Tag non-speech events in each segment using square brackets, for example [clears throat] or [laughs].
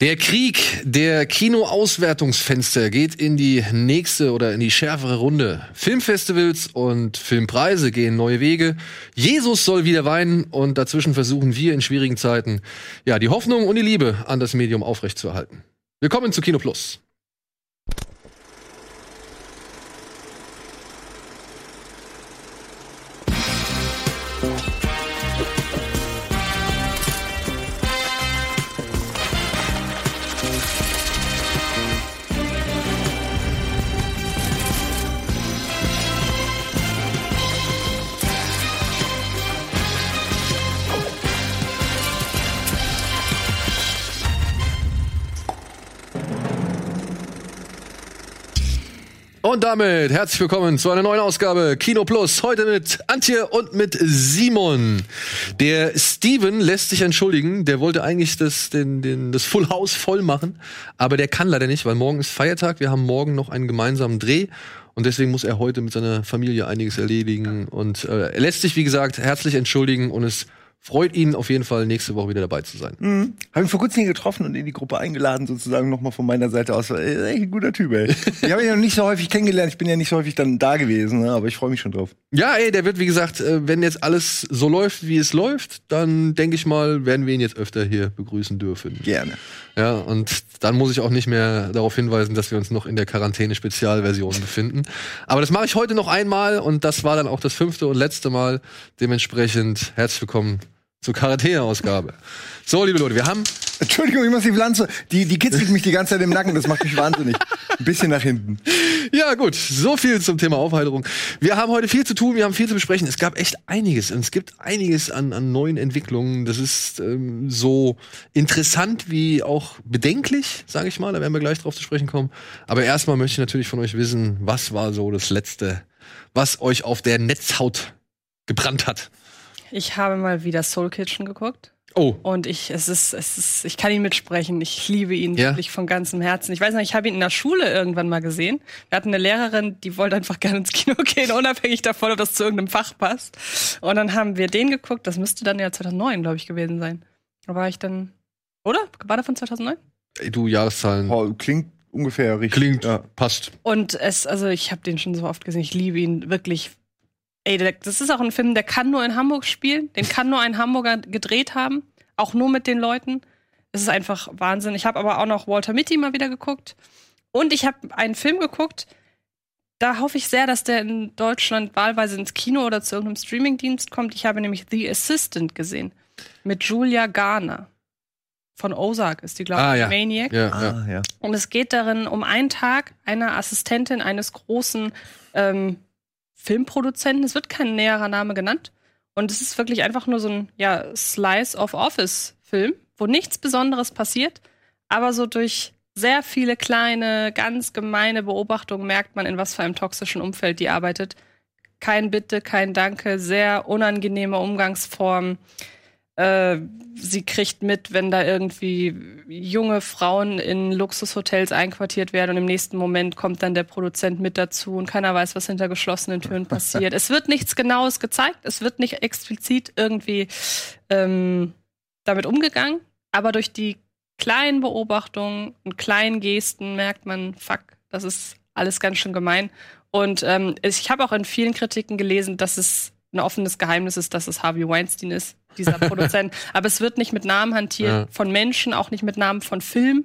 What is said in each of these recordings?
Der Krieg der Kinoauswertungsfenster geht in die nächste oder in die schärfere Runde. Filmfestivals und Filmpreise gehen neue Wege. Jesus soll wieder weinen und dazwischen versuchen wir in schwierigen Zeiten ja die Hoffnung und die Liebe an das Medium aufrechtzuerhalten. Willkommen zu Kino Plus. Und damit herzlich willkommen zu einer neuen Ausgabe Kino Plus. Heute mit Antje und mit Simon. Der Steven lässt sich entschuldigen. Der wollte eigentlich das, den, den, das Full House voll machen. Aber der kann leider nicht, weil morgen ist Feiertag. Wir haben morgen noch einen gemeinsamen Dreh. Und deswegen muss er heute mit seiner Familie einiges erledigen. Und äh, er lässt sich, wie gesagt, herzlich entschuldigen und es freut ihn auf jeden Fall, nächste Woche wieder dabei zu sein. Mhm. Habe ihn vor kurzem hier getroffen und in die Gruppe eingeladen, sozusagen nochmal von meiner Seite aus. Ey, echt ein guter Typ, ey. [laughs] ich habe ihn noch nicht so häufig kennengelernt, ich bin ja nicht so häufig dann da gewesen, ne? aber ich freue mich schon drauf. Ja, ey, der wird, wie gesagt, äh, wenn jetzt alles so läuft, wie es läuft, dann denke ich mal, werden wir ihn jetzt öfter hier begrüßen dürfen. Gerne. Ja, und dann muss ich auch nicht mehr darauf hinweisen, dass wir uns noch in der Quarantäne-Spezialversion befinden. Aber das mache ich heute noch einmal und das war dann auch das fünfte und letzte Mal. Dementsprechend herzlich willkommen zur Quarantäne-Ausgabe. So, liebe Leute, wir haben. Entschuldigung, ich muss die Pflanze. Die, die kitzelt mich die ganze Zeit im Nacken, das macht mich wahnsinnig. Ein bisschen nach hinten. Ja, gut, so viel zum Thema Aufheiterung. Wir haben heute viel zu tun, wir haben viel zu besprechen. Es gab echt einiges und es gibt einiges an, an neuen Entwicklungen. Das ist ähm, so interessant wie auch bedenklich, sage ich mal. Da werden wir gleich drauf zu sprechen kommen. Aber erstmal möchte ich natürlich von euch wissen, was war so das Letzte, was euch auf der Netzhaut gebrannt hat. Ich habe mal wieder Soul Kitchen geguckt. Oh. Und ich, es ist, es ist, ich kann ihn mitsprechen. Ich liebe ihn Ja? wirklich von ganzem Herzen. Ich weiß noch, ich habe ihn in der Schule irgendwann mal gesehen. Wir hatten eine Lehrerin, die wollte einfach gerne ins Kino [laughs] gehen, unabhängig davon, ob das zu irgendeinem Fach passt. Und dann haben wir den geguckt. Das müsste dann ja 2009, glaube ich, gewesen sein. Da war ich dann, oder? War der von 2009? Ey, du Jahreszahlen. Oh, klingt ungefähr richtig. Klingt, Ja. passt. Und es, also ich habe den schon so oft gesehen. Ich liebe ihn wirklich. Ey, der, das ist auch ein Film, der kann nur in Hamburg spielen. Den kann nur ein Hamburger gedreht haben. Auch nur mit den Leuten. Es ist einfach Wahnsinn. Ich habe aber auch noch Walter Mitty mal wieder geguckt. Und ich habe einen Film geguckt. Da hoffe ich sehr, dass der in Deutschland wahlweise ins Kino oder zu irgendeinem Streamingdienst kommt. Ich habe nämlich The Assistant gesehen. Mit Julia Garner. Von Ozark ist die, glaube ich, Ah, ja. Maniac. Ja. Ah, ja. Und es geht darin um einen Tag einer Assistentin eines großen ähm, Filmproduzenten. Es wird kein näherer Name genannt. Und es ist wirklich einfach nur so ein ja, Slice of Office-Film, wo nichts Besonderes passiert, aber so durch sehr viele kleine, ganz gemeine Beobachtungen merkt man, in was für einem toxischen Umfeld die arbeitet. Kein Bitte, kein Danke, sehr unangenehme Umgangsformen. Äh, sie kriegt mit, wenn da irgendwie junge Frauen in Luxushotels einquartiert werden und im nächsten Moment kommt dann der Produzent mit dazu und keiner weiß, was hinter geschlossenen Türen passiert. es wird nichts Genaues gezeigt, es wird nicht explizit irgendwie ähm, damit umgegangen, aber durch die kleinen Beobachtungen und kleinen Gesten merkt man, fuck, das ist alles ganz schön gemein. Und ähm, ich habe auch in vielen Kritiken gelesen, dass es ein offenes Geheimnis ist, dass es Harvey Weinstein ist, dieser Produzent. [laughs] Aber es wird nicht mit Namen hantiert Ja. von Menschen, auch nicht mit Namen von Film.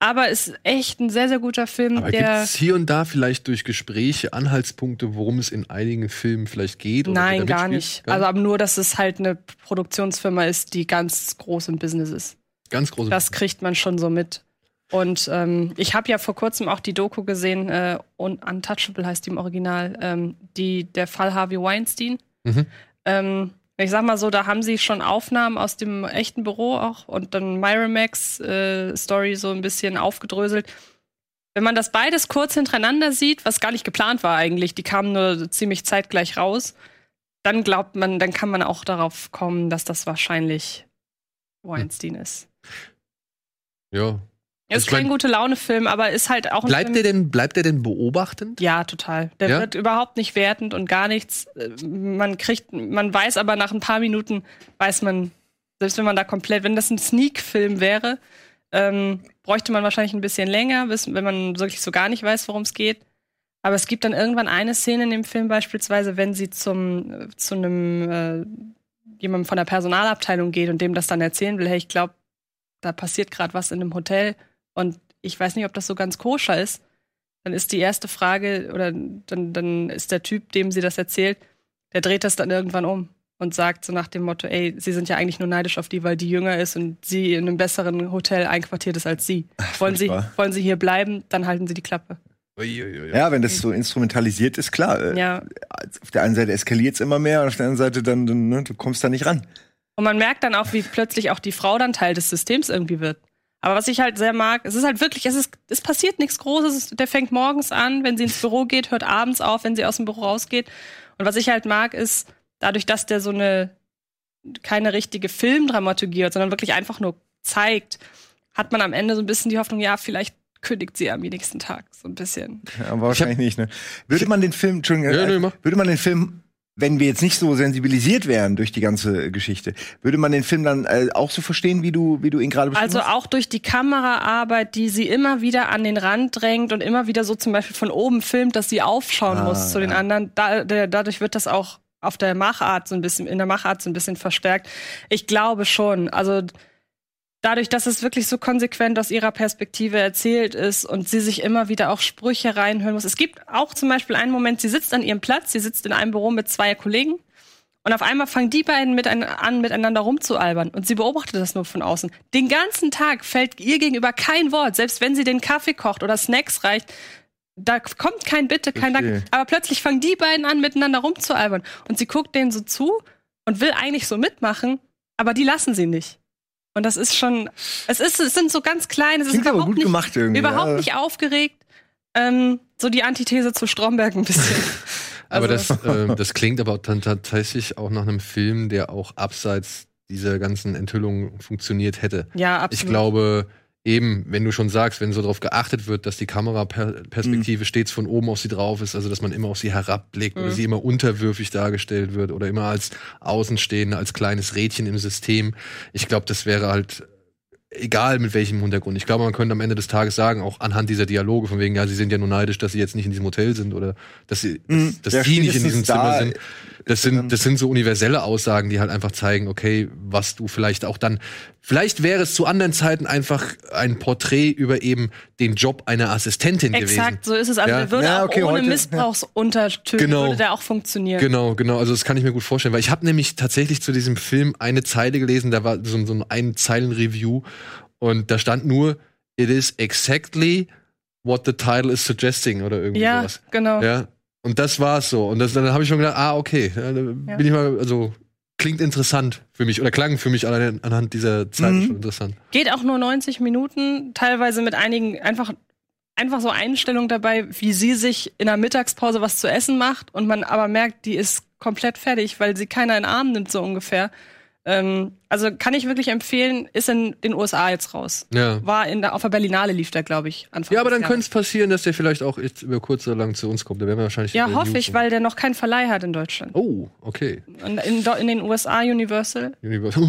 Aber es ist echt ein sehr, sehr guter Film, Aber gibt es hier und da vielleicht durch Gespräche Anhaltspunkte, worum es in einigen Filmen vielleicht geht? Oder Nein, gar mitspielt? nicht. Gar Also aber nur, dass es halt eine Produktionsfirma ist, die ganz groß im Business ist. Ganz große. Das kriegt man schon so mit. Und ähm, ich habe ja vor kurzem auch die Doku gesehen, äh, Un Untouchable heißt die im Original, ähm, die, der Fall Harvey Weinstein. Mhm. Ähm, ich sag mal so, da haben sie schon Aufnahmen aus dem echten Büro auch und dann Miramax äh, Story so ein bisschen aufgedröselt. Wenn man das beides kurz hintereinander sieht, was gar nicht geplant war eigentlich, die kamen nur ziemlich zeitgleich raus, dann glaubt man, dann kann man auch darauf kommen, dass das wahrscheinlich Weinstein ist. ja. Ist Ich mein- kein gute Laune-Film, aber ist halt auch ein Bleibt Film. der denn, bleibt der denn beobachtend? Ja, total. Der Ja? wird überhaupt nicht wertend und gar nichts. Äh, Man kriegt, man weiß aber nach ein paar Minuten, weiß man, selbst wenn man da komplett, wenn das ein Sneak-Film wäre, ähm, bräuchte man wahrscheinlich ein bisschen länger, bis, wenn man wirklich so gar nicht weiß, worum es geht. Aber es gibt dann irgendwann eine Szene in dem Film beispielsweise, wenn sie zum äh, zu einem äh, jemandem von der Personalabteilung geht und dem das dann erzählen will, hey, ich glaube, da passiert gerade was in einem Hotel und ich weiß nicht, ob das so ganz koscher ist. Dann ist die erste Frage oder dann, dann ist der Typ, dem sie das erzählt, der dreht das dann irgendwann um und sagt so nach dem Motto, ey, sie sind ja eigentlich nur neidisch auf die, weil die jünger ist und sie in einem besseren Hotel einquartiert ist als sie. Wollen sie, wollen sie hier bleiben, dann halten sie die Klappe. Ja, wenn das so instrumentalisiert ist, klar. äh, Ja. Auf der einen Seite eskaliert es immer mehr, auf der anderen Seite dann, dann ne, du kommst da nicht ran. Und man merkt dann auch, wie plötzlich auch die Frau dann Teil des Systems irgendwie wird. Aber was ich halt sehr mag, es ist halt wirklich, es ist, es passiert nichts Großes. Es- Der fängt morgens an, wenn sie ins Büro geht, hört abends auf, wenn sie aus dem Büro rausgeht. Und was ich halt mag, ist, dadurch, dass der so eine, keine richtige Filmdramaturgie hat, sondern wirklich einfach nur zeigt, hat man am Ende so ein bisschen die Hoffnung, ja, vielleicht kündigt sie am nächsten Tag. So ein bisschen. Ja, aber wahrscheinlich nicht, ne? Würde man den Film, Entschuldigung, Ja, äh, würde man den Film, wenn wir jetzt nicht so sensibilisiert wären durch die ganze Geschichte, würde man den Film dann äh, auch so verstehen, wie du, wie du ihn gerade beschrieben Also hast? auch durch die Kameraarbeit, die sie immer wieder an den Rand drängt und immer wieder so zum Beispiel von oben filmt, dass sie aufschauen Ah, muss zu den ja. anderen. Da, der, dadurch wird das auch auf der Machart so ein bisschen, in der Machart so ein bisschen verstärkt. Ich glaube schon. Also dadurch, dass es wirklich so konsequent aus ihrer Perspektive erzählt ist und sie sich immer wieder auch Sprüche reinhören muss. Es gibt auch zum Beispiel einen Moment, sie sitzt an ihrem Platz, sie sitzt in einem Büro mit zwei Kollegen und auf einmal fangen die beiden mit ein, an, miteinander rumzualbern. Und sie beobachtet das nur von außen. Den ganzen Tag fällt ihr gegenüber kein Wort. Selbst wenn sie den Kaffee kocht oder Snacks reicht, da kommt kein Bitte, kein. Dank. Aber plötzlich fangen die beiden an, miteinander rumzualbern. Und sie guckt denen so zu und will eigentlich so mitmachen, aber die lassen sie nicht. Und das ist schon, es ist, es sind so ganz kleine, es ist Klingt aber überhaupt gut nicht, gemacht irgendwie. überhaupt ja. nicht aufgeregt. Ähm, so die Antithese zu Stromberg ein bisschen. [laughs] Aber Also- das, äh, das klingt aber dann tatsächlich auch nach einem Film, der auch abseits dieser ganzen Enthüllungen funktioniert hätte. Ja, absolut. Ich glaube, eben, wenn du schon sagst, wenn so darauf geachtet wird, dass die Kameraperspektive stets von oben auf sie drauf ist, also dass man immer auf sie herabblickt oder Mhm. sie immer unterwürfig dargestellt wird oder immer als Außenstehende, als kleines Rädchen im System. Ich glaube, das wäre halt egal mit welchem Hintergrund. Ich glaube, man könnte am Ende des Tages sagen, auch anhand dieser Dialoge, von wegen, ja, sie sind ja nur neidisch, dass sie jetzt nicht in diesem Hotel sind oder dass sie, Mhm. dass, dass sie nicht in diesem Zimmer sind. Das sind, das sind so universelle Aussagen, die halt einfach zeigen, okay, was du vielleicht auch dann, vielleicht wäre es zu anderen Zeiten einfach ein Porträt über eben den Job einer Assistentin gewesen. Exakt, so ist es. Also Ja. der würde Ja, okay, auch ohne heute- Missbrauchsuntertöne Genau. würde der auch funktionieren. Genau, genau. Also das kann ich mir gut vorstellen, weil ich habe nämlich tatsächlich zu diesem Film eine Zeile gelesen, da war so, so ein ein Zeilen-Review und da stand nur, it is exactly what the title is suggesting oder irgendwie Ja, sowas. genau. Ja. Und das war's so. Und das, dann habe ich schon gedacht, ah, okay, ja, da bin ich mal, also klingt interessant für mich oder klang für mich anhand dieser Zeit Mhm. schon interessant. Geht auch nur 90 Minuten, teilweise mit einigen einfach einfach so Einstellungen dabei, wie sie sich in der Mittagspause was zu essen macht und man aber merkt, die ist komplett fertig, weil sie keiner in den Arm nimmt so ungefähr. Ähm, also kann ich wirklich empfehlen, ist in den USA jetzt raus. Ja. War in der, auf der Berlinale lief der, glaube ich, Anfang Ja, aber dann könnte es passieren, dass der vielleicht auch jetzt über kurz oder lang zu uns kommt. Da werden wir wahrscheinlich. Ja, in hoffe News ich, weil der noch keinen Verleih hat in Deutschland. Oh, okay. Und in, in den USA Universal. Universal. [laughs]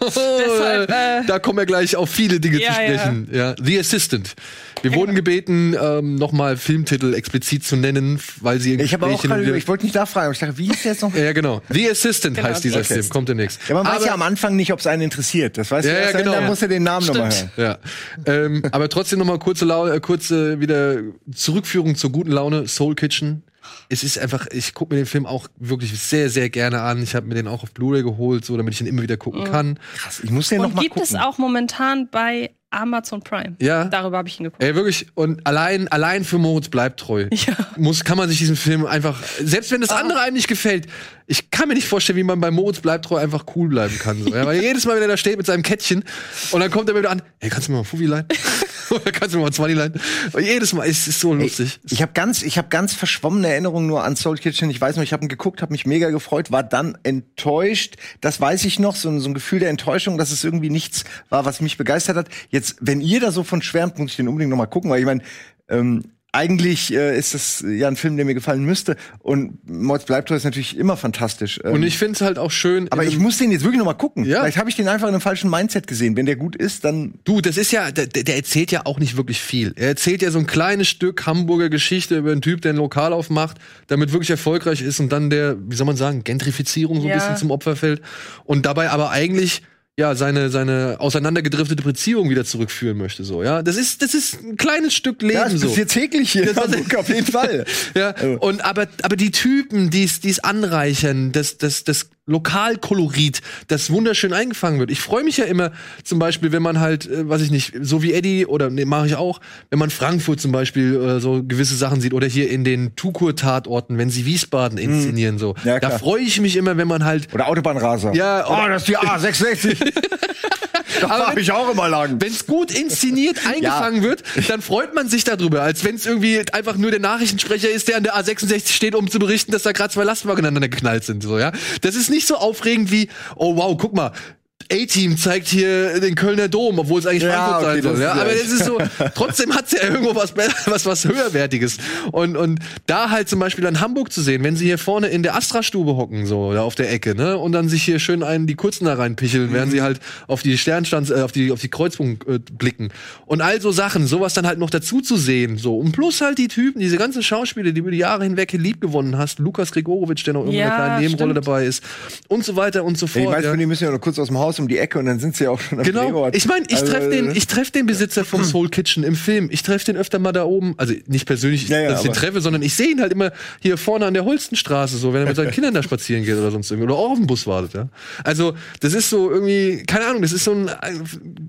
Deshalb, äh, da kommen wir gleich auf viele Dinge Ja, zu sprechen. Ja. The Assistant. Wir wurden gebeten, ähm, nochmal Filmtitel explizit zu nennen, weil sie in Ich habe auch gerade, ich wollte nicht nachfragen, aber ich dachte, wie ist der jetzt noch? Ja, genau. The Assistant Genau, heißt dieser. Film. Kommt demnächst. Ja, man weiß Aber- ja am Anfang nicht, ob es einen interessiert. Das weißt Ja, du ja, genau. dann musst du den Namen nochmal hören. Ja. ähm, aber trotzdem nochmal kurze, Lau äh, kurze wieder Zurückführung zur guten Laune. Soul Kitchen. Es ist einfach, ich gucke mir den Film auch wirklich sehr, sehr gerne an. Ich habe mir den auch auf Blu-ray geholt, so damit ich ihn immer wieder gucken kann. Krass, ich muss den und nochmal gibt gucken. es auch momentan bei Amazon Prime. Ja. Darüber habe ich ihn geguckt. Ey, wirklich, und allein, allein für Moritz bleibt treu. [laughs] Ja. Muss, kann man sich diesen Film einfach, selbst wenn das andere einem nicht gefällt, ich kann mir nicht vorstellen, wie man bei Moritz bleibt treu einfach cool bleiben kann. So. Ja, weil jedes Mal, wenn er da steht mit seinem Kettchen und dann kommt er mir wieder an, hey, kannst du mir mal ein Fuffi leihen? [laughs] [laughs] Oder kannst du mal ein 20 leihen? Und jedes Mal, es ist so lustig. Ich habe ganz, ich habe ganz verschwommene Erinnerungen nur an Soul Kitchen. Ich weiß noch, ich habe ihn geguckt, habe mich mega gefreut, war dann enttäuscht. Das weiß ich noch, so, ein- so ein Gefühl der Enttäuschung, dass es irgendwie nichts war, was mich begeistert hat. Jetzt, wenn ihr da so von schwärmt, muss ich den unbedingt noch mal gucken, weil ich meine, ähm, eigentlich äh, ist das ja ein Film, der mir gefallen müsste. Und Mods bleibt ist natürlich immer fantastisch. Ähm, Und ich finde es halt auch schön. aber ich muss den jetzt wirklich noch mal gucken. Ja. Vielleicht habe ich den einfach in einem falschen Mindset gesehen. Wenn der gut ist, dann Du, das ist ja, der, der erzählt ja auch nicht wirklich viel. Er erzählt ja so ein kleines Stück Hamburger Geschichte über einen Typ, der ein Lokal aufmacht, damit wirklich erfolgreich ist und dann der, wie soll man sagen, Gentrifizierung so ein Ja. bisschen zum Opfer fällt. Und dabei aber eigentlich ja seine seine auseinandergedriftete Beziehung wieder zurückführen möchte so ja. Das ist das ist ein kleines Stück Leben ja, es so. passiert täglich hier Das- Hamburg auf jeden [laughs] Fall. ja, Also- und aber, aber die Typen, die es anreichern, das, das, das Lokalkolorit, das wunderschön eingefangen wird. Ich freue mich ja immer, zum Beispiel, wenn man halt, äh, weiß ich nicht, so wie Eddie oder nee, mache ich auch, wenn man Frankfurt zum Beispiel äh, so gewisse Sachen sieht oder hier in den Tukur-Tatorten, wenn sie Wiesbaden inszenieren, so. Ja, da klar. freue ich mich immer, wenn man halt Oder Autobahnraser. Ja, oh, das ist die A66. [laughs] da [laughs] Aber habe ich auch immer lang. wenn es gut inszeniert [laughs] eingefangen wird, dann freut man sich darüber, als wenn es irgendwie einfach nur der Nachrichtensprecher ist, der an der A66 steht, um zu berichten, dass da gerade zwei Lastwagen aneinander geknallt sind. So, ja? Das ist nicht so aufregend wie, oh wow, guck mal. A-Team zeigt hier den Kölner Dom, obwohl es eigentlich Ja, Frankfurt okay, sein soll. Ja? ist Aber das ist so, [laughs] trotzdem hat's ja irgendwo was, was, was höherwertiges. Und, und da halt zum Beispiel an Hamburg zu sehen, wenn sie hier vorne in der Astra-Stube hocken, so, da auf der Ecke, ne, und dann sich hier schön einen die Kurzen da reinpicheln, während Mhm. sie halt auf die Sternstands, äh, auf die, auf die Kreuzpunkt äh, blicken. Und all so Sachen, sowas dann halt noch dazu zu sehen, so. Und plus halt die Typen, diese ganzen Schauspieler, die über die Jahre hinweg lieb gewonnen hast, Lukas Grigorowitsch, der noch irgendwie in Ja, einer kleinen Nebenrolle stimmt. dabei ist, und so weiter und so Ich fort. weiß, ja. von die müssen ja noch kurz aus dem Haus um die Ecke und dann sind sie ja auch schon am Genau. Drehort. Ich meine, ich Also, treffe den, ich treff den Besitzer vom Soul Kitchen im Film. Ich treffe den öfter mal da oben. Also nicht persönlich, Ja, ja, dass ich den treffe, sondern ich sehe ihn halt immer hier vorne an der Holstenstraße, so, wenn er mit seinen Kindern da spazieren geht oder sonst irgendwie. Oder auch auf dem Bus wartet, ja. Also, das ist so irgendwie, keine Ahnung, das ist so ein.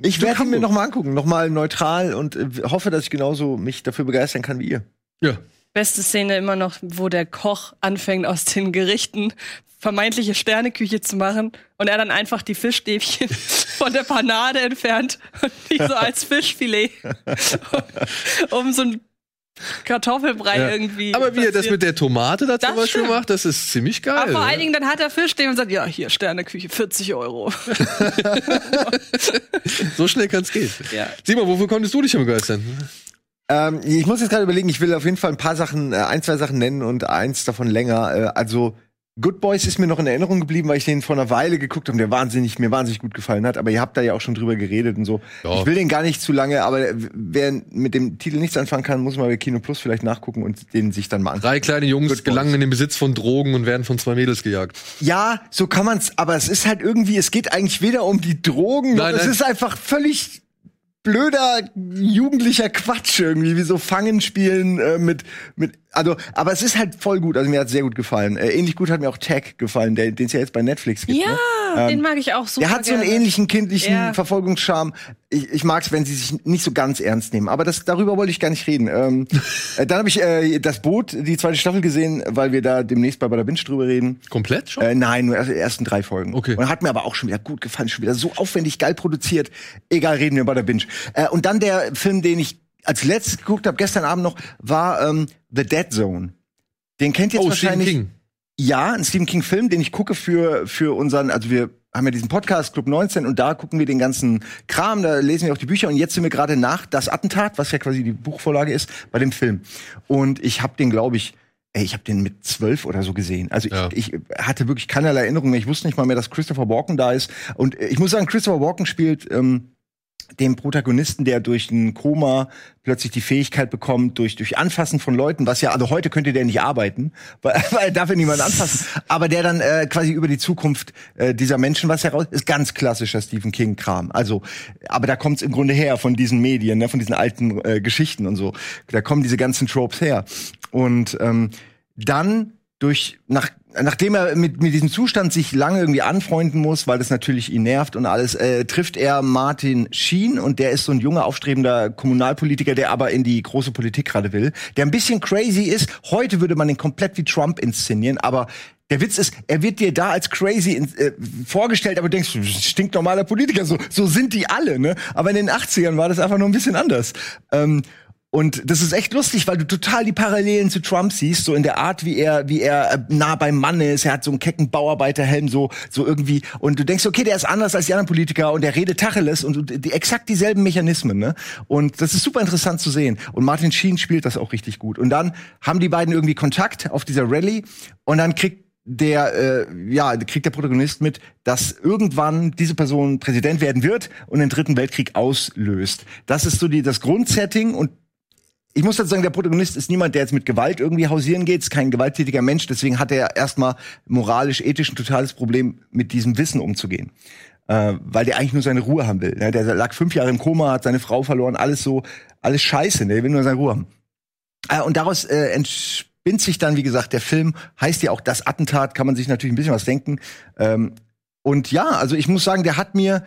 Ich werde ihn mir Hamburg. noch mal angucken, noch mal neutral und äh, hoffe, dass ich genauso mich dafür begeistern kann wie ihr. Ja. Beste Szene immer noch, wo der Koch anfängt, aus den Gerichten vermeintliche Sterneküche zu machen und er dann einfach die Fischstäbchen [laughs] von der Panade entfernt und die so als Fischfilet, um so ein Kartoffelbrei Ja. irgendwie. Aber wie er das passiert. mit der Tomate da zum Beispiel macht, das ist ziemlich geil. Aber vor allen Dingen, dann hat er Fischstäbchen und sagt, ja, hier, Sterneküche, 40 Euro. [laughs] so schnell kann's gehen. Ja. Simon, wofür konntest du dich denn begeistern? Ähm, ich muss jetzt gerade überlegen, ich will auf jeden Fall ein paar Sachen, äh, ein, zwei Sachen nennen und eins davon länger. Äh, also Good Boys ist mir noch in Erinnerung geblieben, weil ich den vor einer Weile geguckt habe und der wahnsinnig, mir wahnsinnig gut gefallen hat. Aber ihr habt da ja auch schon drüber geredet und so. Ja. Ich will den gar nicht zu lange, aber wer mit dem Titel nichts anfangen kann, muss mal bei Kino Plus vielleicht nachgucken und den sich dann mal anschauen. Drei kleine Jungs Good Boys. gelangen in den Besitz von Drogen und werden von zwei Mädels gejagt. Ja, so kann man's, aber es ist halt irgendwie, es geht eigentlich weder um die Drogen, noch Nein, es nein. ist einfach völlig blöder jugendlicher Quatsch irgendwie, wie so Fangen spielen äh, mit mit also, aber es ist halt voll gut, also mir hat sehr gut gefallen. Äh, ähnlich gut hat mir auch Tag gefallen, der den es ja jetzt bei Netflix gibt. Ja, ne? den mag ich auch super Der hat so einen gerne. ähnlichen kindlichen Ja. Verfolgungscharme. Ich, ich mag es, wenn sie sich nicht so ganz ernst nehmen. Aber das, darüber wollte ich gar nicht reden. Ähm, [laughs] äh, dann habe ich äh, das Boot, die zweite Staffel gesehen, weil wir da demnächst bei Bada Binge drüber reden. Komplett schon? Äh, nein, nur erst die ersten drei Folgen. Okay. Und hat mir aber auch schon wieder gut gefallen, schon wieder so aufwendig geil produziert. Egal, reden wir bei der Binge. Äh, und dann der Film, den ich als letztes geguckt habe, gestern Abend noch, war ähm, The Dead Zone. Den kennt jetzt oh, Stephen wahrscheinlich. King. Ja, ein Stephen King Film, den ich gucke für für unseren, also wir haben ja diesen Podcast Club 19 und da gucken wir den ganzen Kram, da lesen wir auch die Bücher und jetzt sind wir gerade nach das Attentat, was ja quasi die Buchvorlage ist, bei dem Film. Und ich habe den, glaube ich, ey, ich habe den mit zwölf oder so gesehen. Also Ja. ich, ich hatte wirklich keinerlei Erinnerung mehr. Ich wusste nicht mal mehr, dass Christopher Walken da ist. Und äh, ich muss sagen, Christopher Walken spielt ähm, dem Protagonisten, der durch ein Koma plötzlich die Fähigkeit bekommt, durch, durch Anfassen von Leuten, was ja, also heute könnte der nicht arbeiten, [laughs] weil, weil er darf ja niemand anfassen, [laughs] aber der dann äh, quasi über die Zukunft äh, dieser Menschen was heraus, ist ganz klassischer Stephen King-Kram. Also, aber da kommt es im Grunde her von diesen Medien, ne, von diesen alten äh, Geschichten und so. Da kommen diese ganzen Tropes her. Und ähm, dann durch nach nachdem er mit mit diesem Zustand sich lange irgendwie anfreunden muss, weil das natürlich ihn nervt und alles, äh, trifft er Martin Sheen und der ist so ein junger aufstrebender Kommunalpolitiker, der aber in die große Politik gerade will, der ein bisschen crazy ist. Heute würde man den komplett wie Trump inszenieren, aber der Witz ist, er wird dir da als crazy in, äh, vorgestellt, aber du denkst, stinknormaler Politiker, so so sind die alle, ne? Aber in den 80ern war das einfach nur ein bisschen anders. Ähm, Und das ist echt lustig, weil du total die Parallelen zu Trump siehst, so in der Art, wie er, wie er äh, nah beim Mann ist. Er hat so einen kecken Bauarbeiterhelm, so, so irgendwie. Und du denkst, okay, der ist anders als die anderen Politiker und der redet Tacheles und die, exakt dieselben Mechanismen, ne? Und das ist super interessant zu sehen. Und Martin Sheen spielt das auch richtig gut. Und dann haben die beiden irgendwie Kontakt auf dieser Rallye und dann kriegt der äh, ja kriegt der Protagonist mit, dass irgendwann diese Person Präsident werden wird und den dritten Weltkrieg auslöst. Das ist so die das Grundsetting und ich muss dazu sagen, der Protagonist ist niemand, der jetzt mit Gewalt irgendwie hausieren geht, ist kein gewalttätiger Mensch, deswegen hat er erstmal moralisch, ethisch ein totales Problem, mit diesem Wissen umzugehen. Äh, weil der eigentlich nur seine Ruhe haben will. Ne? Der lag fünf Jahre im Koma, hat seine Frau verloren, alles so, alles scheiße, ne? der will nur seine Ruhe haben. Äh, und daraus äh, entspinnt sich dann, wie gesagt, der Film, heißt ja auch das Attentat, kann man sich natürlich ein bisschen was denken. Ähm, und ja, also ich muss sagen, der hat mir,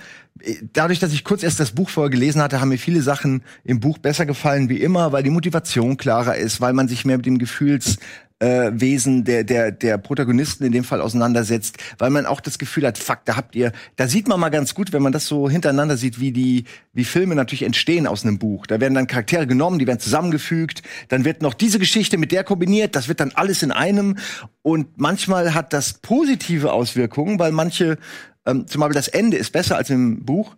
dadurch, dass ich kurz erst das Buch vorher gelesen hatte, haben mir viele Sachen im Buch besser gefallen wie immer, weil die Motivation klarer ist, weil man sich mehr mit dem Gefühls äh, Wesen der, der, der Protagonisten in dem Fall auseinandersetzt, weil man auch das Gefühl hat, fuck, da habt ihr, da sieht man mal ganz gut, wenn man das so hintereinander sieht, wie die, wie Filme natürlich entstehen aus einem Buch. Da werden dann Charaktere genommen, die werden zusammengefügt, dann wird noch diese Geschichte mit der kombiniert, das wird dann alles in einem und manchmal hat das positive Auswirkungen, weil manche, ähm, zum Beispiel das Ende ist besser als im Buch,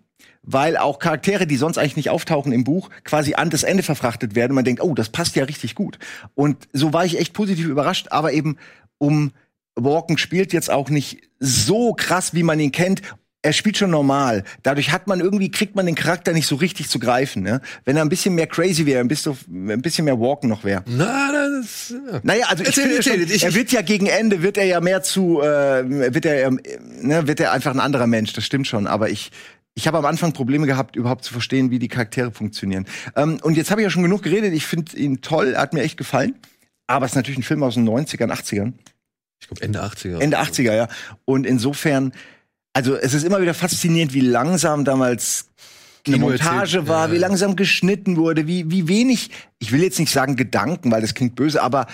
weil auch Charaktere, die sonst eigentlich nicht auftauchen im Buch, quasi an das Ende verfrachtet werden und man denkt, oh, das passt ja richtig gut. Und so war ich echt positiv überrascht, aber eben um Walken spielt jetzt auch nicht so krass, wie man ihn kennt. Er spielt schon normal. Dadurch hat man irgendwie, kriegt man den Charakter nicht so richtig zu greifen. Ne? Wenn er ein bisschen mehr crazy wäre, ein bisschen, ein bisschen mehr Walken noch wäre. Na, das, ja. Naja, also ich finde schon, er wird ja gegen Ende, wird er ja mehr zu, äh, wird er, äh, ne, wird er einfach ein anderer Mensch, das stimmt schon. Aber ich, ich habe am Anfang Probleme gehabt, überhaupt zu verstehen, wie die Charaktere funktionieren. Ähm, und jetzt habe ich ja schon genug geredet. Ich finde ihn toll, er hat mir echt gefallen. Aber es ist natürlich ein Film aus den 90ern, 80ern. Ich glaube Ende 80er. Ende 80er, ja. Und insofern, also es ist immer wieder faszinierend, wie langsam damals eine Montage war, ja. wie langsam geschnitten wurde, wie, wie wenig, ich will jetzt nicht sagen Gedanken, weil das klingt böse, aber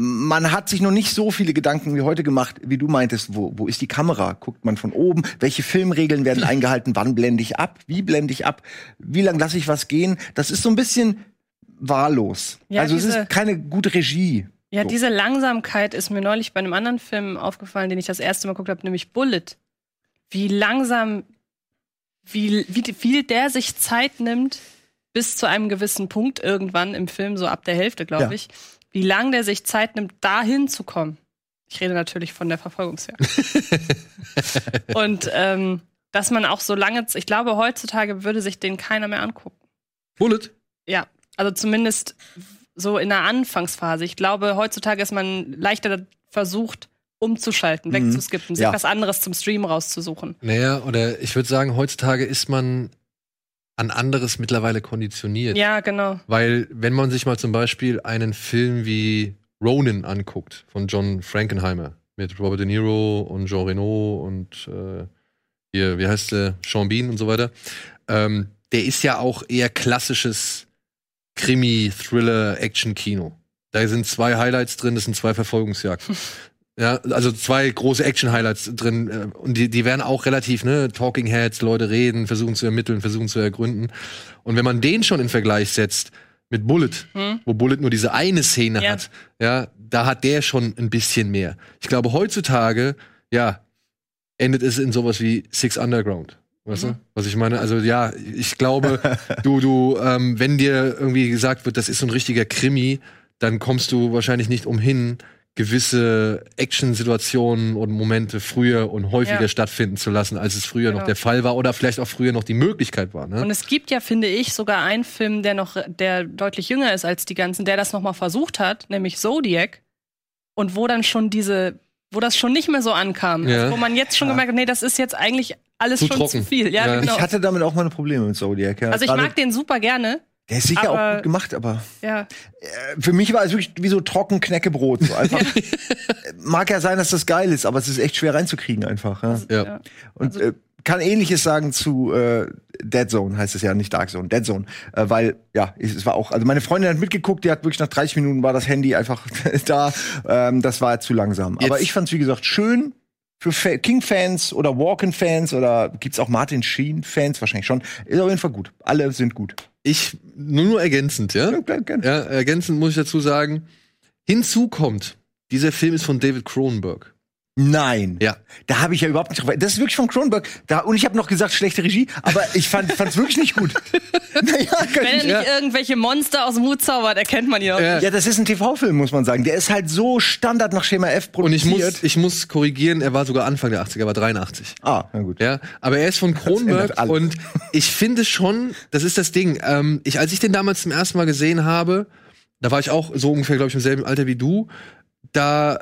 man hat sich noch nicht so viele Gedanken wie heute gemacht, wie du meintest, wo, wo ist die Kamera? Guckt man von oben? Welche Filmregeln werden [laughs] eingehalten? Wann blende ich ab? Wie blende ich ab? Wie lang lasse ich was gehen? Das ist so ein bisschen wahllos. Ja, also es ist keine gute Regie. Ja, so. diese Langsamkeit ist mir neulich bei einem anderen Film aufgefallen, den ich das erste Mal geguckt habe, nämlich Bullet. Wie langsam, wie, wie viel der sich Zeit nimmt, bis zu einem gewissen Punkt irgendwann im Film, so ab der Hälfte, glaube ja. ich wie lange der sich Zeit nimmt, dahin zu kommen. Ich rede natürlich von der Verfolgungsjagd. [laughs] und ähm, dass man auch so lange, ich glaube, heutzutage würde sich den keiner mehr angucken. Bullet? Ja, also zumindest so in der Anfangsphase. Ich glaube, heutzutage ist man leichter versucht, umzuschalten, mhm. wegzuskippen, sich ja. was anderes zum Stream rauszusuchen. Naja, oder ich würde sagen, heutzutage ist man an anderes mittlerweile konditioniert. Ja, genau. Weil, wenn man sich mal zum Beispiel einen Film wie Ronin anguckt, von John Frankenheimer, mit Robert De Niro und Jean Reno und äh, hier, wie heißt der, Sean Bean und so weiter, ähm, der ist ja auch eher klassisches Krimi, Thriller, Action-Kino. Da sind zwei Highlights drin, das sind zwei Verfolgungsjagden. [laughs] Ja, also zwei große Action-Highlights drin. Äh, und die, die werden auch relativ, ne, Talking Heads, Leute reden, versuchen zu ermitteln, versuchen zu ergründen. Und wenn man den schon in Vergleich setzt mit Bullet, hm. wo Bullet nur diese eine Szene ja. hat, ja, da hat der schon ein bisschen mehr. Ich glaube, heutzutage, ja, endet es in sowas wie Six Underground. Weißt mhm. du, was ich meine? Also ja, ich glaube, [laughs] du, du, ähm, wenn dir irgendwie gesagt wird, das ist so ein richtiger Krimi, dann kommst du wahrscheinlich nicht umhin, gewisse Action-Situationen und Momente früher und häufiger ja. stattfinden zu lassen, als es früher genau. noch der Fall war oder vielleicht auch früher noch die Möglichkeit war. Ne? Und es gibt ja, finde ich, sogar einen Film, der noch, der deutlich jünger ist als die ganzen, der das noch mal versucht hat, nämlich Zodiac. Und wo dann schon diese, wo das schon nicht mehr so ankam, ja. also wo man jetzt schon ja. gemerkt hat, nee, das ist jetzt eigentlich alles zu schon trocken. zu viel. Ja, ja. Genau. Ich hatte damit auch meine Probleme mit Zodiac. Also ich mag den super gerne. Der ist sicher aber, auch gut gemacht, aber ja. Äh, für mich war es wirklich wie so trocken Knäckebrot. So einfach. [laughs] [laughs] Mag ja sein, dass das geil ist, aber es ist echt schwer reinzukriegen einfach. Ja. ja. Und also, äh, kann ähnliches sagen zu äh, Dead Zone, heißt es ja, nicht Dark Zone, Dead Zone. Äh, weil, ja, es war auch, also meine Freundin hat mitgeguckt, die hat wirklich nach 30 Minuten war das Handy einfach [laughs] da. Ähm, das war zu langsam. Jetzt. Aber ich fand es, wie gesagt, schön für King-Fans oder Walken-Fans oder gibt's auch Martin Sheen-Fans? Wahrscheinlich schon. Ist auf jeden Fall gut. Alle sind gut. Ich nur, nur ergänzend, ja? Ja, gern, gern. Ja, ergänzend muss ich dazu sagen, hinzu kommt, dieser Film ist von David Cronenberg. Nein. Ja. Da habe ich ja überhaupt nicht drauf. Das ist wirklich von Cronenberg. Da, und ich habe noch gesagt, schlechte Regie, aber ich fand es wirklich nicht gut. [laughs] naja, Wenn er nicht Ja. irgendwelche Monster aus dem Hut zaubert, erkennt man ihn auch. Ja. ja, das ist ein TV-Film, muss man sagen. Der ist halt so Standard nach Schema F Und ich produziert. muss, ich muss korrigieren, er war sogar Anfang der 80er, er war 83. ah, na gut. Ja, aber er ist von Kronberg und ich finde schon, das ist das Ding. Ähm, ich, als ich den damals zum ersten Mal gesehen habe, da war ich auch so ungefähr, glaube ich, im selben Alter wie du. Da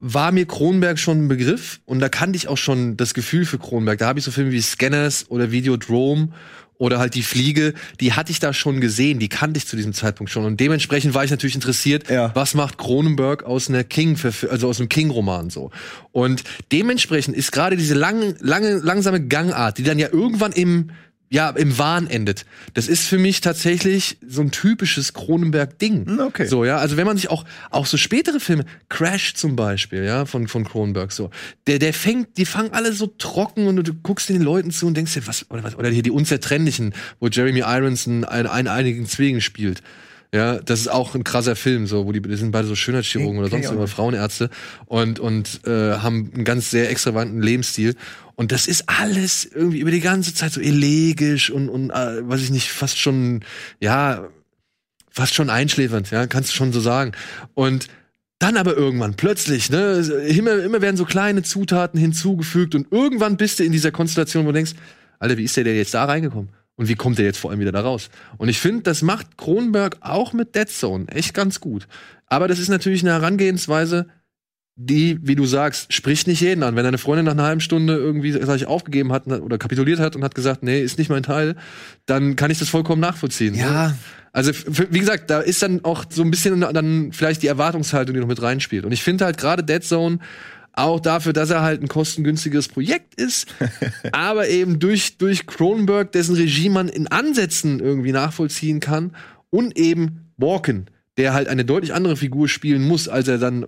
war mir Kronberg schon ein Begriff und da kannte ich auch schon das Gefühl für Kronberg. Da habe ich so Filme wie Scanners oder Videodrome oder halt die Fliege, die hatte ich da schon gesehen, die kannte ich zu diesem Zeitpunkt schon und dementsprechend war ich natürlich interessiert, Ja. was macht Cronenberg aus einer King, also aus einem King-Roman so. Und dementsprechend ist gerade diese lange, lange, langsame Gangart, die dann ja irgendwann im ja, im Wahn endet. Das ist für mich tatsächlich so ein typisches Cronenberg-Ding. Hm, okay. So, ja. Also wenn man sich auch, auch so spätere Filme, Crash zum Beispiel, ja, von, von Cronenberg, so. Der, der fängt, die fangen alle so trocken und du, du guckst den Leuten zu und denkst dir, was, oder was, oder hier die Unzertrennlichen, wo Jeremy Irons einen, einen, einigen Zwilling spielt. Ja, das ist auch ein krasser Film, so, wo die, die sind beide so Schönheitschirurgen oder sonst nicht. Frauenärzte und, und äh, haben einen ganz sehr extravaganten Lebensstil. Und das ist alles irgendwie über die ganze Zeit so elegisch und, und äh, weiß ich nicht, fast schon, ja, fast schon einschläfernd, ja, kannst du schon so sagen. Und dann aber irgendwann plötzlich, ne, immer, immer werden so kleine Zutaten hinzugefügt und irgendwann bist du in dieser Konstellation, wo du denkst, Alter, wie ist der denn jetzt da reingekommen? Und wie kommt der jetzt vor allem wieder da raus? Und ich finde, das macht Kronberg auch mit Dead Zone echt ganz gut. Aber das ist natürlich eine Herangehensweise, die, wie du sagst, spricht nicht jeden an. Wenn deine Freundin nach einer halben Stunde irgendwie, sag ich, aufgegeben hat oder kapituliert hat und hat gesagt, nee, ist nicht mein Teil, dann kann ich das vollkommen nachvollziehen. Ja. Ne? Also, wie gesagt, da ist dann auch so ein bisschen dann vielleicht die Erwartungshaltung, die noch mit reinspielt. Und ich finde halt gerade Dead Zone auch dafür, dass er halt ein kostengünstiges Projekt ist, [laughs] aber eben durch, durch Cronenberg, dessen Regie man in Ansätzen irgendwie nachvollziehen kann und eben Walken, der halt eine deutlich andere Figur spielen muss, als er dann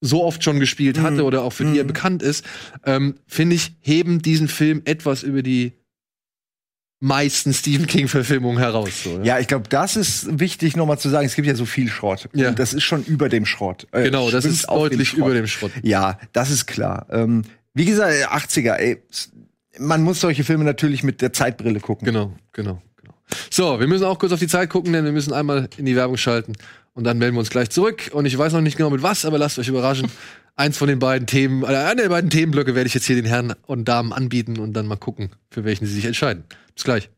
so oft schon gespielt hatte Mhm. oder auch für die er Mhm. bekannt ist, ähm, finde ich, heben diesen Film etwas über die meisten Stephen King-Verfilmungen heraus. So, Ja, ich glaube, das ist wichtig nochmal zu sagen. Es gibt ja so viel Schrott. Ja. Und das ist schon über dem Schrott. Äh, Genau, das ist dem deutlich Schrott. über dem Schrott. Ja, das ist klar. Ähm, wie gesagt, äh, 80er, ey. s- Man muss solche Filme natürlich mit der Zeitbrille gucken. Genau, genau, genau. So, wir müssen auch kurz auf die Zeit gucken, denn wir müssen einmal in die Werbung schalten und dann melden wir uns gleich zurück. Und ich weiß noch nicht genau mit was, aber lasst euch überraschen. [laughs] Eins von den beiden Themen, äh, einer der beiden Themenblöcke werde ich jetzt hier den Herren und Damen anbieten und dann mal gucken, für welchen sie sich entscheiden. Bis gleich.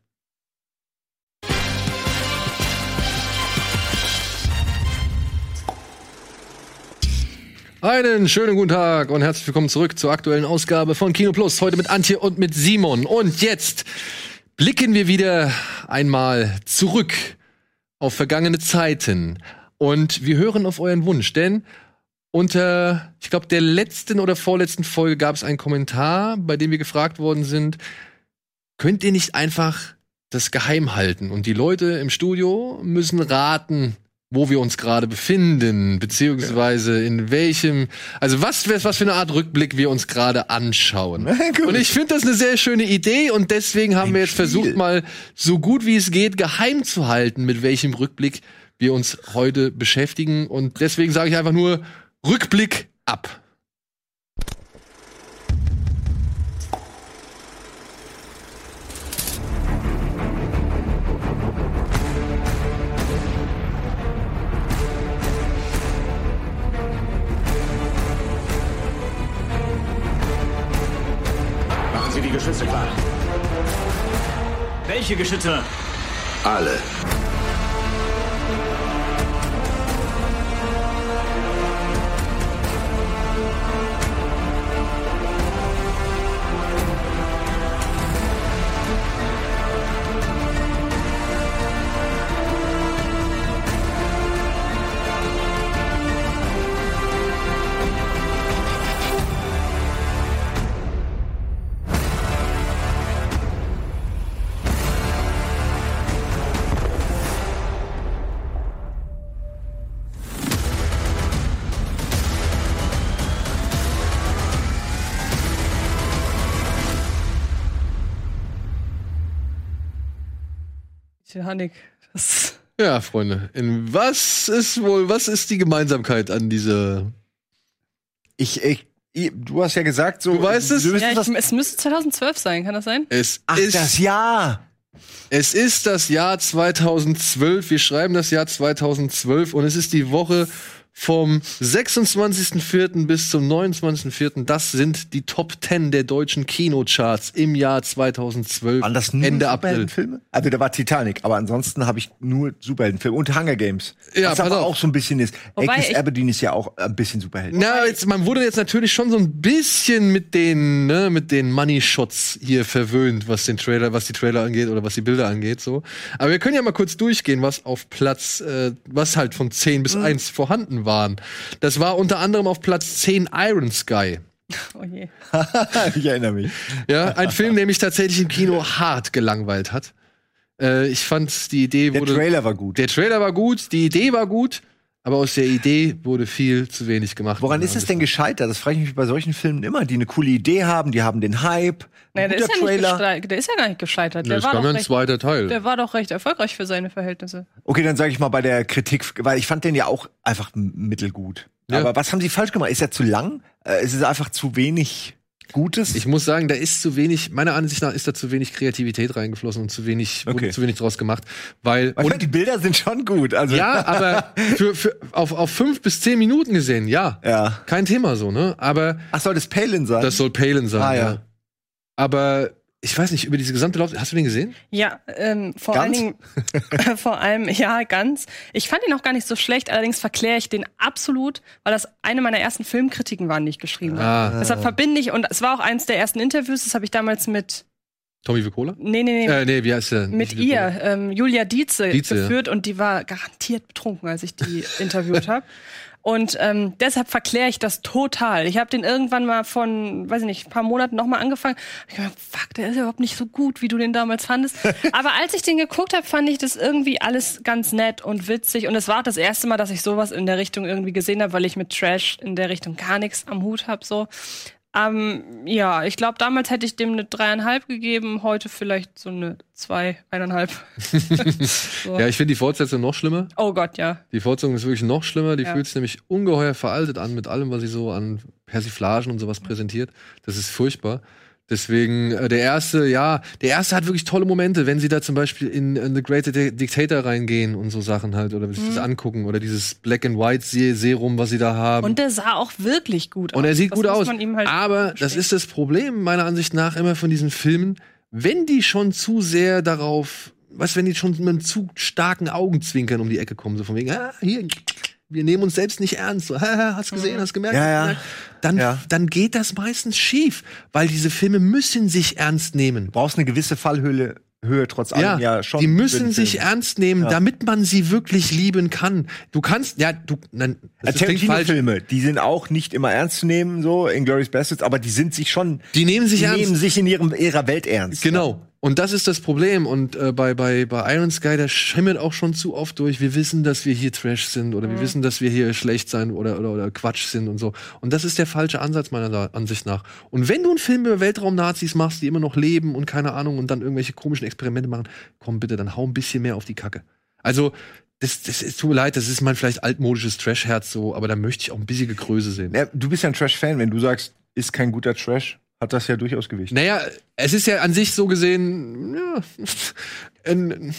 Einen schönen guten Tag und herzlich willkommen zurück zur aktuellen Ausgabe von Kino Plus. Heute mit Antje und mit Simon. Und jetzt blicken wir wieder einmal zurück auf vergangene Zeiten. Und wir hören auf euren Wunsch, denn unter, ich glaube, der letzten oder vorletzten Folge gab es einen Kommentar, bei dem wir gefragt worden sind, könnt ihr nicht einfach das geheim halten? Und die Leute im Studio müssen raten, wo wir uns gerade befinden, beziehungsweise in welchem, also was, was für eine Art Rückblick wir uns gerade anschauen. Und ich finde das eine sehr schöne Idee und deswegen haben Ein wir jetzt Spiel. versucht, mal so gut wie es geht, geheim zu halten, mit welchem Rückblick wir uns heute beschäftigen. Und deswegen sage ich einfach nur Rückblick ab. Die Geschütze klar. Welche Geschütze? Alle. Titanic. Das, Ja, Freunde, in was ist wohl, was ist die Gemeinsamkeit an dieser? Ich, ich, ich, du hast ja gesagt, so. Du weißt es? Ja, ich, es müsste 2012 sein, kann das sein? Es Ach, ist das Jahr. Es ist das Jahr 2012. Wir schreiben das Jahr 2012 und es ist die Woche vom 26.04. bis zum 29.04. Das sind die Top 10 der deutschen Kinocharts im Jahr 2012. Waren das nur Ende April. Superheldenfilme? Also da war Titanic, aber ansonsten habe ich nur Superheldenfilme und Hunger Games. Ja, was pass aber auf. auch so ein bisschen ist. Wobei Agnes Aberdeen ist ja auch ein bisschen Superhelden. Na, jetzt, man wurde jetzt natürlich schon so ein bisschen mit den, ne, mit den Money Shots hier verwöhnt, was den Trailer, was die Trailer angeht oder was die Bilder angeht, so. Aber wir können ja mal kurz durchgehen, was auf Platz, äh, was halt von 10 Mhm. bis 1 vorhanden waren. Das war unter anderem auf Platz 10 Iron Sky. Oh je. [laughs] ich erinnere mich. Ja, ein Film, der mich tatsächlich im Kino hart gelangweilt hat. Äh, ich fand, die Idee Der wurde. Trailer war gut. der Trailer war gut, die Idee war gut, aber aus der Idee wurde viel zu wenig gemacht. Woran ist es denn gescheitert? Das frage ich mich bei solchen Filmen immer, die eine coole Idee haben, die haben den Hype. Naja, der, ist ja der ist ja gar nicht gescheitert. Der, es war doch ein recht, zweiter Teil. der war doch recht erfolgreich für seine Verhältnisse. Okay, dann sage ich mal bei der Kritik, weil ich fand den ja auch einfach mittelgut. Ja. Aber was haben sie falsch gemacht? Ist er zu lang? Äh, ist es einfach zu wenig Gutes? Ich muss sagen, da ist zu wenig, meiner Ansicht nach ist da zu wenig Kreativität reingeflossen und zu wenig, Okay. zu wenig draus gemacht. Weil, und, die Bilder sind schon gut. Also ja, aber [laughs] für, für, auf, auf fünf bis zehn Minuten gesehen, ja. ja. Kein Thema so, ne? Aber Ach, soll das Palin sein? das soll Palin sein, Ah, ja. ja. Aber ich weiß nicht, über diese gesamte Lauf, hast du den gesehen? Ja, ähm, vor Ganz? allen Dingen, [laughs] vor allem, ja, ganz. Ich fand ihn auch gar nicht so schlecht, allerdings verkläre ich den absolut, weil das eine meiner ersten Filmkritiken waren, die ich geschrieben habe. Ah, Deshalb verbinde ich, und es war auch eins der ersten Interviews, das habe ich damals mit, Tommy Vicola? nee, nee, nee, Äh, nee, wie heißt der? mit ihr, ähm, Julia Dietze, Dietze, ja. geführt und die war garantiert betrunken, als ich die [laughs] interviewt habe. Und ähm, deshalb verkläre ich das total. Ich habe den irgendwann mal von, weiß ich nicht, ein paar Monaten nochmal angefangen. Ich gedacht, fuck, der ist überhaupt nicht so gut, wie du den damals fandest. [laughs] Aber als ich den geguckt habe, fand ich das irgendwie alles ganz nett und witzig. Und es war auch das erste Mal, dass ich sowas in der Richtung irgendwie gesehen habe, weil ich mit Trash in der Richtung gar nichts am Hut habe. So. Ähm, ja, ich glaube, damals hätte ich dem eine dreieinhalb gegeben, heute vielleicht so eine zwei, eineinhalb. so. [laughs] Ja, ich finde die Fortsetzung noch schlimmer. Oh Gott, ja. Die Fortsetzung ist wirklich noch schlimmer. Die Ja. fühlt sich nämlich ungeheuer veraltet an mit allem, was sie so an Persiflagen und sowas präsentiert. Das ist furchtbar. Deswegen, äh, der erste, ja, der erste hat wirklich tolle Momente, wenn sie da zum Beispiel in, in The Great Di- Dictator reingehen und so Sachen halt oder sich Mhm. das angucken oder dieses Black and White Se- Serum, was sie da haben. Und der sah auch wirklich gut aus. Und er sieht Das gut aus. halt aber das gestehen. ist das Problem meiner Ansicht nach immer von diesen Filmen, wenn die schon zu sehr darauf, was, wenn die schon mit einem zu starken Augenzwinkern um die Ecke kommen, so von wegen, ah, hier, wir nehmen uns selbst nicht ernst, so, hast gesehen, hast gemerkt, Ja, ja. Dann, Ja. dann geht das meistens schief, weil diese Filme müssen sich ernst nehmen. Du brauchst eine gewisse Fallhöhe Höhe trotz allem ja, schon. die müssen sich Film. ernst nehmen, Ja. damit man sie wirklich lieben kann. Du kannst, ja, du, nein, das. Tarantino-Filme, die sind auch nicht immer ernst zu nehmen, so in Glorious Bastards, aber die sind sich schon, Die nehmen sich die ernst. nehmen sich in ihrem, ihrer Welt ernst. Genau. Und das ist das Problem. Und äh, bei, bei, bei Iron Sky, da schimmert auch schon zu oft durch, wir wissen, dass wir hier Trash sind oder wir wissen, dass wir hier schlecht sein oder, oder, oder Quatsch sind und so. Und das ist der falsche Ansatz meiner Ansicht nach. Und wenn du einen Film über Weltraum-Nazis machst, die immer noch leben und keine Ahnung und dann irgendwelche komischen Experimente machen, komm bitte, dann hau ein bisschen mehr auf die Kacke. Also, das, das ist, tut mir leid, das ist mein vielleicht altmodisches Trash-Herz so, aber da möchte ich auch ein bisschen Größe sehen. Ja, du bist ja ein Trash-Fan, wenn du sagst, ist kein guter Trash, hat das ja durchaus Gewicht. Naja, es ist ja an sich so gesehen, ja, ein,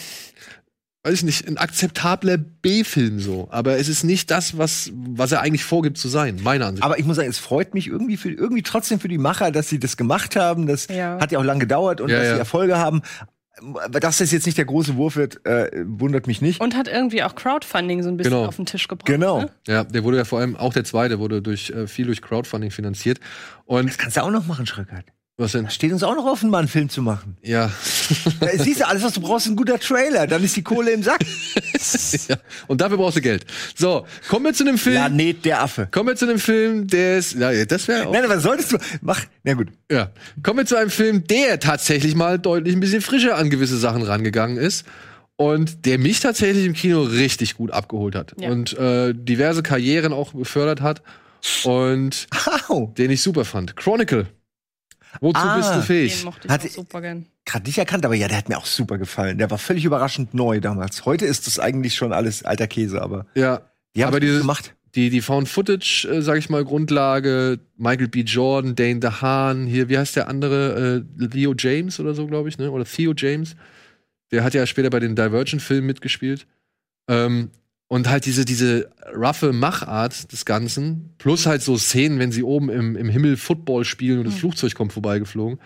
weiß ich nicht, ein akzeptabler B-Film so. Aber es ist nicht das, was, was er eigentlich vorgibt zu sein, meiner Ansicht. Aber ich muss sagen, es freut mich irgendwie für, irgendwie trotzdem für die Macher, dass sie das gemacht haben. Das Ja. hat ja auch lange gedauert und Ja, dass ja. sie Erfolge haben. Aber dass das jetzt nicht der große Wurf wird, äh, wundert mich nicht. Und hat irgendwie auch Crowdfunding so ein bisschen Genau. auf den Tisch gebracht. Genau. Ne? ja, der wurde ja vor allem, auch der zweite, wurde durch äh, viel durch Crowdfunding finanziert. Und Das kannst du auch noch machen, Schröckert. Was denn? Da steht uns auch noch offen, mal einen Film zu machen. Ja. Da siehst du, alles, was du brauchst, ist ein guter Trailer. Dann ist die Kohle im Sack. [laughs] ja. Und dafür brauchst du Geld. So, kommen wir zu einem Film. Planet der Affe. Kommen wir zu einem Film, der ist, ja, das wäre auch Nein, aber solltest du. Mach. Na gut. Ja. Kommen wir zu einem Film, der tatsächlich mal deutlich ein bisschen frischer an gewisse Sachen rangegangen ist. Und der mich tatsächlich im Kino richtig gut abgeholt hat. Ja. Und äh, diverse Karrieren auch befördert hat. Und Au. [laughs] den ich super fand. Chronicle. Wozu Ah. bist du Den fähig? mochte ich Hat- auch super gern. gerade nicht erkannt, aber ja, der hat mir auch super gefallen. Der war völlig überraschend neu damals. Heute ist das eigentlich schon alles alter Käse, aber Ja. die haben Aber dieses- gemacht. Die, die Found Footage, äh, sag ich mal, Grundlage, Michael B. Jordan, Dane DeHaan, hier, wie heißt der andere? Äh, Theo James oder so, glaube ich, ne? Oder Theo James. Der hat ja später bei den Divergent-Filmen mitgespielt. Ähm, und halt diese, diese roughe Machart des Ganzen, plus halt so Szenen, wenn sie oben im, im Himmel Football spielen und das Flugzeug kommt vorbeigeflogen.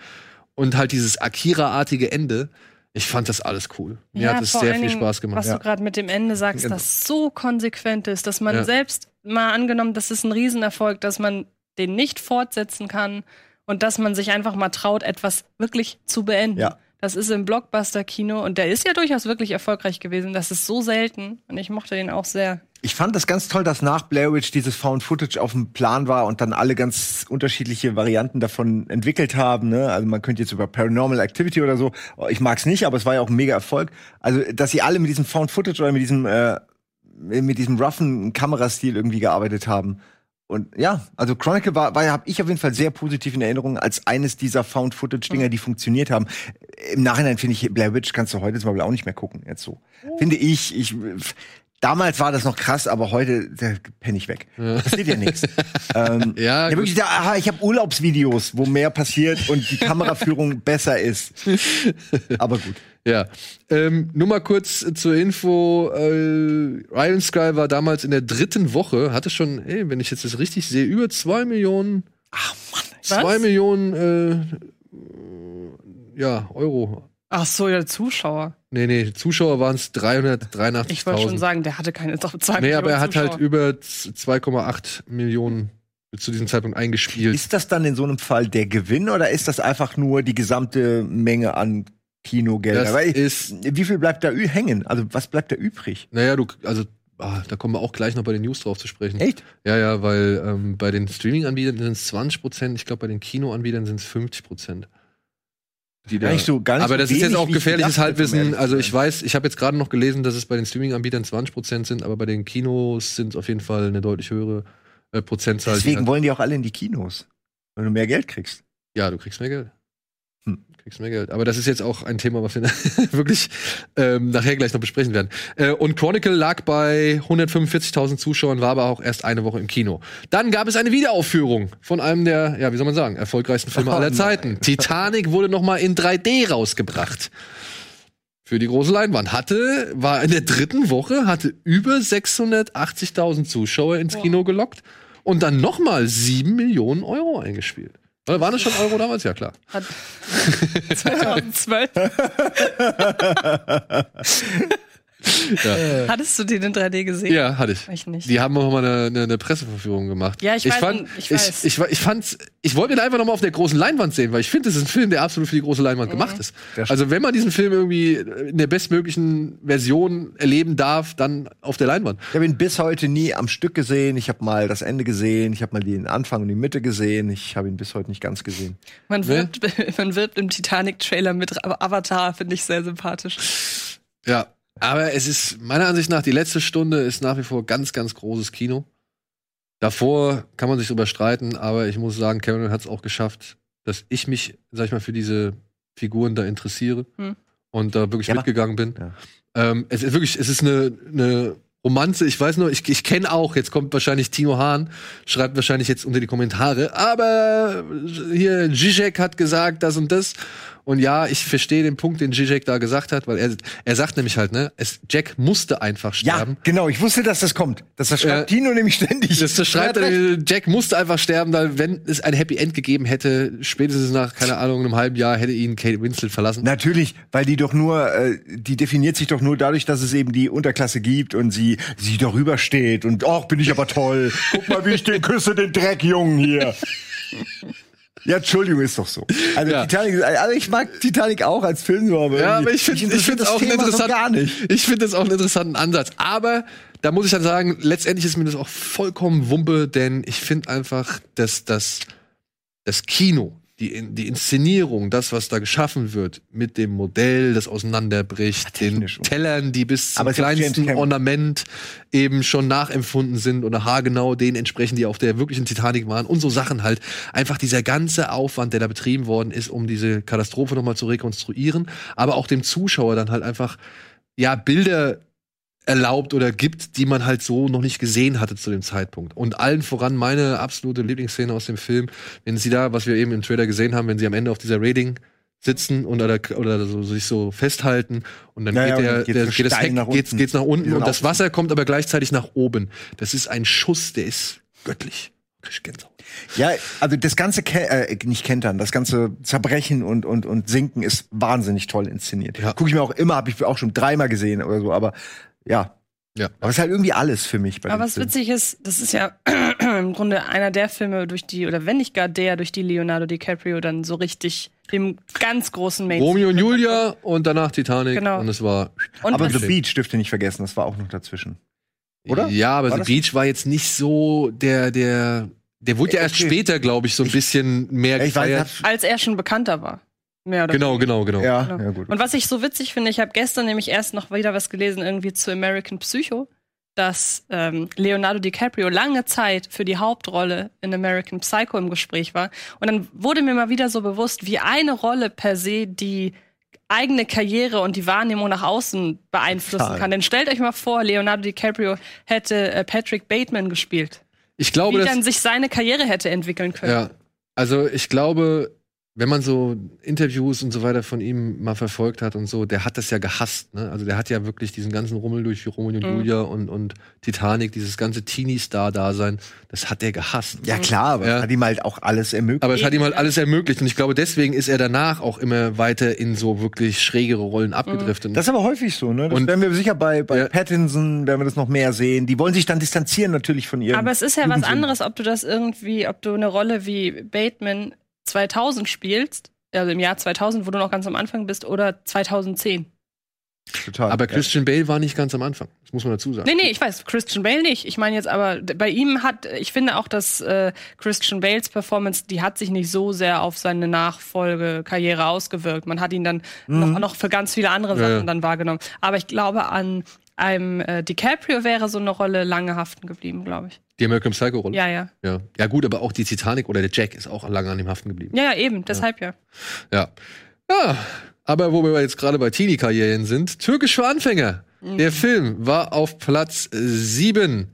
Und halt dieses Akira-artige Ende. Ich fand das alles cool. Mir hat es sehr viel Dingen, Spaß gemacht. Was Ja. du gerade mit dem Ende sagst, Genau. das so konsequent ist, dass man Ja. selbst mal angenommen, das ist ein Riesenerfolg, dass man den nicht fortsetzen kann und dass man sich einfach mal traut, etwas wirklich zu beenden. Ja. Das ist im Blockbuster-Kino und der ist ja durchaus wirklich erfolgreich gewesen. Das ist so selten und ich mochte den auch sehr. Ich fand das ganz toll, dass nach Blair Witch dieses Found Footage auf dem Plan war und dann alle ganz unterschiedliche Varianten davon entwickelt haben. Ne? Also man könnte jetzt über Paranormal Activity oder so. Ich mag's nicht, aber es war ja auch ein mega Erfolg. Also dass sie alle mit diesem Found Footage oder mit diesem äh, mit diesem roughen Kamerastil irgendwie gearbeitet haben. Und ja, also Chronicle war, war habe ich auf jeden Fall sehr positiv in Erinnerung als eines dieser Found Footage Dinger, die funktioniert haben. Im Nachhinein finde ich Blair Witch kannst du heute zum Beispiel auch nicht mehr gucken jetzt so. Finde ich, ich Damals war das noch krass, aber heute da penne ich weg. Passiert ja nichts. [laughs] ähm, Ja, ja, wirklich, da, aha, ich habe Urlaubsvideos, wo mehr passiert und die [laughs] Kameraführung besser ist. Aber gut. Ja. Ähm, nur mal kurz zur Info. Äh, Ryan Sky war damals in der dritten Woche, hatte schon, ey, wenn ich jetzt das richtig sehe, über zwei Millionen, Ach Mann. zwei Millionen, äh, ja, Euro. Ach so, ja, Zuschauer. Nee, nee, Zuschauer waren es 383.000. Ich wollte schon sagen, der hatte keine doch zwei Nee, aber er Millionen hat halt über z- 2,8 Millionen zu diesem Zeitpunkt eingespielt. Ist das dann in so einem Fall der Gewinn oder ist das einfach nur die gesamte Menge an Kinogelder? Das Weil, ist- wie viel bleibt da hängen? Also was bleibt da übrig? Naja, du, also, ah, da kommen wir auch gleich noch bei den News drauf zu sprechen. Echt? Ja, ja, weil ähm, bei den Streaming-Anbietern sind es 20 Prozent, ich glaube, bei den Kinoanbietern sind es 50 Prozent. Die nicht so, nicht aber das ist jetzt wenig, auch ich gefährliches Halbwissen. Also ich weiß, ich habe jetzt gerade noch gelesen, dass es bei den Streaming-Anbietern 20 Prozent sind, aber bei den Kinos sind es auf jeden Fall eine deutlich höhere äh, Prozentzahl. die Deswegen halt- wollen die auch alle in die Kinos, wenn du mehr Geld kriegst. ja, du kriegst mehr Geld. Kriegst mehr Geld. Aber das ist jetzt auch ein Thema, was wir [laughs] wirklich ähm, nachher gleich noch besprechen werden. Äh, und Chronicle lag bei 145.000 Zuschauern, war aber auch erst eine Woche im Kino. Dann gab es eine Wiederaufführung von einem der, ja, wie soll man sagen, erfolgreichsten Filme Oh [laughs] aller nein. Zeiten. Titanic wurde noch mal in 3D rausgebracht. Für die große Leinwand. Hatte, war in der dritten Woche, hatte über 680.000 Zuschauer ins Kino gelockt und dann noch mal 7 Millionen Euro eingespielt. Oder waren das schon Euro damals? Ja, klar. Hat [laughs] 2012. [laughs] Ja. Hattest du den in 3D gesehen? Ja, hatte ich. Ich nicht. Die haben auch mal eine, eine, eine Presseverführung gemacht. Ja, ich weiß, fand, ich weiß. Ich, ich, ich, fand's, ich wollte ihn einfach noch mal auf der großen Leinwand sehen, weil ich finde, das ist ein Film, der absolut für die große Leinwand Mhm. gemacht ist. Also, wenn man diesen Film irgendwie in der bestmöglichen Version erleben darf, dann auf der Leinwand. Ich habe ihn bis heute nie am Stück gesehen. Ich habe mal das Ende gesehen. Ich habe mal den Anfang und die Mitte gesehen. Ich habe ihn bis heute nicht ganz gesehen. Man Ne? wirbt, [laughs] man wirbt im Titanic-Trailer mit Avatar, finde ich sehr sympathisch. Ja. Aber es ist, meiner Ansicht nach, die letzte Stunde ist nach wie vor ganz, ganz großes Kino. Davor kann man sich drüber streiten, aber ich muss sagen, Cameron hat es auch geschafft, dass ich mich, sag ich mal, für diese Figuren da interessiere Hm. und da wirklich Ja, mitgegangen bin. Ja. Ähm, es ist wirklich, es ist eine, eine Romanze. Ich weiß nur, ich, ich kenne auch, jetzt kommt wahrscheinlich Tino Hahn, schreibt wahrscheinlich jetzt unter die Kommentare, aber hier Zizek hat gesagt das und das. Und ja, ich verstehe den Punkt, den Zizek da gesagt hat, weil er, er sagt nämlich halt, ne, es, Jack musste einfach sterben. Ja, genau. Ich wusste, dass das kommt. Das das schreibt Ja. Tino nämlich ständig. Das, das schreibt er, Jack musste einfach sterben, weil wenn es ein Happy End gegeben hätte, spätestens nach, keine Ahnung, einem halben Jahr hätte ihn Kate Winslet verlassen. Natürlich, weil die doch nur, äh, die definiert sich doch nur dadurch, dass es eben die Unterklasse gibt und sie, sie darüber steht und ach, bin ich aber toll. Guck mal, wie ich den küsse, den Dreckjungen hier. [laughs] Ja, Entschuldigung, ist doch so. Also Ja. Titanic, also ich mag Titanic auch als Film, aber, Ja, aber ich finde ich finde das auch einen interessanten, gar nicht. ich finde es auch einen interessanten Ansatz. Aber da muss ich dann sagen, letztendlich ist mir das auch vollkommen Wumpe, denn ich finde einfach, dass das, das Kino, die, die Inszenierung, das, was da geschaffen wird, mit dem Modell, das auseinanderbricht, den technisch. Tellern, die bis zum kleinsten. Ornament eben schon nachempfunden sind oder haargenau denen entsprechen, die auf der wirklichen Titanic waren und so Sachen halt. Einfach dieser ganze Aufwand, der da betrieben worden ist, um diese Katastrophe nochmal zu rekonstruieren, aber auch dem Zuschauer dann halt einfach, ja, Bilder erlaubt oder gibt, die man halt so noch nicht gesehen hatte zu dem Zeitpunkt. Und allen voran meine absolute Lieblingsszene aus dem Film, wenn sie da, was wir eben im Trailer gesehen haben, wenn sie am Ende auf dieser Rating sitzen und oder, oder so, sich so festhalten und dann Ja, ja, geht, und der, geht der, geht das Heck nach geht's, unten. geht's nach unten und das. Wasser kommt aber gleichzeitig nach oben. Das ist ein Schuss, der ist göttlich. Ja, also das ganze Ke äh, nicht Kentern, das ganze Zerbrechen und und und Sinken ist wahnsinnig toll inszeniert. Ja. Gucke ich mir auch immer, habe ich auch schon dreimal gesehen oder so, aber ja. Ja. Aber es ist halt irgendwie alles für mich bei Aber was Film. witzig ist, das ist ja [clears throat] im Grunde einer der Filme, durch die, oder wenn nicht gar der, durch die Leonardo DiCaprio dann so richtig im ganz großen Mainstream. Romeo und Julia und danach Titanic Genau. und es war Und Aber The Beach dürft ihr nicht vergessen, das war auch noch dazwischen. Oder? Ja, aber War The Beach war jetzt nicht so der der der wurde ja erst Okay. später, glaube ich, so ein bisschen mehr ich weiß, gefeiert. hab, als er schon bekannter war. Mehr oder Genau, genau, genau. ja, Genau. ja gut. Und was ich so witzig finde, ich habe gestern nämlich erst noch wieder was gelesen, irgendwie zu American Psycho, dass ähm, Leonardo DiCaprio lange Zeit für die Hauptrolle in American Psycho im Gespräch war. Und dann wurde mir mal wieder so bewusst, wie eine Rolle per se die eigene Karriere und die Wahrnehmung nach außen beeinflussen Total. kann. Denn stellt euch mal vor, Leonardo DiCaprio hätte äh, Patrick Bateman gespielt. Ich glaube, wie dass dann sich seine Karriere hätte entwickeln können. Ja, also ich glaube, wenn man so Interviews und so weiter von ihm mal verfolgt hat und so, der hat das ja gehasst. Ne? Also der hat ja wirklich diesen ganzen Rummel durch Romeo und Mhm. Julia und, und Titanic, dieses ganze Teenie-Star-Dasein, das hat er gehasst. ja klar, aber Ja. es hat ihm halt auch alles ermöglicht. Aber es hat ihm halt alles ermöglicht und ich glaube, deswegen ist er danach auch immer weiter in so wirklich schrägere Rollen abgedriftet. das ist aber häufig so, ne? Das Und- werden wir sicher bei, bei Ja. Pattinson, werden wir das noch mehr sehen. Die wollen sich dann distanzieren natürlich von ihrem. Aber es ist ja was Jugendsinn. anderes, ob du das irgendwie, ob du eine Rolle wie Bateman 2000 spielst, also im Jahr 2000, wo du noch ganz am Anfang bist, oder 2010. Total. Aber Christian Bale war nicht ganz am Anfang. Das muss man dazu sagen. Nee, nee, ich weiß, Christian Bale nicht. Ich meine jetzt aber, bei ihm hat, ich finde auch, dass äh, Christian Bales Performance, die hat sich nicht so sehr auf seine Nachfolgekarriere ausgewirkt. Man hat ihn dann noch, noch für ganz viele andere Ja, Sachen ja. dann wahrgenommen. Aber ich glaube, an einem äh, DiCaprio wäre so eine Rolle lange haften geblieben, glaube ich. Die American Psycho-Rolle. Ja, ja. ja. Ja, gut, aber auch die Titanic oder der Jack ist auch lange an ihm haften geblieben. Ja, ja, eben, deshalb ja. Ja. Ja, aber wo wir jetzt gerade bei Teenie-Karrieren sind, Türkisch für Anfänger. Der Film war auf Platz 7.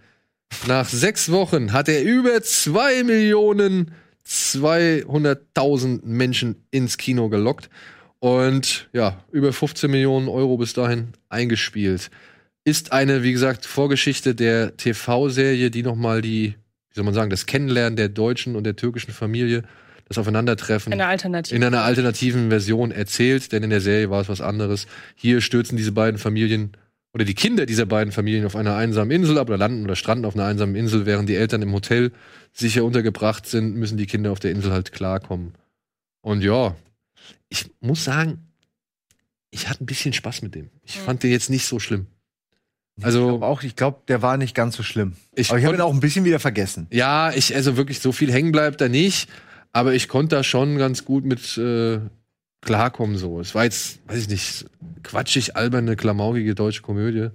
Nach sechs Wochen hat er über 2 Millionen 200.000 Menschen ins Kino gelockt und ja, über 15 Millionen Euro bis dahin eingespielt. Ist eine, wie gesagt, Vorgeschichte der TV-Serie, die nochmal die, wie soll man sagen, das Kennenlernen der deutschen und der türkischen Familie, das Aufeinandertreffen in einer alternativen Version erzählt, denn in der Serie war es was anderes. Hier stürzen diese beiden Familien oder die Kinder dieser beiden Familien auf einer einsamen Insel ab oder landen oder stranden auf einer einsamen Insel, während die Eltern im Hotel sicher untergebracht sind, müssen die Kinder auf der Insel halt klarkommen. Und ja, ich muss sagen, ich hatte ein bisschen Spaß mit dem. Ich Mhm. fand den jetzt nicht so schlimm. Ich Also, glaub auch, ich glaube, der war nicht ganz so schlimm. ich Aber ich habe ihn auch ein bisschen wieder vergessen. Ja, ich, also wirklich so viel hängen bleibt da nicht. Aber ich konnte da schon ganz gut mit äh, klarkommen so. Es war jetzt, weiß ich nicht, quatschig, alberne, klamaukige deutsche Komödie.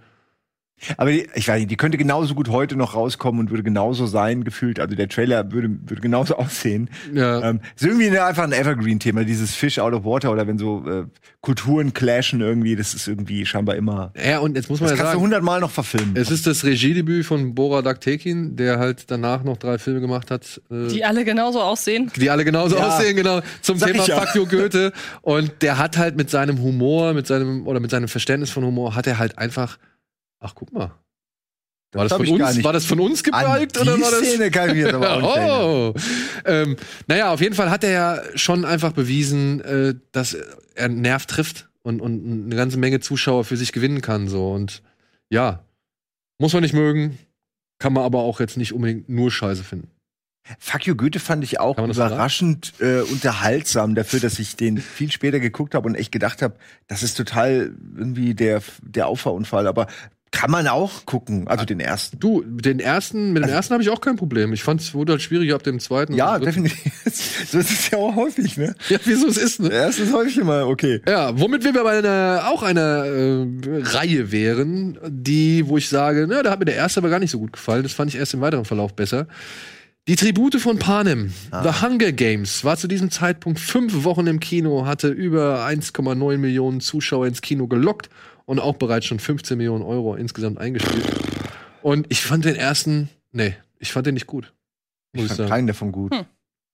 Aber die, ich weiß nicht, die könnte genauso gut heute noch rauskommen und würde genauso sein, gefühlt. Also der Trailer würde, würde genauso [laughs] aussehen. Ja, Ähm, ist irgendwie einfach ein Evergreen-Thema, dieses Fish out of water oder wenn so äh, Kulturen clashen irgendwie, das ist irgendwie scheinbar immer. ja und jetzt muss man Das ja kannst du sagen, hundertmal noch verfilmen. es ist das Regiedebüt von Bora Daktekin, der halt danach noch drei Filme gemacht hat. Äh, Die alle genauso aussehen. die alle genauso Ja. aussehen, genau, zum Sag Thema. Fuck [laughs] you Goethe. Und der hat halt mit seinem Humor, mit seinem, oder mit seinem Verständnis von Humor, hat er halt einfach, ach guck mal. War das, hab von uns, war das von uns gebalgt die oder war das? Szene kann ich jetzt aber auch [laughs] oh. ähm, naja, auf jeden Fall hat er ja schon einfach bewiesen, äh, dass er einen Nerv trifft und, und eine ganze Menge Zuschauer für sich gewinnen kann. So. Und ja, muss man nicht mögen, kann man aber auch jetzt nicht unbedingt nur Scheiße finden. Fuck you Goethe fand ich auch das überraschend äh, unterhaltsam dafür, dass ich den viel später geguckt habe und echt gedacht habe, das ist total irgendwie der, der Auffahrunfall. Aber Kann man auch gucken, also den ersten. Du, den ersten, mit dem ersten habe ich auch kein Problem. Ich fand es wurde halt schwieriger ab dem zweiten. Ja, dritten. definitiv. [laughs] so ist es ja auch häufig, ne? Ja, wieso es ist, ne? Der erste ist häufig immer okay. Ja, womit wir bei einer, auch einer äh, Reihe wären, die, wo ich sage, na, da hat mir der erste aber gar nicht so gut gefallen. Das fand ich erst im weiteren Verlauf besser. Die Tribute von Panem, The Hunger Games, war zu diesem Zeitpunkt fünf Wochen im Kino, hatte über 1,9 Millionen Zuschauer ins Kino gelockt und auch bereits schon 15 Millionen Euro insgesamt eingespielt. Und ich fand den ersten, nee, ich fand den nicht gut. Ich Muss ich fand sagen. keinen davon gut. Hm.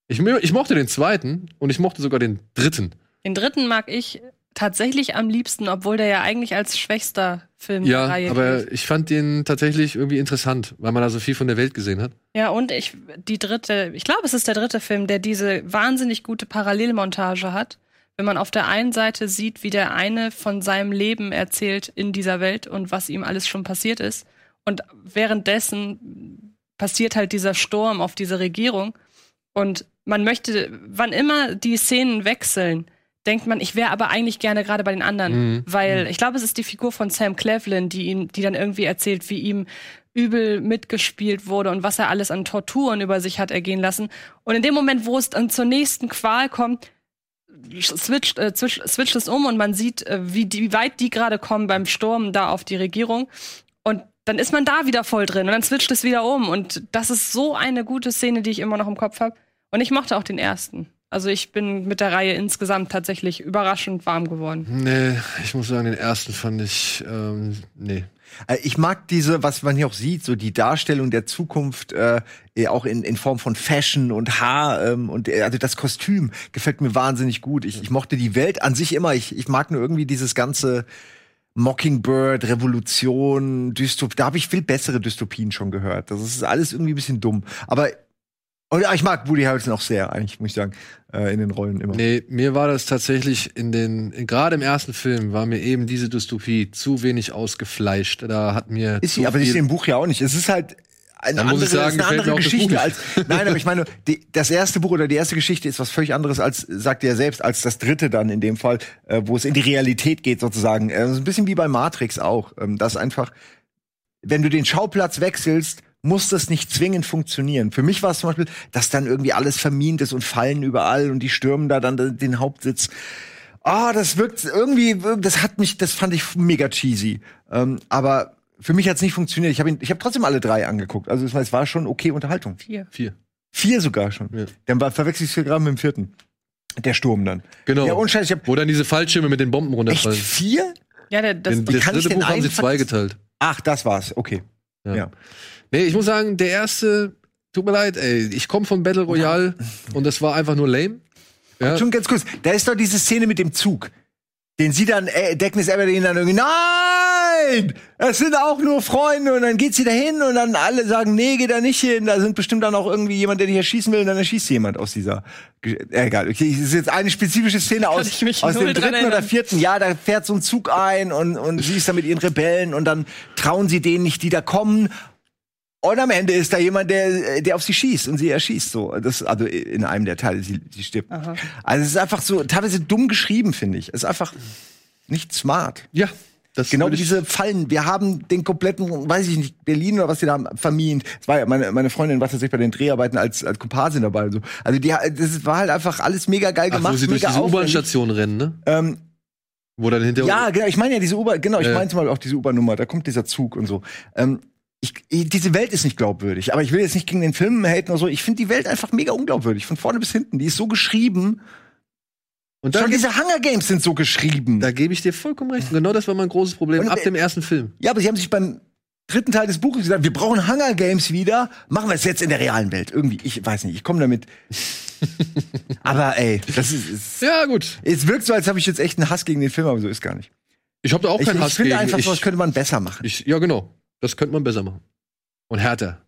Ich, ich mochte den zweiten und ich mochte sogar den dritten. Den dritten mag ich tatsächlich am liebsten, obwohl der ja eigentlich als schwächster Film der Ja, Reihe aber gilt. ich fand den tatsächlich irgendwie interessant, weil man da so viel von der Welt gesehen hat. Ja, und ich, die dritte, ich glaube, es ist der dritte Film, der diese wahnsinnig gute Parallelmontage hat. Wenn man auf der einen Seite sieht, wie der eine von seinem Leben erzählt in dieser Welt und was ihm alles schon passiert ist. Und währenddessen passiert halt dieser Sturm auf diese Regierung. Und man möchte, wann immer die Szenen wechseln, denkt man, ich wäre aber eigentlich gerne gerade bei den anderen. Mhm. Weil ich glaube, es ist die Figur von Sam Cleveland, die ihn, die dann irgendwie erzählt, wie ihm übel mitgespielt wurde und was er alles an Torturen über sich hat ergehen lassen. Und in dem Moment, wo es dann zur nächsten Qual kommt, switcht, äh, switcht, es um und man sieht, äh, wie, die, wie weit die gerade kommen beim Sturm da auf die Regierung. Und dann ist man da wieder voll drin und dann switcht es wieder um. Und das ist so eine gute Szene, die ich immer noch im Kopf habe. Und ich mochte auch den ersten. Also ich bin mit der Reihe insgesamt tatsächlich überraschend warm geworden. Nee, ich muss sagen, den ersten fand ich, ähm, nee. Äh, Ich mag diese, was man hier auch sieht, so die Darstellung der Zukunft, äh, eh auch in, in Form von Fashion und Haar ähm, und äh, also das Kostüm gefällt mir wahnsinnig gut. Ich, ich mochte die Welt an sich immer. Ich, ich mag nur irgendwie dieses ganze Mockingbird, Revolution, Dystop. Da habe ich viel bessere Dystopien schon gehört. Das ist alles irgendwie ein bisschen dumm. Aber und ja, ich mag Woody Harrelson auch sehr, eigentlich, muss ich sagen, äh, in den Rollen immer. Nee, mir war das tatsächlich in den, gerade im ersten Film war mir eben diese Dystopie zu wenig ausgefleischt. Da hat mir. Ist sie, aber die ist im Buch ja auch nicht. Es ist halt eine Dann muss andere, ich sagen, eine andere Geschichte als. Nein, aber ich meine, die, das erste Buch oder die erste Geschichte ist was völlig anderes als, sagt er selbst, als das dritte dann in dem Fall, äh, wo es in die Realität geht sozusagen. Äh, so ein bisschen wie bei Matrix auch. Ähm, das einfach, wenn du den Schauplatz wechselst, muss das nicht zwingend funktionieren. Für mich war es zum Beispiel, dass dann irgendwie alles vermint ist und Fallen überall und die stürmen da dann den Hauptsitz. Ah, das wirkt irgendwie, das hat mich, das fand ich mega cheesy. Ähm, aber für mich hat es nicht funktioniert. Ich habe ich hab trotzdem alle drei angeguckt. Also es war schon okay Unterhaltung. Vier. Vier. Vier sogar schon. Ja. Dann war verwechsel ich gerade mit dem vierten. Der Sturm dann. Genau. Ja, und Scheiß, ich hab Wo dann diese Fallschirme mit den Bomben echt runterfallen. vier? Ja, der, das, Den, wie das kann ich dritte den Buch haben sie einen zweigeteilt. Ach, das war's. Okay. Ja. Ja. Nee, ich muss sagen, der erste, tut mir leid, ey, ich komme von Battle Royale und das war einfach nur lame. Ja, Schon ganz kurz. Da ist doch diese Szene mit dem Zug. Den sie dann, äh, Daphnis Everdeen dann irgendwie, nein! Es sind auch nur Freunde und dann geht sie da hin und dann alle sagen, nee, geh da nicht hin. Da sind bestimmt dann auch irgendwie jemand, der dich erschießen will und dann erschießt sie jemand aus dieser, äh, egal. Okay, das ist jetzt eine spezifische Szene aus, aus dem dritten oder vierten Jahr. Da fährt so ein Zug ein und, und sie ist da mit ihren Rebellen und dann trauen sie denen nicht, die da kommen. Und am Ende ist da jemand, der, der auf sie schießt und sie erschießt. So, das, also in einem der Teile, sie, sie stirbt. Aha. Also es ist einfach so teilweise dumm geschrieben, finde ich. Es ist einfach nicht smart. ja das Genau diese Fallen. Wir haben den kompletten, weiß ich nicht, Berlin oder was die da haben, vermint. Es war ja, meine, meine Freundin war tatsächlich bei den Dreharbeiten als, als Komparsin dabei. und So. Also die, das war halt einfach alles mega geil Ach, gemacht. wo sie durch diese. U-Bahn-Station rennen, ne? Ähm, Wo dann hinter ja, genau, ich meine ja diese U-Bahn, genau, ich Ja. meine zum Beispiel auch diese U-Bahn-Nummer, da kommt dieser Zug und so. Ähm, ich, ich, diese Welt ist nicht glaubwürdig, aber ich will jetzt nicht gegen den Film haten oder so. Ich finde die Welt einfach mega unglaubwürdig, von vorne bis hinten. Die ist so geschrieben. Und Schon diese Hunger Games sind so geschrieben. da gebe ich dir vollkommen recht. Und Genau das war mein großes Problem Und, ab äh, dem ersten Film. Ja, aber sie haben sich beim dritten Teil des Buches gesagt, wir brauchen Hunger Games wieder. Machen wir es jetzt in der realen Welt. Irgendwie, ich weiß nicht, ich komme damit. [laughs] aber ey, das ist, ist Ja, gut. es wirkt so, als habe ich jetzt echt einen Hass gegen den Film, aber so ist gar nicht. Ich habe da auch Ich, keinen ich Hass finde gegen. einfach, ich, sowas könnte man besser machen. ich, ja, genau. Das könnte man besser machen. Und härter.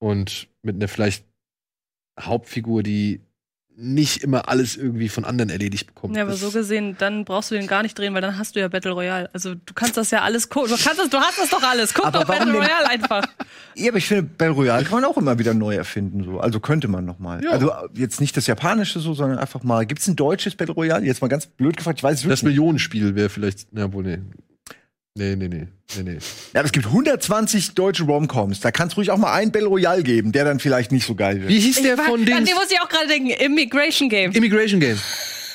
Und mit einer vielleicht Hauptfigur, die nicht immer alles irgendwie von anderen erledigt bekommt. Ja, aber Das- so gesehen, dann brauchst du den gar nicht drehen, weil dann hast du ja Battle Royale. Also du kannst das ja alles gucken. Du kannst das, du hast das doch alles. Guck Aber doch Battle Royale einfach. Ja, aber ich finde, Battle Royale kann man auch immer wieder neu erfinden. So. Also könnte man noch mal. Ja. Also jetzt nicht das Japanische so, sondern einfach mal. Gibt's ein deutsches Battle Royale? Jetzt mal ganz blöd gefragt. Ich weiß es Das wirklich nicht. Millionenspiel wäre vielleicht, ja wohl, nee. Nee, nee, nee. nee, nee. Ja, aber es gibt 120 deutsche Romcoms. Da kann es ruhig auch mal einen Battle Royale geben, der dann vielleicht nicht so geil wird. Wie hieß der Ich von An Dings? den muss ich auch gerade denken. Immigration Game. Immigration Game.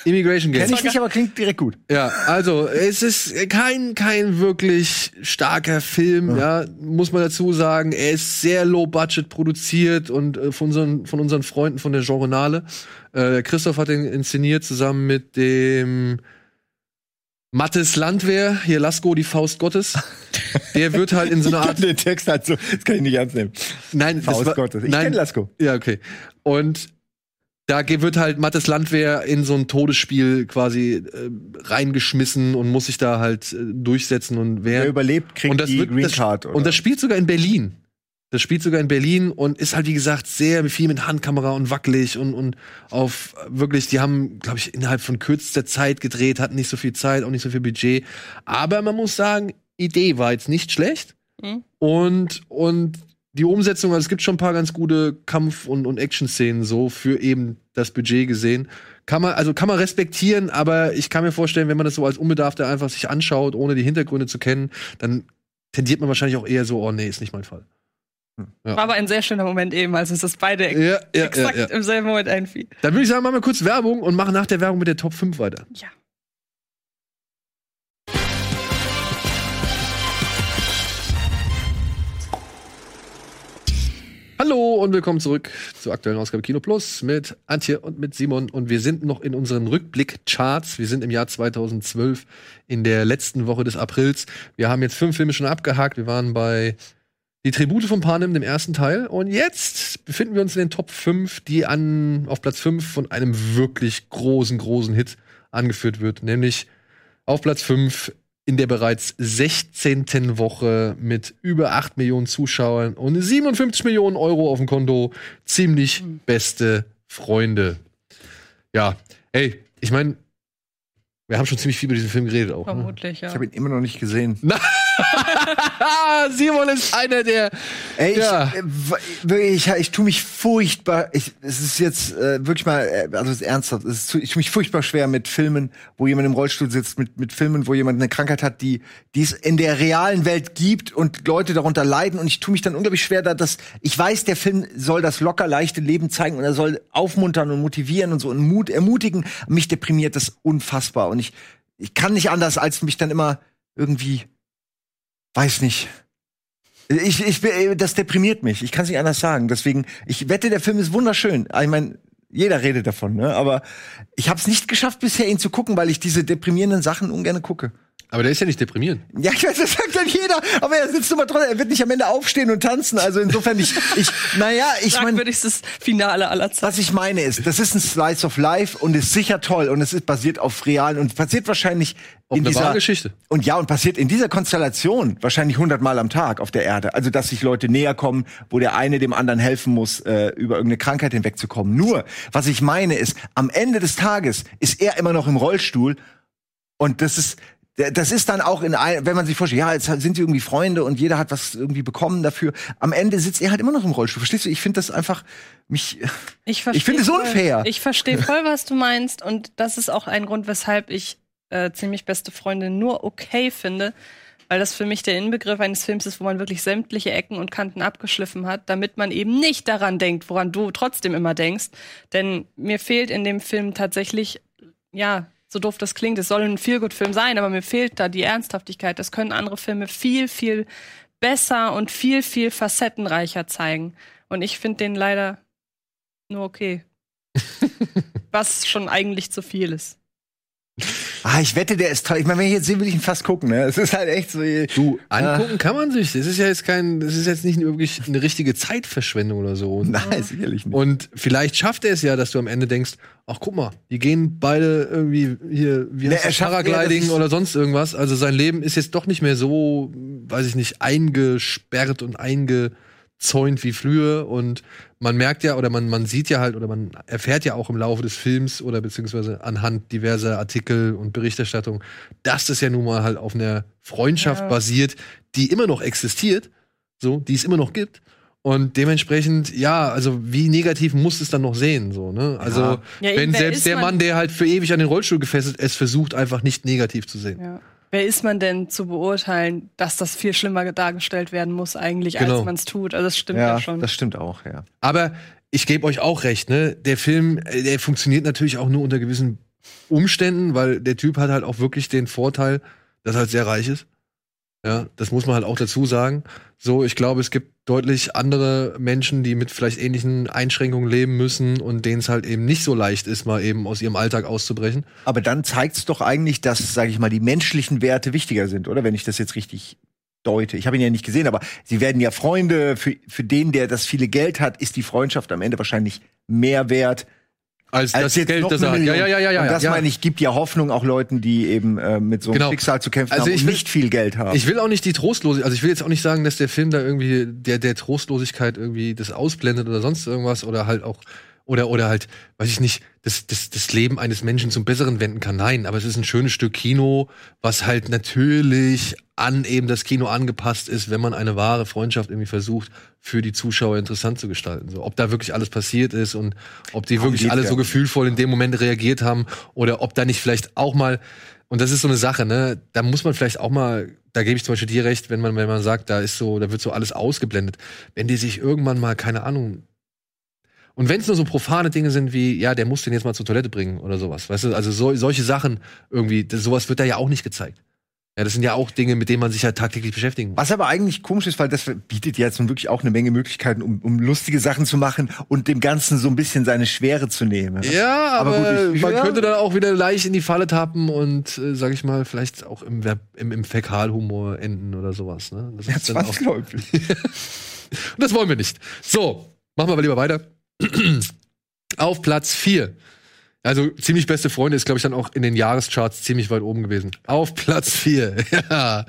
Immigration Game. Kenn ich nicht, aber klingt direkt gut. Ja, also es ist kein kein wirklich starker Film, ja. muss man dazu sagen. Er ist sehr low budget produziert und äh, von unseren von unseren Freunden von der Genrenale. Äh, Christoph hat ihn inszeniert zusammen mit dem Mattes Landwehr, hier Lasko, die Faust Gottes. Der wird halt in so einer Art den Text halt so, das kann ich nicht ernst nehmen. Nein, Faust war- Gottes. Ich nein, kenn Lasko. Ja, okay. Und da wird halt Mattes Landwehr in so ein Todesspiel quasi äh, reingeschmissen und muss sich da halt äh, durchsetzen und Wer wer überlebt, kriegt und das die wird, Green Card. Oder? und das spielt sogar in Berlin. Das spielt sogar in Berlin und ist halt wie gesagt sehr viel mit Handkamera und wackelig und und auf wirklich, die haben, glaube ich, innerhalb von kürzester Zeit gedreht, hatten nicht so viel Zeit, auch nicht so viel Budget. Aber man muss sagen, Idee war jetzt nicht schlecht. Mhm. Und, und die Umsetzung, also es gibt schon ein paar ganz gute Kampf- und, und Action-Szenen so für eben das Budget gesehen. Kann man, also kann man respektieren, aber ich kann mir vorstellen, wenn man das so als Unbedarfter einfach sich anschaut, ohne die Hintergründe zu kennen, dann tendiert man wahrscheinlich auch eher so, oh nee, ist nicht mein Fall. War aber ein sehr schöner Moment eben, als uns das beide Ja, ja, ja, exakt ja. im selben Moment einfiel. Dann würde ich sagen, machen wir kurz Werbung und machen nach der Werbung mit der Top 5 weiter. Ja. Hallo und willkommen zurück zur aktuellen Ausgabe Kino Plus mit Antje und mit Simon. Und wir sind noch in unseren Rückblick-Charts. Wir sind im Jahr 2012 in der letzten Woche des Aprils. Wir haben jetzt fünf Filme schon abgehakt. Wir waren bei Die Tribute von Panem, dem ersten Teil. Und jetzt befinden wir uns in den Top 5, die an, auf Platz 5 von einem wirklich großen, großen Hit angeführt wird. Nämlich auf Platz 5 in der bereits 16. Woche mit über 8 Millionen Zuschauern und 57 Millionen Euro auf dem Konto. Ziemlich beste Freunde. Ja, ey, ich meine, wir haben schon ziemlich viel über diesen Film geredet auch. Ne? Vermutlich, ja. ich habe ihn immer noch nicht gesehen. [laughs] [laughs] Simon ist einer der. Ey, Ja. ich, äh, w- wirklich, ich, ich tue mich furchtbar. Ich, es ist jetzt äh, wirklich mal, äh, also es ist ernsthaft. Es ist, ich tue mich furchtbar schwer mit Filmen, wo jemand im Rollstuhl sitzt, mit, mit Filmen, wo jemand eine Krankheit hat, die, die es in der realen Welt gibt und Leute darunter leiden. Und ich tue mich dann unglaublich schwer, da das. Ich weiß, der Film soll das locker leichte Leben zeigen und er soll aufmuntern und motivieren und so und Mut ermutigen. Mich deprimiert das unfassbar und ich, ich kann nicht anders, als mich dann immer irgendwie, weiß nicht. Ich, ich, bin- das deprimiert mich. Ich kann es nicht anders sagen. Deswegen, ich wette, der Film ist wunderschön. Ich meine, jeder redet davon, ne? Aber ich habe es nicht geschafft bisher, ihn zu gucken, weil ich diese deprimierenden Sachen ungern gucke. Aber der ist ja nicht deprimierend. Ja, ich [laughs] weiß, das sagt dann jeder, aber er sitzt immer trotzdem, er wird nicht am Ende aufstehen und tanzen. Also insofern, ich, ich naja, ich meine, Fragwürdigstes Finale aller Zeiten. was ich meine ist, das ist ein Slice of Life und ist sicher toll und es ist basiert auf realen und passiert wahrscheinlich Auf in dieser Geschichte. und ja und passiert in dieser Konstellation wahrscheinlich hundertmal am Tag auf der Erde. Also dass sich Leute näher kommen, wo der eine dem anderen helfen muss, äh, über irgendeine Krankheit hinwegzukommen. Nur, was ich meine ist, am Ende des Tages ist er immer noch im Rollstuhl und das ist das ist dann auch in ein, wenn man sich vorstellt, ja, jetzt sind sie irgendwie Freunde und jeder hat was irgendwie bekommen dafür. Am Ende sitzt er halt immer noch im Rollstuhl. Verstehst du? Ich finde das einfach mich. Ich, Ich finde es unfair. Ich verstehe voll, was du meinst. Und das ist auch ein Grund, weshalb ich äh, ziemlich beste Freunde nur okay finde. Weil das für mich der Inbegriff eines Films ist, wo man wirklich sämtliche Ecken und Kanten abgeschliffen hat, damit man eben nicht daran denkt, woran du trotzdem immer denkst. Denn mir fehlt in dem Film tatsächlich, ja, so doof das klingt, es soll ein Feelgood-Film sein, aber mir fehlt da die Ernsthaftigkeit. Das können andere Filme viel, viel besser und viel, viel facettenreicher zeigen. Und ich finde den leider nur okay. [laughs] Was schon eigentlich zu viel ist. [laughs] Ah, ich wette, der ist toll. Ich meine, wenn ich jetzt sehe, will ich ihn fast gucken. Ne? Es ist halt echt so. Du, angucken kann man sich. Das ist ja jetzt kein, das ist jetzt nicht wirklich eine richtige Zeitverschwendung oder so. Und, [laughs] Nein, sicherlich nicht. und vielleicht schafft er es ja, dass du am Ende denkst, ach guck mal, die gehen beide irgendwie hier, wie Nee, heißt er das, Paragliding oder sonst irgendwas. Also sein Leben ist jetzt doch nicht mehr so, weiß ich nicht, eingesperrt und eingezäunt wie früher. Und man merkt ja oder man, man sieht ja halt oder man erfährt ja auch im Laufe des Films oder beziehungsweise anhand diverser Artikel und Berichterstattung, dass das ja nun mal halt auf einer Freundschaft Ja. basiert, die immer noch existiert, so, die es immer noch gibt. Und dementsprechend, ja, also wie negativ muss es dann noch sehen, so, ne? Also, Ja, eben, wenn selbst ist der man- Mann, der halt für ewig an den Rollstuhl gefesselt, es versucht, einfach nicht negativ zu sehen. Ja. Wer ist man denn zu beurteilen, dass das viel schlimmer dargestellt werden muss eigentlich, Genau. als man es tut? Also das stimmt ja, Ja, schon. das stimmt auch, ja. Aber ich gebe euch auch recht, ne? Der Film, äh, der funktioniert natürlich auch nur unter gewissen Umständen, weil der Typ hat halt auch wirklich den Vorteil, dass er halt sehr reich ist. Ja, das muss man halt auch dazu sagen. So, ich glaube, es gibt deutlich andere Menschen, die mit vielleicht ähnlichen Einschränkungen leben müssen und denen es halt eben nicht so leicht ist, mal eben aus ihrem Alltag auszubrechen. Aber dann zeigt es doch eigentlich, dass, sage ich mal, die menschlichen Werte wichtiger sind, oder? Wenn ich das jetzt richtig deute. Ich habe ihn ja nicht gesehen, aber sie werden ja Freunde. Für, für den, der das viele Geld hat, ist die Freundschaft am Ende wahrscheinlich mehr wert Als, als das jetzt Geld, das er hat. Ja, ja, ja, ja, Und ja. das ja. meine ich, gibt ja Hoffnung auch Leuten, die eben äh, mit so einem Genau. Schicksal zu kämpfen Also haben ich und will- nicht viel Geld haben. Ich will auch nicht die Trostlosigkeit, also ich will jetzt auch nicht sagen, dass der Film da irgendwie der, der Trostlosigkeit irgendwie das ausblendet oder sonst irgendwas oder halt auch, oder, oder halt, weiß ich nicht, das, das, das Leben eines Menschen zum Besseren wenden kann. Nein, aber es ist ein schönes Stück Kino, was halt natürlich an eben das Kino angepasst ist, wenn man eine wahre Freundschaft irgendwie versucht, für die Zuschauer interessant zu gestalten. So, ob da wirklich alles passiert ist und ob die Darum wirklich alle so gefühlvoll in dem Moment reagiert haben oder ob da nicht vielleicht auch mal und das ist so eine Sache, ne? Da muss man vielleicht auch mal, da gebe ich zum Beispiel dir recht, wenn man, wenn man sagt, da ist so, da wird so alles ausgeblendet. Wenn die sich irgendwann mal, keine Ahnung, und wenn es nur so profane Dinge sind wie, ja, der muss den jetzt mal zur Toilette bringen oder sowas, weißt du, also so, solche Sachen irgendwie, das, sowas wird da ja auch nicht gezeigt. Ja, das sind ja auch Dinge, mit denen man sich ja tagtäglich beschäftigen muss. Was aber eigentlich komisch ist, weil das bietet ja jetzt nun wirklich auch eine Menge Möglichkeiten, um, um lustige Sachen zu machen und dem Ganzen so ein bisschen seine Schwere zu nehmen. Ja, aber, Aber gut, ich- man ja. könnte dann auch wieder leicht in die Falle tappen und, äh, sag ich mal, vielleicht auch im, im, im Fäkalhumor enden oder sowas. Ne? Das Ja, ist dann auch. Und [laughs] das wollen wir nicht. So, machen wir aber lieber weiter. [clears throat] Auf Platz 4. Also ziemlich beste Freunde ist, glaube ich, dann auch in den Jahrescharts ziemlich weit oben gewesen. Auf Platz 4. [laughs] Ja.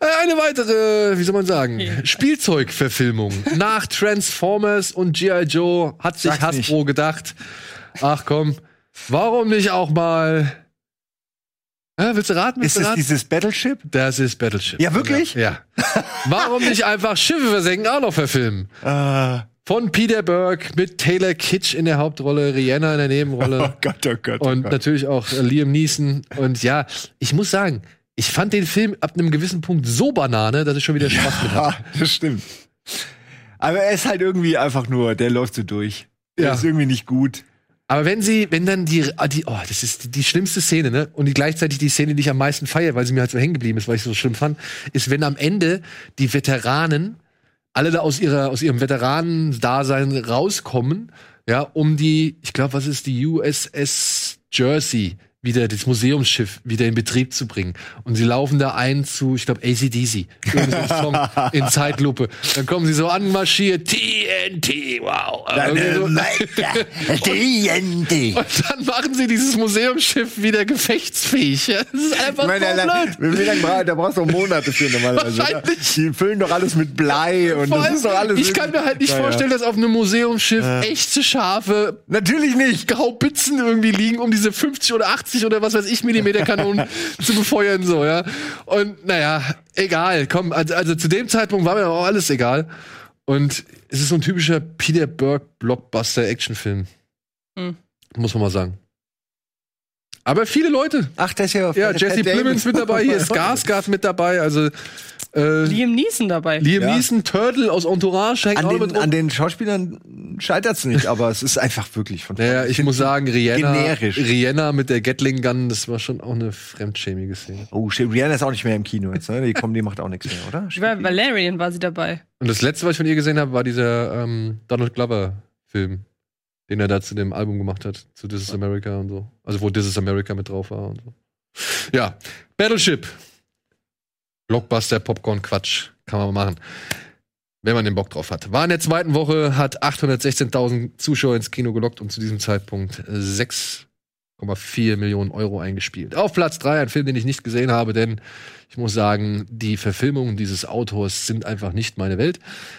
Eine weitere, wie soll man sagen, Ja. Spielzeugverfilmung. Nach Transformers und G.I. Joe hat sich Sag's Hasbro gedacht, ach komm, warum nicht auch mal. Ja, willst du raten? Willst Ist du es raten? dieses Battleship? Das ist Battleship. Ja, wirklich? Ja. [laughs] Warum nicht einfach Schiffe versenken auch noch verfilmen? Äh, Von Peter Burke mit Taylor Kitsch in der Hauptrolle, Rihanna in der [laughs] oh Nebenrolle Gott, oh Gott. Oh und Gott. natürlich auch äh, Liam Neeson. Und ja, ich muss sagen, ich fand den Film ab einem gewissen Punkt so Banane, dass ich schon wieder Spaß mit hatte. Ah, [laughs] das stimmt. Aber er ist halt irgendwie einfach nur, der läuft so durch. Der Ja. ist irgendwie nicht gut. Aber wenn sie, wenn dann die, ah, die, oh, das ist die, die schlimmste Szene, ne? Und die gleichzeitig die Szene, die ich am meisten feiere, weil sie mir halt so hängen geblieben ist, weil ich sie so schlimm fand, ist, wenn am Ende die Veteranen alle da aus ihrer, aus ihrem Veteranen-Dasein rauskommen, ja, um die, ich glaube, was ist die USS Jersey wieder das Museumsschiff wieder in Betrieb zu bringen. Und sie laufen da ein zu, ich glaube, ACDC. [laughs] Song in Zeitlupe. Dann kommen sie so anmarschiert, TNT, wow. So. TNT. [laughs] Und dann machen sie dieses Museumsschiff wieder gefechtsfähig. Das ist einfach Ich meine, so da, blöd. wie lange da brauchst du Monate für normalerweise. Wahrscheinlich. Die füllen doch alles mit Blei und das ist doch alles. ich kann mir halt nicht Naja. vorstellen, dass auf einem Museumsschiff echte Schafe Natürlich nicht. Haubitzen irgendwie liegen, um diese 50 oder 80 oder was weiß ich Millimeter Kanonen [laughs] zu befeuern, so, ja. Und naja, egal, komm, also, also zu dem Zeitpunkt war mir auch alles egal. Und es ist so ein typischer Peter Burke Blockbuster-Actionfilm. Hm. Muss man mal sagen. Aber viele Leute. Ach, das ist ja. Ja, Jesse Plemons mit dabei, hier ist Skarsgård mit dabei, also äh, Liam Neeson dabei. Liam Ja. Neeson, Turtle aus Entourage hängt An mit den, rum. an den Schauspielern scheitert's nicht, aber es ist einfach wirklich von Naja, ich muss sagen, Rihanna, generisch. Rihanna mit der Gatling Gun, das war schon auch eine fremdschämige Szene. Oh, Rihanna ist auch nicht mehr im Kino jetzt, ne? Die kommen, die macht auch nichts mehr, oder? Bei Valerian war sie dabei. Und das letzte, was ich von ihr gesehen habe, war dieser ähm, Donald Glover-Film, den er da zu dem Album gemacht hat, zu This is America und so. Also wo This is America mit drauf war und so. Ja, Battleship. Blockbuster, Popcorn, Quatsch. Kann man machen. Wenn man den Bock drauf hat. War in der zweiten Woche, hat 816.000 Zuschauer ins Kino gelockt und zu diesem Zeitpunkt äh, 6,4 Millionen Euro eingespielt. Auf Platz 3 ein Film, den ich nicht gesehen habe, denn ich muss sagen, die Verfilmungen dieses Autors sind einfach nicht meine Welt.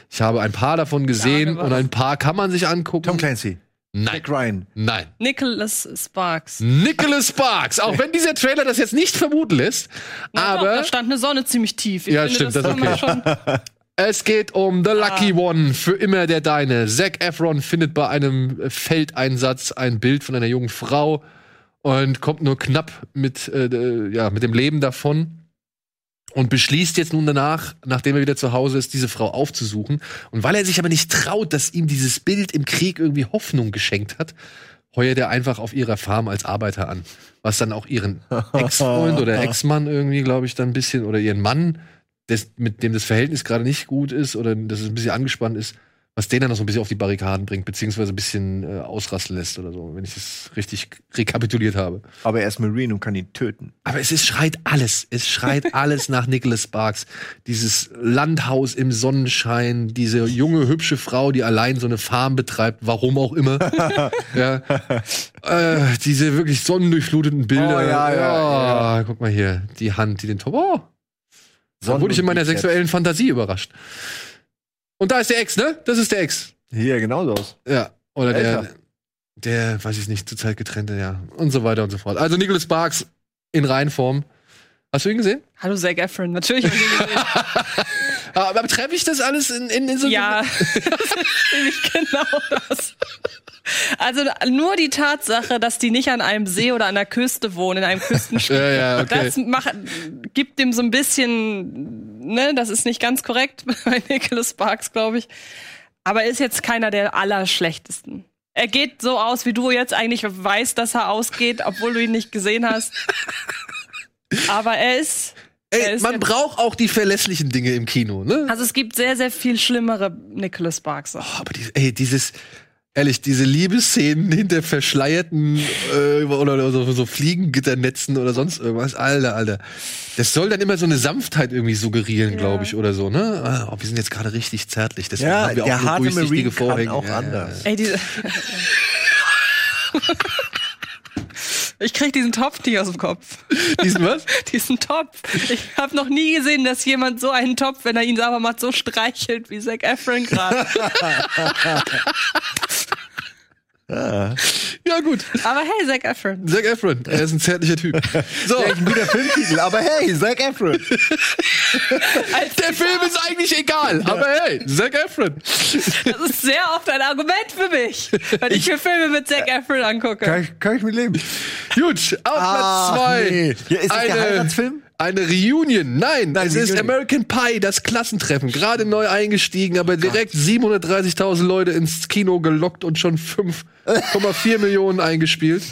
Ich habe ein paar davon gesehen was. und ein paar kann man sich angucken. Tom Clancy. Nein, Jack Ryan. nein. Nicholas Sparks. Nicholas Sparks, auch wenn dieser Trailer das jetzt nicht vermuten lässt, Na doch, aber da stand eine Sonne ziemlich tief. Ich Ja, finde, stimmt, das man okay. schon. [laughs] es geht um The Lucky Ah. One, für immer der Deine. Zac Efron findet bei einem Feldeinsatz ein Bild von einer jungen Frau und kommt nur knapp mit, äh, ja, mit dem Leben davon und beschließt jetzt nun danach, nachdem er wieder zu Hause ist, diese Frau aufzusuchen. Und weil er sich aber nicht traut, dass ihm dieses Bild im Krieg irgendwie Hoffnung geschenkt hat, heuert er einfach auf ihrer Farm als Arbeiter an. Was dann auch ihren [laughs] Ex-Freund oder Ex-Mann irgendwie, glaube ich, dann ein bisschen, oder ihren Mann, des, mit dem das Verhältnis gerade nicht gut ist oder dass es ein bisschen angespannt ist, was den dann noch so ein bisschen auf die Barrikaden bringt, beziehungsweise ein bisschen äh, ausrasten lässt oder so, wenn ich das richtig rekapituliert habe. Aber er ist Marine und kann ihn töten. Aber es ist, schreit alles. Es schreit [laughs] alles nach Nicholas Sparks. Dieses Landhaus im Sonnenschein, diese junge, hübsche Frau, die allein so eine Farm betreibt, warum auch immer. [laughs] ja. Äh, diese wirklich sonnendurchfluteten Bilder. Oh, ja, ja, Ja, Guck mal hier, die Hand, die den Top. Oh, Sonnen- wurde ich in meiner sexuellen Fantasie überrascht. Und da ist der Ex, ne? Das ist der Ex. Hier, genauso aus. Ja. Oder der, Älter. der, weiß ich nicht, zurzeit getrennte, ja. Und so weiter und so fort. Also Nicholas Sparks in Reinform. Hast du ihn gesehen? Hallo Zac Efron, natürlich hab ich ihn gesehen. [laughs] Aber, aber treffe ich das alles in, in, in so Ja, nämlich [laughs] genau das. Also nur die Tatsache, dass die nicht an einem See oder an der Küste wohnen, in einem Küstenstadt, Ja, ja, okay. das macht, gibt dem so ein bisschen, ne, das ist nicht ganz korrekt [laughs] bei Nicholas Sparks, glaube ich. Aber er ist jetzt keiner der allerschlechtesten. Er geht so aus, wie du jetzt eigentlich weißt, dass er ausgeht, obwohl du ihn nicht gesehen hast. [laughs] Aber er ist. Ey, man braucht auch die verlässlichen Dinge im Kino, ne? Also es gibt sehr, sehr viel schlimmere Nicholas Sparks. Oh, aber die, ey, dieses, ehrlich, diese Liebesszenen [laughs] hinter verschleierten äh, oder, oder so, so Fliegengitternetzen oder sonst irgendwas, Alter, Alter. Das soll dann immer so eine Sanftheit irgendwie suggerieren, Ja. glaube ich, oder so, ne? Ah, Oh, wir sind jetzt gerade richtig zärtlich, deswegen Ja, haben wir der auch nur harte durchsichtige Marine kann Vorhänge. auch Ja, anders. Ey, diese. [laughs] ich krieg diesen Topf nicht aus dem Kopf. Diesen was? [laughs] Diesen Topf. Ich habe noch nie gesehen, dass jemand so einen Topf, wenn er ihn sauber macht, so streichelt wie Zac Efron gerade. [laughs] Ja, gut. Aber hey, Zac Efron. Zac Efron, er ist ein zärtlicher Typ. So, Echt ein guter Filmtitel, aber hey, Zac Efron. der Film ist eigentlich egal, aber hey, Zac Efron. Das ist sehr oft ein Argument für mich, wenn ich mir Filme mit Zac Efron angucke. Kann ich, kann ich mit leben. Gut, auf Ah, Platz zwei. nee. Ja, ist das der Heiratsfilm? Eine Reunion. Nein, Nein, es ist Reunion. American Pie, das Klassentreffen. Gerade neu eingestiegen, aber direkt 730.000 Leute ins Kino gelockt und schon 5,4 [laughs] Millionen eingespielt.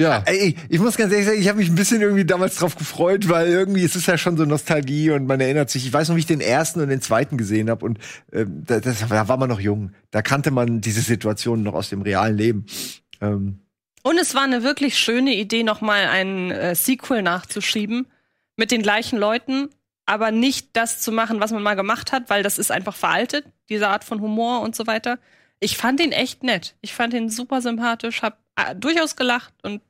Ja. Ey, ich muss ganz ehrlich sagen, ich habe mich ein bisschen irgendwie damals drauf gefreut, weil irgendwie es ist ja schon so Nostalgie und man erinnert sich. Ich weiß noch, wie ich den ersten und den zweiten gesehen habe und ähm, da, das, da war man noch jung. Da kannte man diese Situation noch aus dem realen Leben. Ähm, Und es war eine wirklich schöne Idee, nochmal ein äh, Sequel nachzuschieben mit den gleichen Leuten, aber nicht das zu machen, was man mal gemacht hat, weil das ist einfach veraltet, diese Art von Humor und so weiter. Ich fand ihn echt nett. Ich fand ihn super sympathisch, hab äh, durchaus gelacht und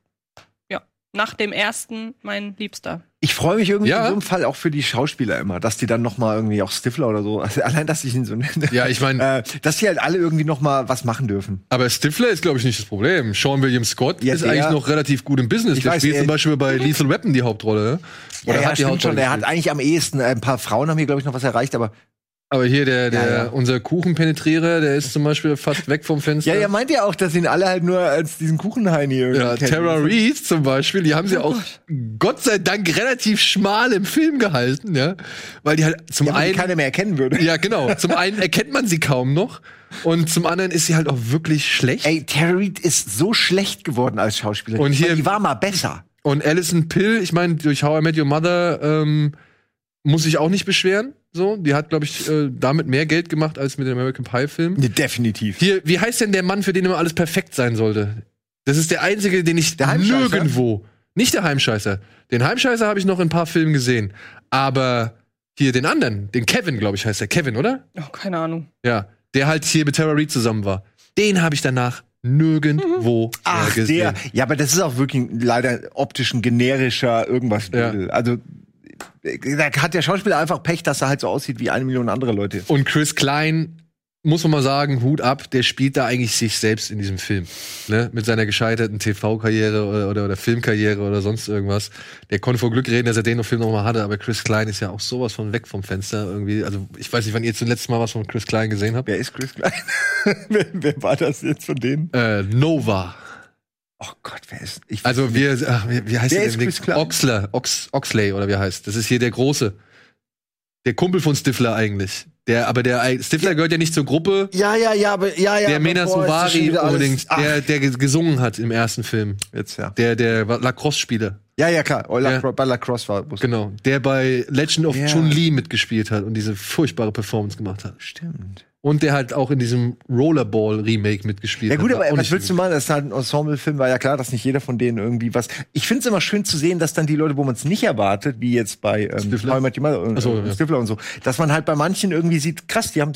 nach dem ersten mein Liebster. ich freue mich irgendwie Ja. in so einem Fall auch für die Schauspieler immer, dass die dann noch mal irgendwie auch Stifler oder so, also [laughs] allein, dass ich ihn so nenne, Ja, ich meine, äh, dass die halt alle irgendwie noch mal was machen dürfen. aber Stifler ist, glaube ich, nicht das Problem. Sean William Scott Ja, ist der- eigentlich noch relativ gut im Business. Ich Der weiß, spielt er- zum Beispiel bei Lethal Weapon die Hauptrolle. Oder ja, hat die Hauptrolle schon. Er hat eigentlich am ehesten, äh, ein paar Frauen haben hier, glaube ich, noch was erreicht, aber Aber hier der, der, Ja, ja. unser Kuchenpenetrierer, der ist zum Beispiel fast weg vom Fenster. ja, er meint ja auch, dass ihn alle halt nur als diesen Kuchenheini irgendwie Ja. Tara Reid zum Beispiel, die haben sie auch Gott sei Dank relativ schmal im Film gehalten, ja, weil die halt zum Ja, einen keiner mehr erkennen würde. ja genau, zum einen erkennt man sie kaum noch und zum anderen ist sie halt auch wirklich schlecht. Ey, Tara Reid ist so schlecht geworden als Schauspielerin. Und Ich hier- die war mal besser. Und Alison Pill, ich meine, durch How I Met Your Mother ähm, muss sich auch nicht beschweren. So, die hat, glaube ich, äh, damit mehr Geld gemacht als mit dem American Pie Film. Ja, definitiv. Hier, wie heißt denn der Mann, für den immer alles perfekt sein sollte? Das ist der einzige, den ich Der nirgendwo. Nicht der Heimscheißer. Den Heimscheißer habe ich noch in ein paar Filmen gesehen. Aber hier den anderen, den Kevin, glaube ich, heißt der. Kevin, oder? Oh, keine Ahnung. Ja. Der halt hier mit Tara Reid zusammen war. Den habe ich danach nirgendwo Ach, mehr gesehen. der. Ja, aber das ist auch wirklich leider optisch ein generischer irgendwas. Ja. Also, da hat der Schauspieler einfach Pech, dass er halt so aussieht wie eine Million andere Leute. Und Chris Klein, muss man mal sagen, Hut ab, der spielt da eigentlich sich selbst in diesem Film. Ne? Mit seiner gescheiterten TV-Karriere oder, oder, oder Filmkarriere oder sonst irgendwas. Der konnte vor Glück reden, dass er den Film noch mal hatte, aber Chris Klein ist ja auch sowas von weg vom Fenster irgendwie. Also ich weiß nicht, wann ihr zuletzt mal was von Chris Klein gesehen habt. Wer ist Chris Klein? [laughs] wer, wer war das jetzt von denen? Äh, Nova. Oh Gott, wer ist. Ich, Also wir, ach, wie, wie heißt Wer der denn? Chris Clark? Oxler, Ox, Oxley oder wie heißt. Das ist hier der große. Der Kumpel von Stifler eigentlich. Der, aber der Stifler gehört ja nicht zur Gruppe. ja, ja, ja, aber ja, ja. Der Mena Suvari unbedingt, der, der ge- gesungen hat im ersten Film. jetzt ja. Der, der Lacrosse-Spieler. Ja, ja, klar. Oh, Ja. La Bei Lacrosse war. Genau. Der bei Legend of Ja. Chun-Li mitgespielt hat und diese furchtbare Performance gemacht hat. Stimmt. Und der halt auch in diesem Rollerball-Remake mitgespielt Ja hat. gut, War aber was willst du machen? Das ist halt ein Ensemble-Film, war ja klar, dass nicht jeder von denen irgendwie was. Ich finde es immer schön zu sehen, dass dann die Leute, wo man es nicht erwartet, wie jetzt bei ähm, Stifler? Und Ach so, äh, ja. Stifler und so, dass man halt bei manchen irgendwie sieht, krass, die haben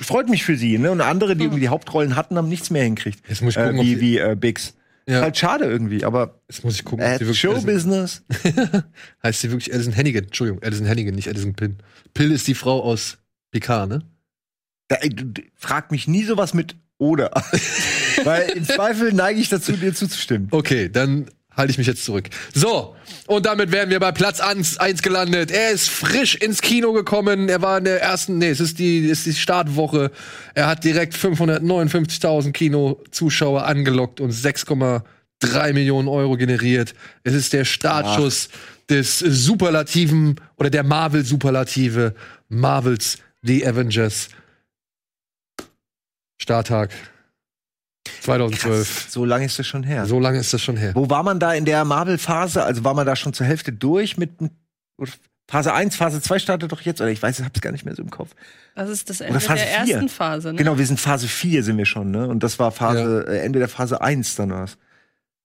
freut mich für sie, ne? Und andere, die irgendwie die Hauptrollen hatten, haben nichts mehr hinkriegt. Jetzt muss ich gucken, äh, wie die- wie äh, Biggs. Ja. Halt schade irgendwie, aber Jetzt muss ich gucken, äh, ob die wirklich Alison, Showbusiness. [laughs] heißt sie wirklich Alison Hannigan. Entschuldigung, Alison Hannigan, nicht Alison Pill. Pill ist die Frau aus Picard, ne? Da, frag mich nie sowas mit oder. [laughs] Weil im Zweifel neige ich dazu, dir zuzustimmen. Okay, dann halte ich mich jetzt zurück. So, und damit wären wir bei Platz 1, 1 gelandet. Er ist frisch ins Kino gekommen. Er war in der ersten, nee, es ist die, es ist die Startwoche. Er hat direkt 559.000 Kinozuschauer angelockt und 6,3 Millionen Euro generiert. Es ist der Startschuss des Superlativen oder der Marvel-Superlative Marvels The Avengers. Starttag 2012. Krass, so lange ist das schon her. So lange ist das schon her. Wo war man da in der Marvel-Phase? Also war man da schon zur Hälfte durch mit Phase 1, Phase 2 startet doch jetzt, oder ich weiß, ich hab's gar nicht mehr so im Kopf. Das ist das Oder Ende Phase der ersten Phase. Ne? Genau, wir sind Phase 4 sind wir schon, ne? Und das war Phase, äh, Ende der Phase 1 dann was.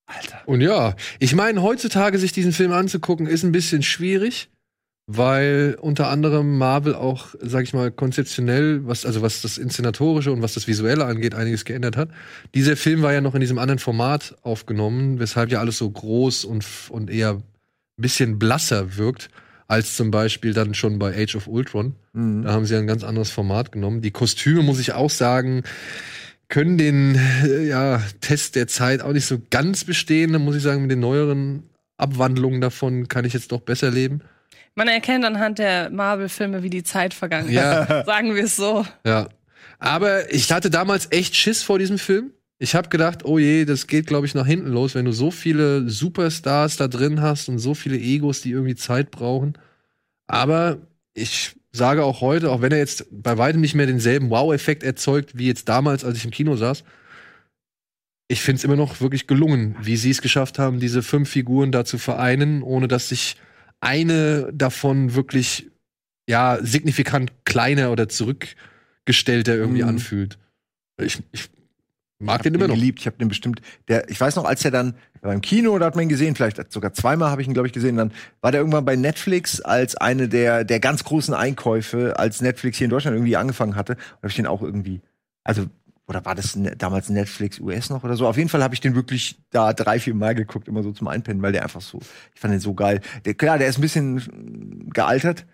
Alter. Und ja, ich meine, heutzutage sich diesen Film anzugucken, ist ein bisschen schwierig, weil unter anderem Marvel auch, sag ich mal, konzeptionell, was, also was das Inszenatorische und was das Visuelle angeht, einiges geändert hat. Dieser Film war ja noch in diesem anderen Format aufgenommen, weshalb ja alles so groß und, und eher ein bisschen blasser wirkt, als zum Beispiel dann schon bei Age of Ultron. Mhm. Da haben sie ein ganz anderes Format genommen. Die Kostüme, muss ich auch sagen, können den äh, ja, Test der Zeit auch nicht so ganz bestehen. Da muss ich sagen, mit den neueren Abwandlungen davon kann ich jetzt doch besser leben. Man erkennt anhand der Marvel-Filme, wie die Zeit vergangen Ja. ist. [laughs] Sagen wir es so. Ja. Aber ich hatte damals echt Schiss vor diesem Film. Ich habe gedacht, oh je, das geht, glaube ich, nach hinten los, wenn du so viele Superstars da drin hast und so viele Egos, die irgendwie Zeit brauchen. Aber ich sage auch heute, auch wenn er jetzt bei weitem nicht mehr denselben Wow-Effekt erzeugt, wie jetzt damals, als ich im Kino saß, ich finde es immer noch wirklich gelungen, wie sie es geschafft haben, diese fünf Figuren da zu vereinen, ohne dass sich eine davon wirklich ja signifikant kleiner oder zurückgestellter irgendwie Mhm. anfühlt. Ich, ich mag den immer noch. geliebt. Ich habe den bestimmt. Der, ich weiß noch, als er dann beim Kino, da hat man ihn gesehen, vielleicht sogar zweimal habe ich ihn, glaube ich, gesehen. Dann war der irgendwann bei Netflix als eine der der ganz großen Einkäufe, als Netflix hier in Deutschland irgendwie angefangen hatte. Und habe ich den auch irgendwie, also oder war das ne- damals Netflix US noch oder so? Auf jeden Fall habe ich den wirklich da drei, vier Mal geguckt, immer so zum Einpennen, weil der einfach so, ich fand den so geil. Der, klar, der ist ein bisschen gealtert,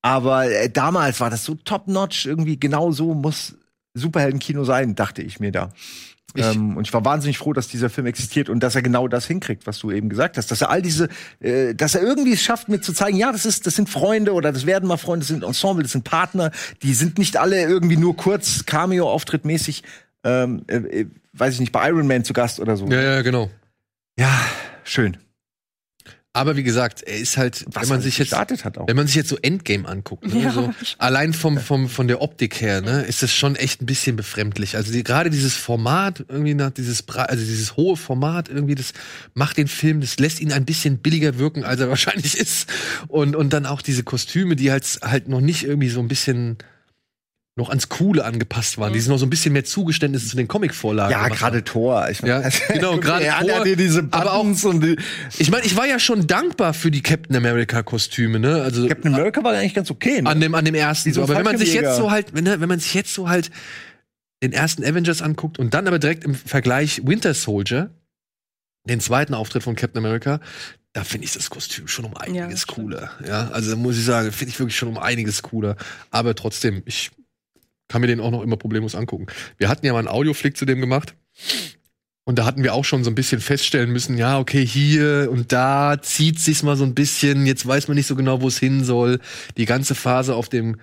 aber äh, damals war das so top-notch, irgendwie genau so muss Superheldenkino sein, dachte ich mir da. Ähm, und ich war wahnsinnig froh, dass dieser Film existiert und dass er genau das hinkriegt, was du eben gesagt hast. Dass er all diese, äh, dass er irgendwie es schafft, mir zu zeigen, ja, das ist, das sind Freunde oder das werden mal Freunde, das sind Ensemble, das sind Partner, die sind nicht alle irgendwie nur kurz Cameo-Auftritt mäßig, ähm, äh, äh, weiß ich nicht, bei Iron Man zu Gast oder so. Ja, ja, genau. Ja, schön. Aber wie gesagt, er ist halt, Was wenn man sich jetzt gestartet hat auch. Wenn man sich jetzt so Endgame anguckt, ne, Ja. so, allein vom, vom, von der Optik her, ne, ist das schon echt ein bisschen befremdlich. Also die, gerade dieses Format, irgendwie nach dieses, also dieses hohe Format, irgendwie, das macht den Film, das lässt ihn ein bisschen billiger wirken, als er [laughs] wahrscheinlich ist. Und, und dann auch diese Kostüme, die halt, halt noch nicht irgendwie so ein bisschen noch ans Coole angepasst waren. Die sind noch so ein bisschen mehr Zugeständnisse zu den Comic-Vorlagen. ja, gerade. Tor. Ich Ja, genau, [laughs] gerade er Thor, hat ja diese aber auch- Buttons und die Ich meine, ich war ja schon dankbar für die Captain America-Kostüme, ne? Also Captain America war eigentlich ganz okay. Ne? an dem an dem ersten so aber wenn man sich jetzt so halt wenn, wenn man sich jetzt so halt den ersten Avengers anguckt und dann aber direkt im Vergleich Winter Soldier den zweiten Auftritt von Captain America da finde ich das Kostüm schon um einiges stimmt. cooler ja also muss ich sagen finde ich wirklich schon um einiges cooler aber trotzdem ich kann mir den auch noch immer problemlos angucken. Wir hatten ja mal einen Audioflick zu dem gemacht. Und da hatten wir auch schon so ein bisschen feststellen müssen, ja, okay, hier und da zieht sich's mal so ein bisschen, jetzt weiß man nicht so genau, wo es hin soll. Die ganze Phase auf dem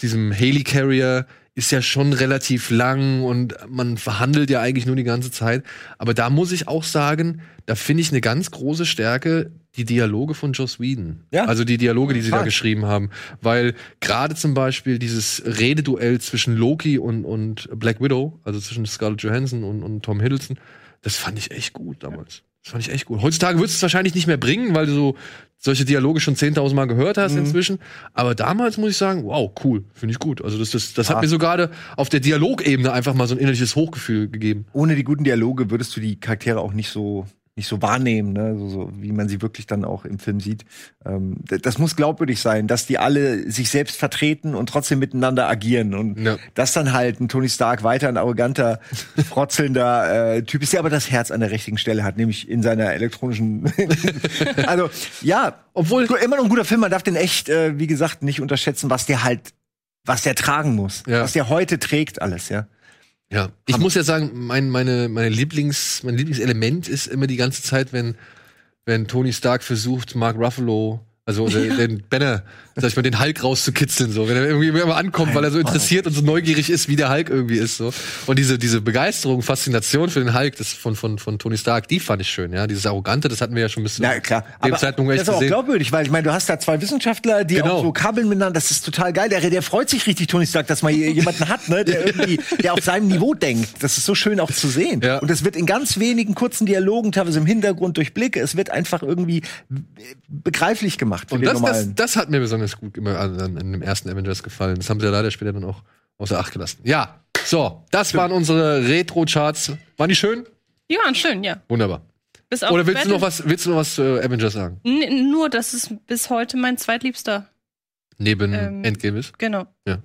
diesem Haley Carrier ist ja schon relativ lang und man verhandelt ja eigentlich nur die ganze Zeit. Aber da muss ich auch sagen, da finde ich eine ganz große Stärke die Dialoge von Joss Whedon. Ja. Also die Dialoge, die sie da Total. geschrieben haben. Weil gerade zum Beispiel dieses Rededuell zwischen Loki und, und Black Widow, also zwischen Scarlett Johansson und, und Tom Hiddleston, das fand ich echt gut damals. Das fand ich echt gut. Heutzutage würdest du es wahrscheinlich nicht mehr bringen, weil du so solche Dialoge schon 10.000 Mal gehört hast Mhm. inzwischen. Aber damals muss ich sagen, wow, cool, finde ich gut. Also das, das, das Ja. hat mir so gerade auf der Dialogebene einfach mal so ein innerliches Hochgefühl gegeben. Ohne die guten Dialoge würdest du die Charaktere auch nicht so nicht so wahrnehmen, ne? so, so wie man sie wirklich dann auch im Film sieht. Ähm, das muss glaubwürdig sein, dass die alle sich selbst vertreten und trotzdem miteinander agieren und Ja. dass dann halt ein Tony Stark weiter ein arroganter, [laughs] frotzelnder äh, Typ ist, der aber das Herz an der richtigen Stelle hat, nämlich in seiner elektronischen. [laughs] also ja, Obwohl- immer noch ein guter Film. Man darf den echt, äh, wie gesagt, nicht unterschätzen, was der halt, was der tragen muss, Ja. was der heute trägt, alles, ja. Ja, ich muss ja sagen, mein, meine, meine Lieblings, mein Lieblingselement ist immer die ganze Zeit, wenn, wenn Tony Stark versucht, Mark Ruffalo, also den, den Banner, sag ich mal, den Hulk rauszukitzeln, so, wenn er irgendwie immer ankommt, weil er so interessiert und so neugierig ist, wie der Hulk irgendwie ist, so. Und diese, diese Begeisterung, Faszination für den Hulk, das von, von, von Tony Stark, die fand ich schön, ja. Dieses Arrogante, das hatten wir ja schon ein bisschen. Ja, klar. Dem Zeitpunkt das echt ist auch gesehen. glaubwürdig, weil ich meine, du hast da zwei Wissenschaftler, die Genau. auch so kabeln miteinander. Das ist total geil. Der, der freut sich richtig, Tony Stark, dass man jemanden hat, ne, der [laughs] irgendwie, der auf seinem Niveau denkt. Das ist so schön auch zu sehen. Ja. Und das wird in ganz wenigen kurzen Dialogen, teilweise im Hintergrund durch Blicke, es wird einfach irgendwie begreiflich gemacht für Und das, das, das hat mir besonders gut immer an, an, dem ersten Avengers gefallen. Das haben sie ja leider später dann auch außer Acht gelassen. Ja, so, das waren unsere Retro-Charts. Waren die schön? Die waren schön, ja. Wunderbar. Bis auf Oder willst du Battle- noch was, willst du noch was zu Avengers sagen? N nur, dass es bis heute mein zweitliebster. Neben Ähm, Endgame ist? Genau. Ja.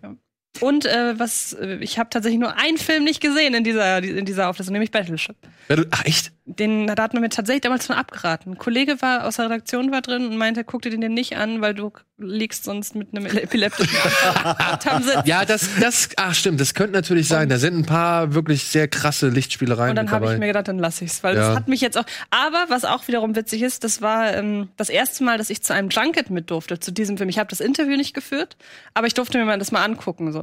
Und äh, was, äh, ich habe tatsächlich nur einen Film nicht gesehen in dieser, in dieser Auflistung, nämlich Battleship. Battle- Ach, echt? Den, da hat man mir tatsächlich damals von abgeraten. Ein Kollege war aus der Redaktion war drin und meinte, guck dir den nicht an, weil du liegst sonst mit einem epileptischen. [laughs] [laughs] Und Ja, das, das, ach stimmt, das könnte natürlich sein. Da sind ein paar wirklich sehr krasse Lichtspielereien Und dann habe ich mir gedacht, dann lasse ich's, weil Ja. das hat mich jetzt auch. Aber was auch wiederum witzig ist, das war ähm, das erste Mal, dass ich zu einem Junket mit durfte zu diesem Film. Ich habe das Interview nicht geführt, aber ich durfte mir mal das mal angucken so.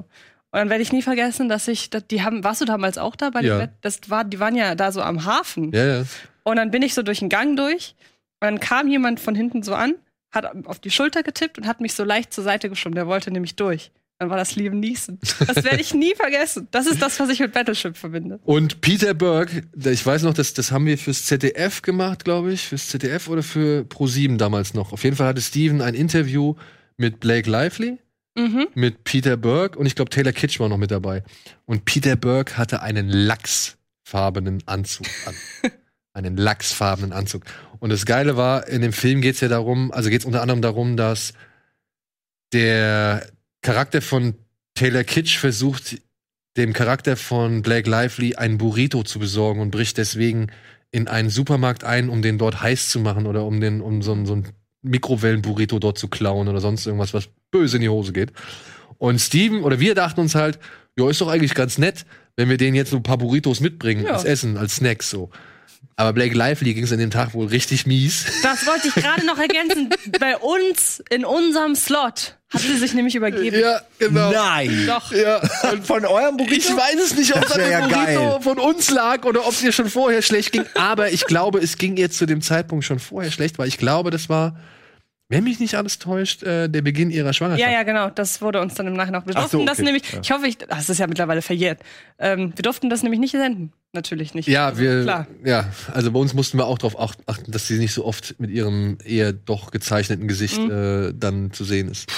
Und dann werde ich nie vergessen, dass ich, die haben, warst du damals auch da bei Ja. dem Bett? Das war, die waren ja da so am Hafen. ja, ja. Und dann bin ich so durch den Gang durch und dann kam jemand von hinten so an, hat auf die Schulter getippt und hat mich so leicht zur Seite geschoben. Der wollte nämlich durch. Dann war das Liam Neeson. Das werde ich nie vergessen. Das ist das, was ich mit Battleship verbinde. Und Peter Berg, ich weiß noch, das, das haben wir fürs ZDF gemacht, glaube ich. Fürs ZDF oder für Pro7 damals noch. Auf jeden Fall hatte Steven ein Interview mit Blake Lively, Mhm. mit Peter Berg und ich glaube Taylor Kitsch war noch mit dabei. Und Peter Berg hatte einen lachsfarbenen Anzug an. [laughs] einen lachsfarbenen Anzug. Und das Geile war, in dem Film geht es ja darum, also geht es unter anderem darum, dass der Charakter von Taylor Kitsch versucht, dem Charakter von Blake Lively einen Burrito zu besorgen und bricht deswegen in einen Supermarkt ein, um den dort heiß zu machen oder um den, um so, ein- so ein Mikrowellen-Burrito dort zu klauen oder sonst irgendwas, was böse in die Hose geht. Und Steven oder wir dachten uns halt, ja, ist doch eigentlich ganz nett, wenn wir denen jetzt so ein paar Burritos mitbringen Ja. als Essen, als Snacks so. Aber Blake Lively ging es an dem Tag wohl richtig mies. Das wollte ich gerade noch ergänzen. [laughs] Bei uns, in unserem Slot, hat sie sich nämlich übergeben. Ja, genau. Nein. Doch. Ja, Von eurem Burrito? Ich weiß es nicht, ob es Das an dem ja Burrito geil. von uns lag oder ob es ihr schon vorher schlecht ging. Aber ich glaube, es ging ihr zu dem Zeitpunkt schon vorher schlecht, weil ich glaube, das war, wenn mich nicht alles täuscht, äh, der Beginn ihrer Schwangerschaft. Ja, ja, genau. Das wurde uns dann im Nachhinein auch. Wir Ach so, durften das okay. nämlich, Ja. ich hoffe, ich, das ist ja mittlerweile verjährt. Ähm, wir durften das nämlich nicht senden. Natürlich nicht. Ja, wir, Klar. ja, also bei uns mussten wir auch darauf achten, dass sie nicht so oft mit ihrem eher doch gezeichneten Gesicht Mhm. äh, dann zu sehen ist.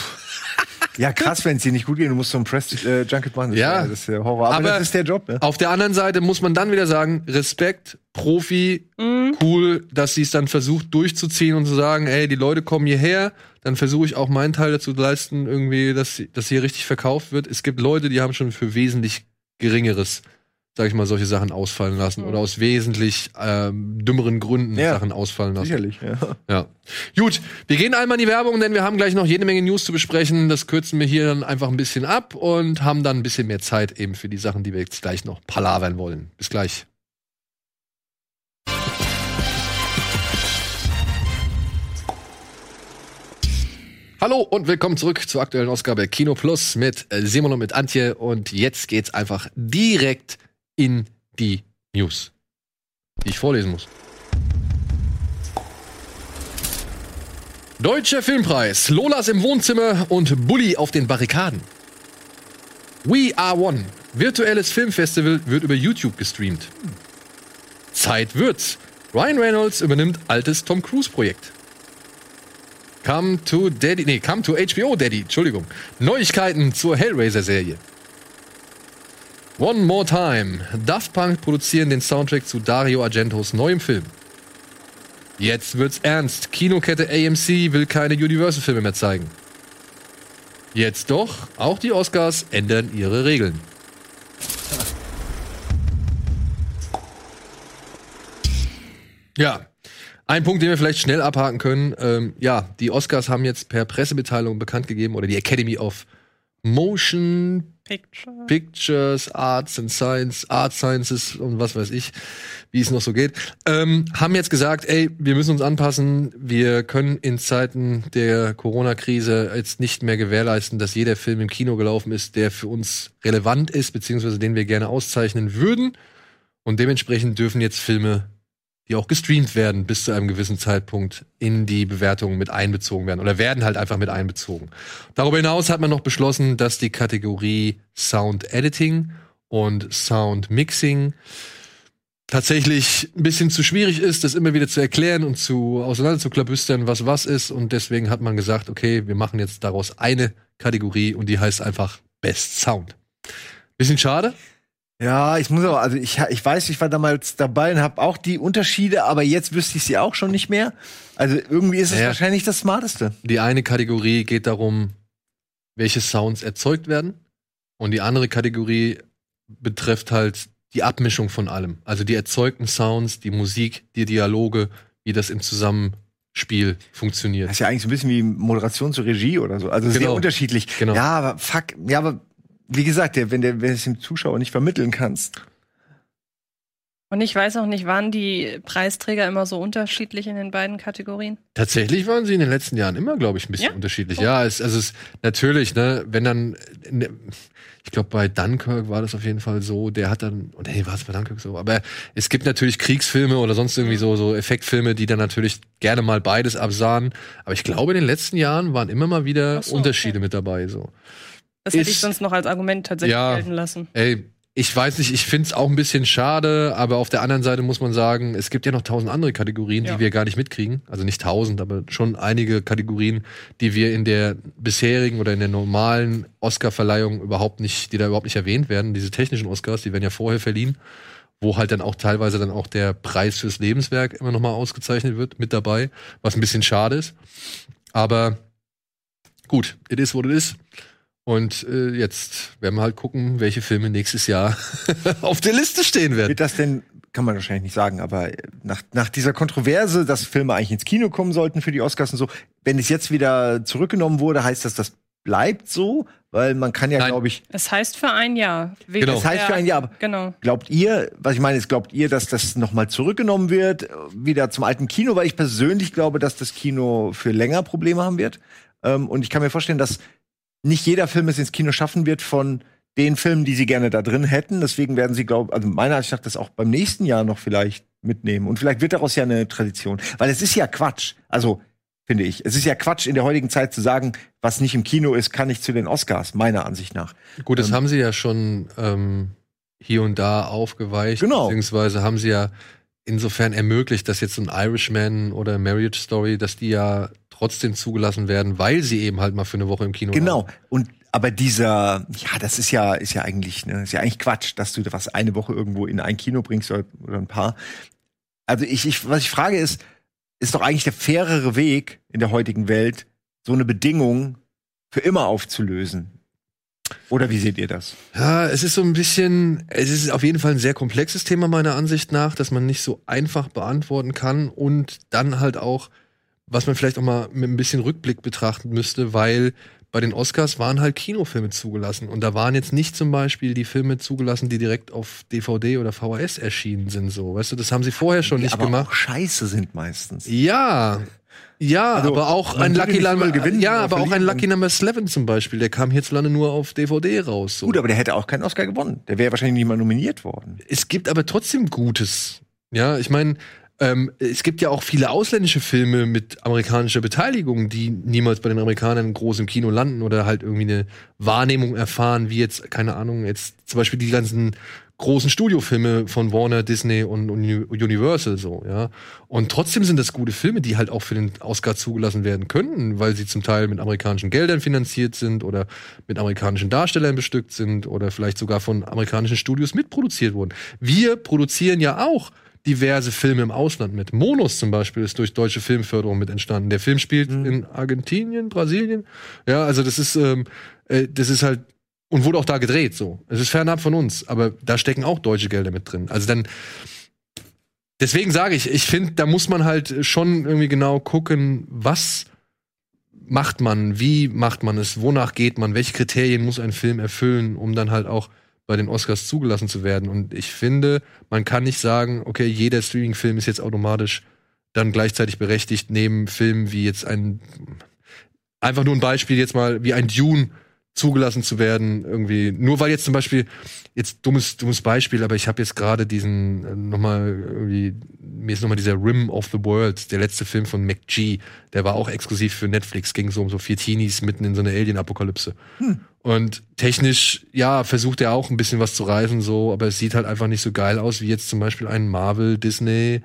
Ja, krass, wenn es dir nicht gut geht, du musst so ein Press äh, Junket machen. Das Ja. ist, das ist der Horror. Aber, Aber- das ist der Job, ne? Auf der anderen Seite muss man dann wieder sagen, Respekt, Profi, Mhm. cool, dass sie es dann versucht durchzuziehen und zu sagen, ey, die Leute kommen hierher, dann versuche ich auch meinen Teil dazu zu leisten, irgendwie, dass, sie- dass hier richtig verkauft wird. Es gibt Leute, die haben schon für wesentlich geringeres, sag ich mal, solche Sachen ausfallen lassen Mhm. oder aus wesentlich ähm, dümmeren Gründen Ja. Sachen ausfallen lassen. Sicherlich, ja. Ja. Gut, wir gehen einmal in die Werbung, denn wir haben gleich noch jede Menge News zu besprechen. Das kürzen wir hier dann einfach ein bisschen ab und haben dann ein bisschen mehr Zeit eben für die Sachen, die wir jetzt gleich noch palavern wollen. Bis gleich. Hallo und willkommen zurück zur aktuellen Ausgabe Kino Plus mit äh, Simon und mit Antje. Und jetzt geht's einfach direkt in die News, die ich vorlesen muss. Deutscher Filmpreis, Lolas im Wohnzimmer und Bully auf den Barrikaden. We Are One, virtuelles Filmfestival wird über YouTube gestreamt. Zeit wird's. Ryan Reynolds übernimmt altes Tom Cruise Projekt. Come to Daddy, nee, Come to HBO Daddy, Entschuldigung. Neuigkeiten zur Hellraiser-Serie. One More Time. Daft Punk produzieren den Soundtrack zu Dario Argentos neuem Film. Jetzt wird's ernst. Kinokette AMC will keine Universal-Filme mehr zeigen. Jetzt doch, auch die Oscars ändern ihre Regeln. Ja, ein Punkt, den wir vielleicht schnell abhaken können. Ähm, ja, die Oscars haben jetzt per Pressemitteilung bekannt gegeben, oder die Academy of Motion Picture. Pictures, Arts and Science, Art Sciences und was weiß ich, wie es noch so geht, ähm, haben jetzt gesagt, ey, wir müssen uns anpassen. Wir können in Zeiten der Corona-Krise jetzt nicht mehr gewährleisten, dass jeder Film im Kino gelaufen ist, der für uns relevant ist, beziehungsweise den wir gerne auszeichnen würden. Und dementsprechend dürfen jetzt Filme die auch gestreamt werden bis zu einem gewissen Zeitpunkt in die Bewertungen mit einbezogen werden oder werden halt einfach mit einbezogen. Darüber hinaus hat man noch beschlossen, dass die Kategorie Sound Editing und Sound Mixing tatsächlich ein bisschen zu schwierig ist, das immer wieder zu erklären und zu auseinanderzuklabüstern, was was ist. Und deswegen hat man gesagt, okay, wir machen jetzt daraus eine Kategorie und die heißt einfach Best Sound. Bisschen schade, Ja, ich muss auch, also ich, ich weiß, ich war damals dabei und habe auch die Unterschiede, aber jetzt wüsste ich sie auch schon nicht mehr. Also irgendwie ist es Ja. wahrscheinlich das Smarteste. Die eine Kategorie geht darum, welche Sounds erzeugt werden. Und die andere Kategorie betrifft halt die Abmischung von allem. Also die erzeugten Sounds, die Musik, die Dialoge, wie das im Zusammenspiel funktioniert. Das ist ja eigentlich so ein bisschen wie Moderation zur Regie oder so. Also sehr Genau. unterschiedlich. Genau. Ja, aber fuck, ja, aber wie gesagt, der, wenn der, wenn du es dem Zuschauer nicht vermitteln kannst. Und ich weiß auch nicht, waren die Preisträger immer so unterschiedlich in den beiden Kategorien? Tatsächlich waren sie in den letzten Jahren immer, glaube ich, ein bisschen Ja? unterschiedlich. Oh. Ja, es, also es natürlich, ne, wenn dann, ne, ich glaube, bei Dunkirk war das auf jeden Fall so, der hat dann, oder nee, war es bei Dunkirk so, aber es gibt natürlich Kriegsfilme oder sonst irgendwie so, so Effektfilme, die dann natürlich gerne mal beides absahen. Aber ich glaube, in den letzten Jahren waren immer mal wieder so, Unterschiede okay. mit dabei, so. Das hätte ich sonst noch als Argument tatsächlich Ja. gelten lassen. Ey, ich weiß nicht, ich find's auch ein bisschen schade, aber auf der anderen Seite muss man sagen, es gibt ja noch tausend andere Kategorien, Ja. die wir gar nicht mitkriegen. Also nicht tausend, aber schon einige Kategorien, die wir in der bisherigen oder in der normalen Oscar-Verleihung überhaupt nicht, die da überhaupt nicht erwähnt werden. Diese technischen Oscars, die werden ja vorher verliehen, wo halt dann auch teilweise dann auch der Preis fürs Lebenswerk immer noch mal ausgezeichnet wird, mit dabei, was ein bisschen schade ist. Aber gut, it is what it is. Und äh, jetzt werden wir halt gucken, welche Filme nächstes Jahr [laughs] auf der Liste stehen werden. Wird das denn, kann man wahrscheinlich nicht sagen, aber nach, nach dieser Kontroverse, dass Filme eigentlich ins Kino kommen sollten für die Oscars und so, wenn es jetzt wieder zurückgenommen wurde, heißt das, das bleibt so? Weil man kann ja, glaube ich, Es heißt für ein Jahr. Wegen Genau. das heißt für ein Jahr, Genau. Glaubt ihr, was ich meine, ist, glaubt ihr, dass das nochmal zurückgenommen wird, wieder zum alten Kino? Weil ich persönlich glaube, dass das Kino für länger Probleme haben wird. Ähm, und ich kann mir vorstellen, dass nicht jeder Film es ins Kino schaffen wird von den Filmen, die sie gerne da drin hätten. Deswegen werden sie, glaube also meiner Ansicht nach, das auch beim nächsten Jahr noch vielleicht mitnehmen. Und vielleicht wird daraus ja eine Tradition. Weil es ist ja Quatsch. Also, finde ich. Es ist ja Quatsch, in der heutigen Zeit zu sagen, was nicht im Kino ist, kann nicht zu den Oscars, meiner Ansicht nach. Gut, das Ähm, haben sie ja schon ähm, hier und da aufgeweicht, Genau. beziehungsweise haben sie ja insofern ermöglicht, dass jetzt so ein Irishman oder Marriage Story, dass die ja trotzdem zugelassen werden, weil sie eben halt mal für eine Woche im Kino Genau. waren. Und aber dieser, ja, das ist ja, ist ja eigentlich, ne, ist ja eigentlich Quatsch, dass du was eine Woche irgendwo in ein Kino bringst oder, oder ein paar. Also ich, ich, was ich frage ist, ist doch eigentlich der fairere Weg in der heutigen Welt, so eine Bedingung für immer aufzulösen. Oder wie seht ihr das? Ja, es ist so ein bisschen, es ist auf jeden Fall ein sehr komplexes Thema meiner Ansicht nach, dass man nicht so einfach beantworten kann und dann halt auch, was man vielleicht auch mal mit ein bisschen Rückblick betrachten müsste, weil bei den Oscars waren halt Kinofilme zugelassen und da waren jetzt nicht zum Beispiel die Filme zugelassen, die direkt auf DVD oder VHS erschienen sind, so, weißt du, das haben sie vorher schon Die nicht aber gemacht. auch scheiße sind meistens. Ja, Ja, Also, aber auch ein Lucky Number gewinnen Ja, aber auch ein. Lucky Number 11 zum Beispiel, der kam hierzulande nur auf DVD raus. So. Gut, aber der hätte auch keinen Oscar gewonnen. Der wäre wahrscheinlich nicht mal nominiert worden. es gibt aber trotzdem Gutes. Ja, ich meine, ähm, es gibt ja auch viele ausländische Filme mit amerikanischer Beteiligung, die niemals bei den Amerikanern groß im Kino landen oder halt irgendwie eine Wahrnehmung erfahren, wie jetzt, keine Ahnung, jetzt zum Beispiel die ganzen großen Studiofilme von Warner, Disney und Uni- Universal so, ja. Und trotzdem sind das gute Filme, die halt auch für den Oscar zugelassen werden könnten, weil sie zum Teil mit amerikanischen Geldern finanziert sind oder mit amerikanischen Darstellern bestückt sind oder vielleicht sogar von amerikanischen Studios mitproduziert wurden. Wir produzieren ja auch diverse Filme im Ausland mit. Monos zum Beispiel ist durch deutsche Filmförderung mit entstanden. Der Film spielt in Argentinien, Brasilien. Ja, also das ist, ähm, äh, das ist halt und wurde auch da gedreht so. Es ist fernab von uns, aber da stecken auch deutsche Gelder mit drin. Also dann deswegen sage ich, ich finde, da muss man halt schon irgendwie genau gucken, was macht man, wie macht man es, wonach geht man, welche Kriterien muss ein Film erfüllen, um dann halt auch bei den Oscars zugelassen zu werden. Und ich finde, man kann nicht sagen, okay, jeder Streaming-Film ist jetzt automatisch dann gleichzeitig berechtigt, neben Filmen wie jetzt ein, einfach nur ein Beispiel jetzt mal, wie ein Dune zugelassen zu werden, irgendwie. Nur weil jetzt zum Beispiel, jetzt dummes, dummes Beispiel, aber ich habe jetzt gerade diesen äh, nochmal irgendwie, mir ist nochmal dieser Rim of the World, der letzte Film von McG, der war auch exklusiv für Netflix, ging so um so vier Teenies mitten in so einer Alien-Apokalypse. Und technisch, ja, versucht er auch ein bisschen was zu reißen, so, aber es sieht halt einfach nicht so geil aus, wie jetzt zum Beispiel ein Marvel, Disney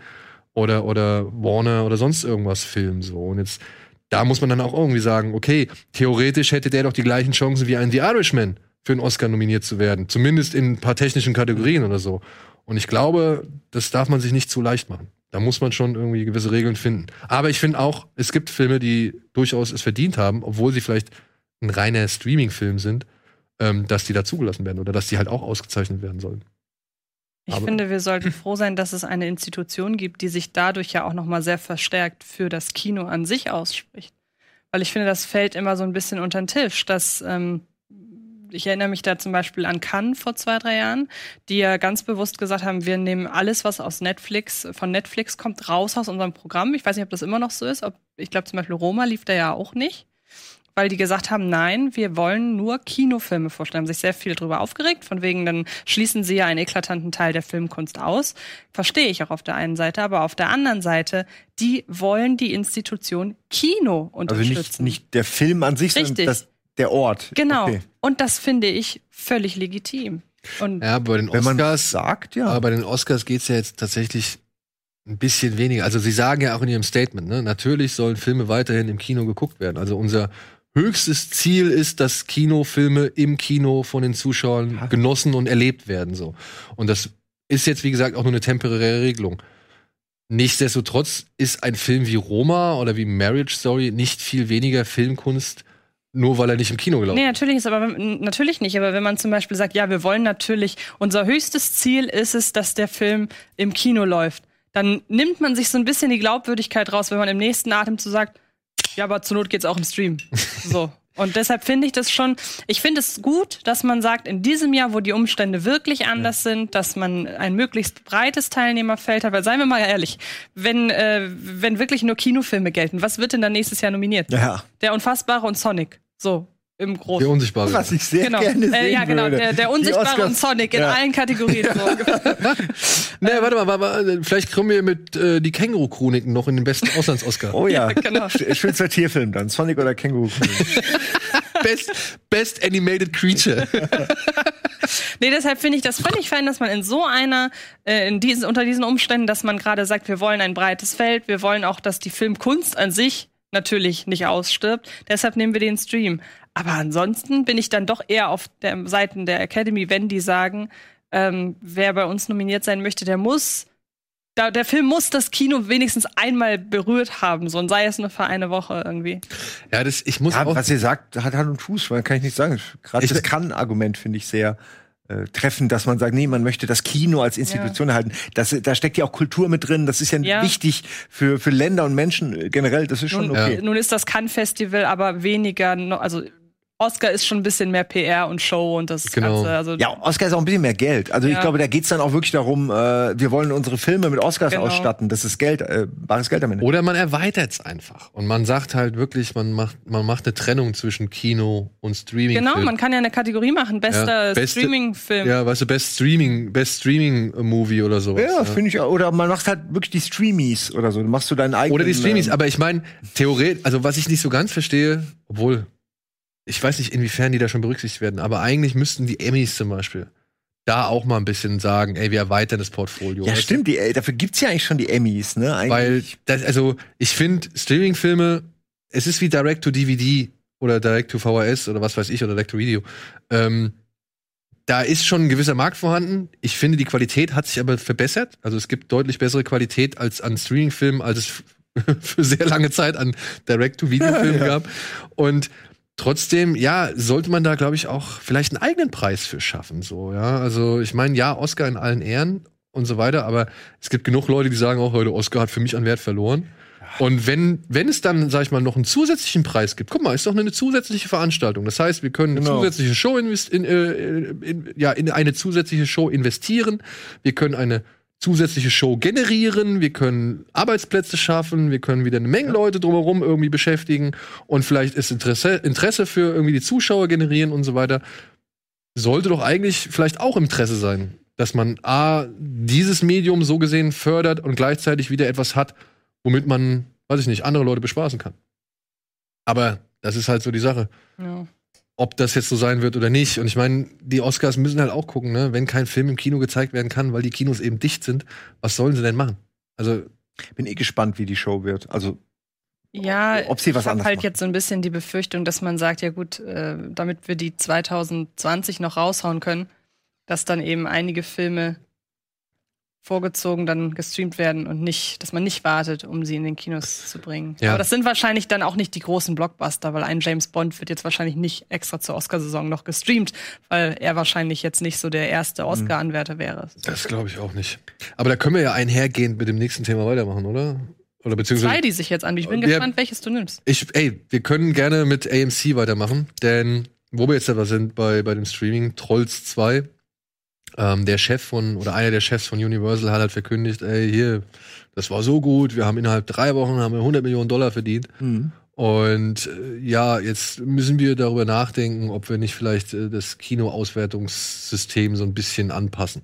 oder, oder Warner oder sonst irgendwas Film, so. Und jetzt, da muss man dann auch irgendwie sagen, okay, theoretisch hätte der doch die gleichen Chancen wie ein The Irishman für einen Oscar nominiert zu werden. Zumindest in ein paar technischen Kategorien oder so. Und ich glaube, das darf man sich nicht zu leicht machen. Da muss man schon irgendwie gewisse Regeln finden. Aber ich finde auch, es gibt Filme, die durchaus es verdient haben, obwohl sie vielleicht ein reiner Streaming-Film sind, ähm, dass die da zugelassen werden oder dass die halt auch ausgezeichnet werden sollen. Ich Aber- finde, wir sollten froh sein, dass es eine Institution gibt, die sich dadurch ja auch noch mal sehr verstärkt für das Kino an sich ausspricht. Weil ich finde, das fällt immer so ein bisschen unter den Tisch. Dass, ähm, ich erinnere mich da zum Beispiel an Cannes vor zwei, drei Jahren, die ja ganz bewusst gesagt haben, wir nehmen alles, was aus Netflix, von Netflix kommt, raus aus unserem Programm. Ich weiß nicht, ob das immer noch so ist. Ob, ich glaube zum Beispiel Roma lief da ja auch nicht weil die gesagt haben, nein, wir wollen nur Kinofilme vorstellen. Haben sich sehr viel darüber aufgeregt, von wegen, dann schließen sie ja einen eklatanten Teil der Filmkunst aus. Verstehe ich auch auf der einen Seite, aber auf der anderen Seite, die wollen die Institution Kino Also unterstützen. nicht, nicht der Film an sich, Richtig. sondern das, der Ort. genau. Okay. Und das finde ich völlig legitim. Und Ja, bei den Wenn man Oscars, sagt, ja. aber bei den Oscars geht's ja jetzt tatsächlich ein bisschen weniger. Also sie sagen ja auch in ihrem Statement, ne, natürlich sollen Filme weiterhin im Kino geguckt werden. Also unser höchstes Ziel ist, dass Kinofilme im Kino von den Zuschauern genossen und erlebt werden. So. Und das ist jetzt, wie gesagt, auch nur eine temporäre Regelung. Nichtsdestotrotz ist ein Film wie Roma oder wie Marriage Story nicht viel weniger Filmkunst, nur weil er nicht im Kino gelaufen Nee, natürlich ist aber natürlich nicht. Aber wenn man zum Beispiel sagt, ja, wir wollen natürlich, unser höchstes Ziel ist es, dass der Film im Kino läuft, dann nimmt man sich so ein bisschen die Glaubwürdigkeit raus, wenn man im nächsten Atemzug sagt, ja, aber zur Not geht's auch im Stream. So. Und deshalb finde ich das schon, ich finde es gut, dass man sagt, in diesem Jahr, wo die Umstände wirklich anders sind, dass man ein möglichst breites Teilnehmerfeld hat, weil seien wir mal ehrlich, wenn, äh, wenn wirklich nur Kinofilme gelten, was wird denn dann nächstes Jahr nominiert? ja. Der Unfassbare und Sonic. So, im Der Großen. Unsichtbare. Was ich sehr Genau. gerne sehen Äh, ja, genau. würde. Der, der Unsichtbare und Sonic in Ja. allen Kategorien. So. [laughs] Nee, warte mal, warte mal, vielleicht kommen wir mit äh, die Känguru-Chroniken noch in den besten Auslands-Oscar. Oh ja, genau. [laughs] Sch- schönster Tierfilm dann. Sonic oder Känguru. [laughs] Best, Best Animated Creature. Nee, deshalb finde ich das völlig fein, dass man in so einer, äh, in diesen, unter diesen Umständen, dass man gerade sagt, wir wollen ein breites Feld, wir wollen auch, dass die Filmkunst an sich natürlich nicht ausstirbt. Deshalb nehmen wir den Stream. Aber ansonsten bin ich dann doch eher auf der Seiten der Academy, wenn die sagen, ähm, wer bei uns nominiert sein möchte, der muss, da, der Film muss das Kino wenigstens einmal berührt haben, so und sei es nur für eine Woche irgendwie. Ja, das, ich muss Ja, auch. was ihr sagt, hat Hand und Fuß, man kann ich nicht sagen. Gerade das [laughs] Kann-Argument finde ich sehr äh, treffend, dass man sagt, nee, man möchte das Kino als Institution erhalten. Das, da steckt ja auch Kultur mit drin. Das ist ja, Ja. wichtig für, für Länder und Menschen äh, generell. Das ist schon Nun, okay. nun ist das Cannes-Festival aber weniger, also Oscar ist schon ein bisschen mehr PR und Show und das Genau. Ganze. Also, Ja, Oscar ist auch ein bisschen mehr Geld. Also ich Ja. glaube, da geht's dann auch wirklich darum, äh, wir wollen unsere Filme mit Oscars Genau. ausstatten. Das ist Geld, äh, bares Geld am Ende. Oder man erweitert es einfach. Und man sagt halt wirklich, man macht, man macht eine Trennung zwischen Kino und Streaming. genau, man kann ja eine Kategorie machen. Bester Ja, beste- Streaming-Film. Ja, weißt du, Best Streaming, Best Streaming Movie oder sowas. ja, finde ich. auch. Oder man macht halt wirklich die Streamies oder so. Du machst du deinen eigenen. Oder die Streamies, ähm, aber ich meine, theoretisch, also was ich nicht so ganz verstehe, obwohl, ich weiß nicht, inwiefern die da schon berücksichtigt werden, aber eigentlich müssten die Emmys zum Beispiel da auch mal ein bisschen sagen, ey, wir erweitern das Portfolio. Ja, stimmt. Die, äh, dafür gibt's ja eigentlich schon die Emmys, ne? Eigentlich. Weil, das, also, ich finde, Streaming-Filme, es ist wie Direct-to-DVD oder Direct-to-VHS oder was weiß ich oder Direct-to-Video. Ähm, da ist schon ein gewisser Markt vorhanden. Ich finde, die Qualität hat sich aber verbessert. Also es gibt deutlich bessere Qualität als an Streaming-Filmen, als es [laughs] für sehr lange Zeit an Direct-to-Video-Filmen [laughs] gab. Und trotzdem, ja, sollte man da, glaube ich, auch vielleicht einen eigenen Preis für schaffen. So, ja. Also ich meine, ja, Oscar in allen Ehren und so weiter, aber es gibt genug Leute, die sagen auch heute, Oscar hat für mich an Wert verloren. Und wenn, wenn es dann, sag ich mal, noch einen zusätzlichen Preis gibt, guck mal, ist doch eine zusätzliche Veranstaltung. Das heißt, wir können eine Genau. zusätzliche Show invest in, äh, in, ja, in eine zusätzliche Show investieren. Wir können eine zusätzliche Show generieren, wir können Arbeitsplätze schaffen, wir können wieder eine Menge Leute drumherum irgendwie beschäftigen und vielleicht ist Interesse, Interesse für irgendwie die Zuschauer generieren und so weiter. Sollte doch eigentlich vielleicht auch Interesse sein, dass man A, dieses Medium so gesehen fördert und gleichzeitig wieder etwas hat, womit man, weiß ich nicht, andere Leute bespaßen kann. Aber das ist halt so die Sache Ja. Ob das jetzt so sein wird oder nicht. Und ich meine, die Oscars müssen halt auch gucken, ne? wenn kein Film im Kino gezeigt werden kann, weil die Kinos eben dicht sind, was sollen sie denn machen? Also, bin eh gespannt, wie die Show wird. Also Ja, Ob sie was ich habe anderes halt machen. jetzt so ein bisschen die Befürchtung, dass man sagt, ja gut, äh, damit wir die 2020 noch raushauen können, dass dann eben einige Filme vorgezogen dann gestreamt werden und nicht, dass man nicht wartet, um sie in den Kinos zu bringen. Ja. Aber das sind wahrscheinlich dann auch nicht die großen Blockbuster, weil ein James Bond wird jetzt wahrscheinlich nicht extra zur Oscarsaison noch gestreamt, weil er wahrscheinlich jetzt nicht so der erste Mhm. Oscar-Anwärter wäre. das glaube ich auch nicht. Aber da können wir ja einhergehend mit dem nächsten Thema weitermachen, oder? Oder beziehungsweise. Zwei, die sich jetzt anbieten. Ich bin Ja. gespannt, welches du nimmst. Ich, ey, wir können gerne mit AMC weitermachen, denn wo wir jetzt aber sind bei, bei dem Streaming, Trolls 2, ähm, der Chef von, oder einer der Chefs von Universal hat halt verkündigt, ey, hier, das war so gut, wir haben innerhalb drei Wochen haben wir 100 Millionen Dollar verdient. Und äh, ja, jetzt müssen wir darüber nachdenken, ob wir nicht vielleicht äh, das Kinoauswertungssystem so ein bisschen anpassen.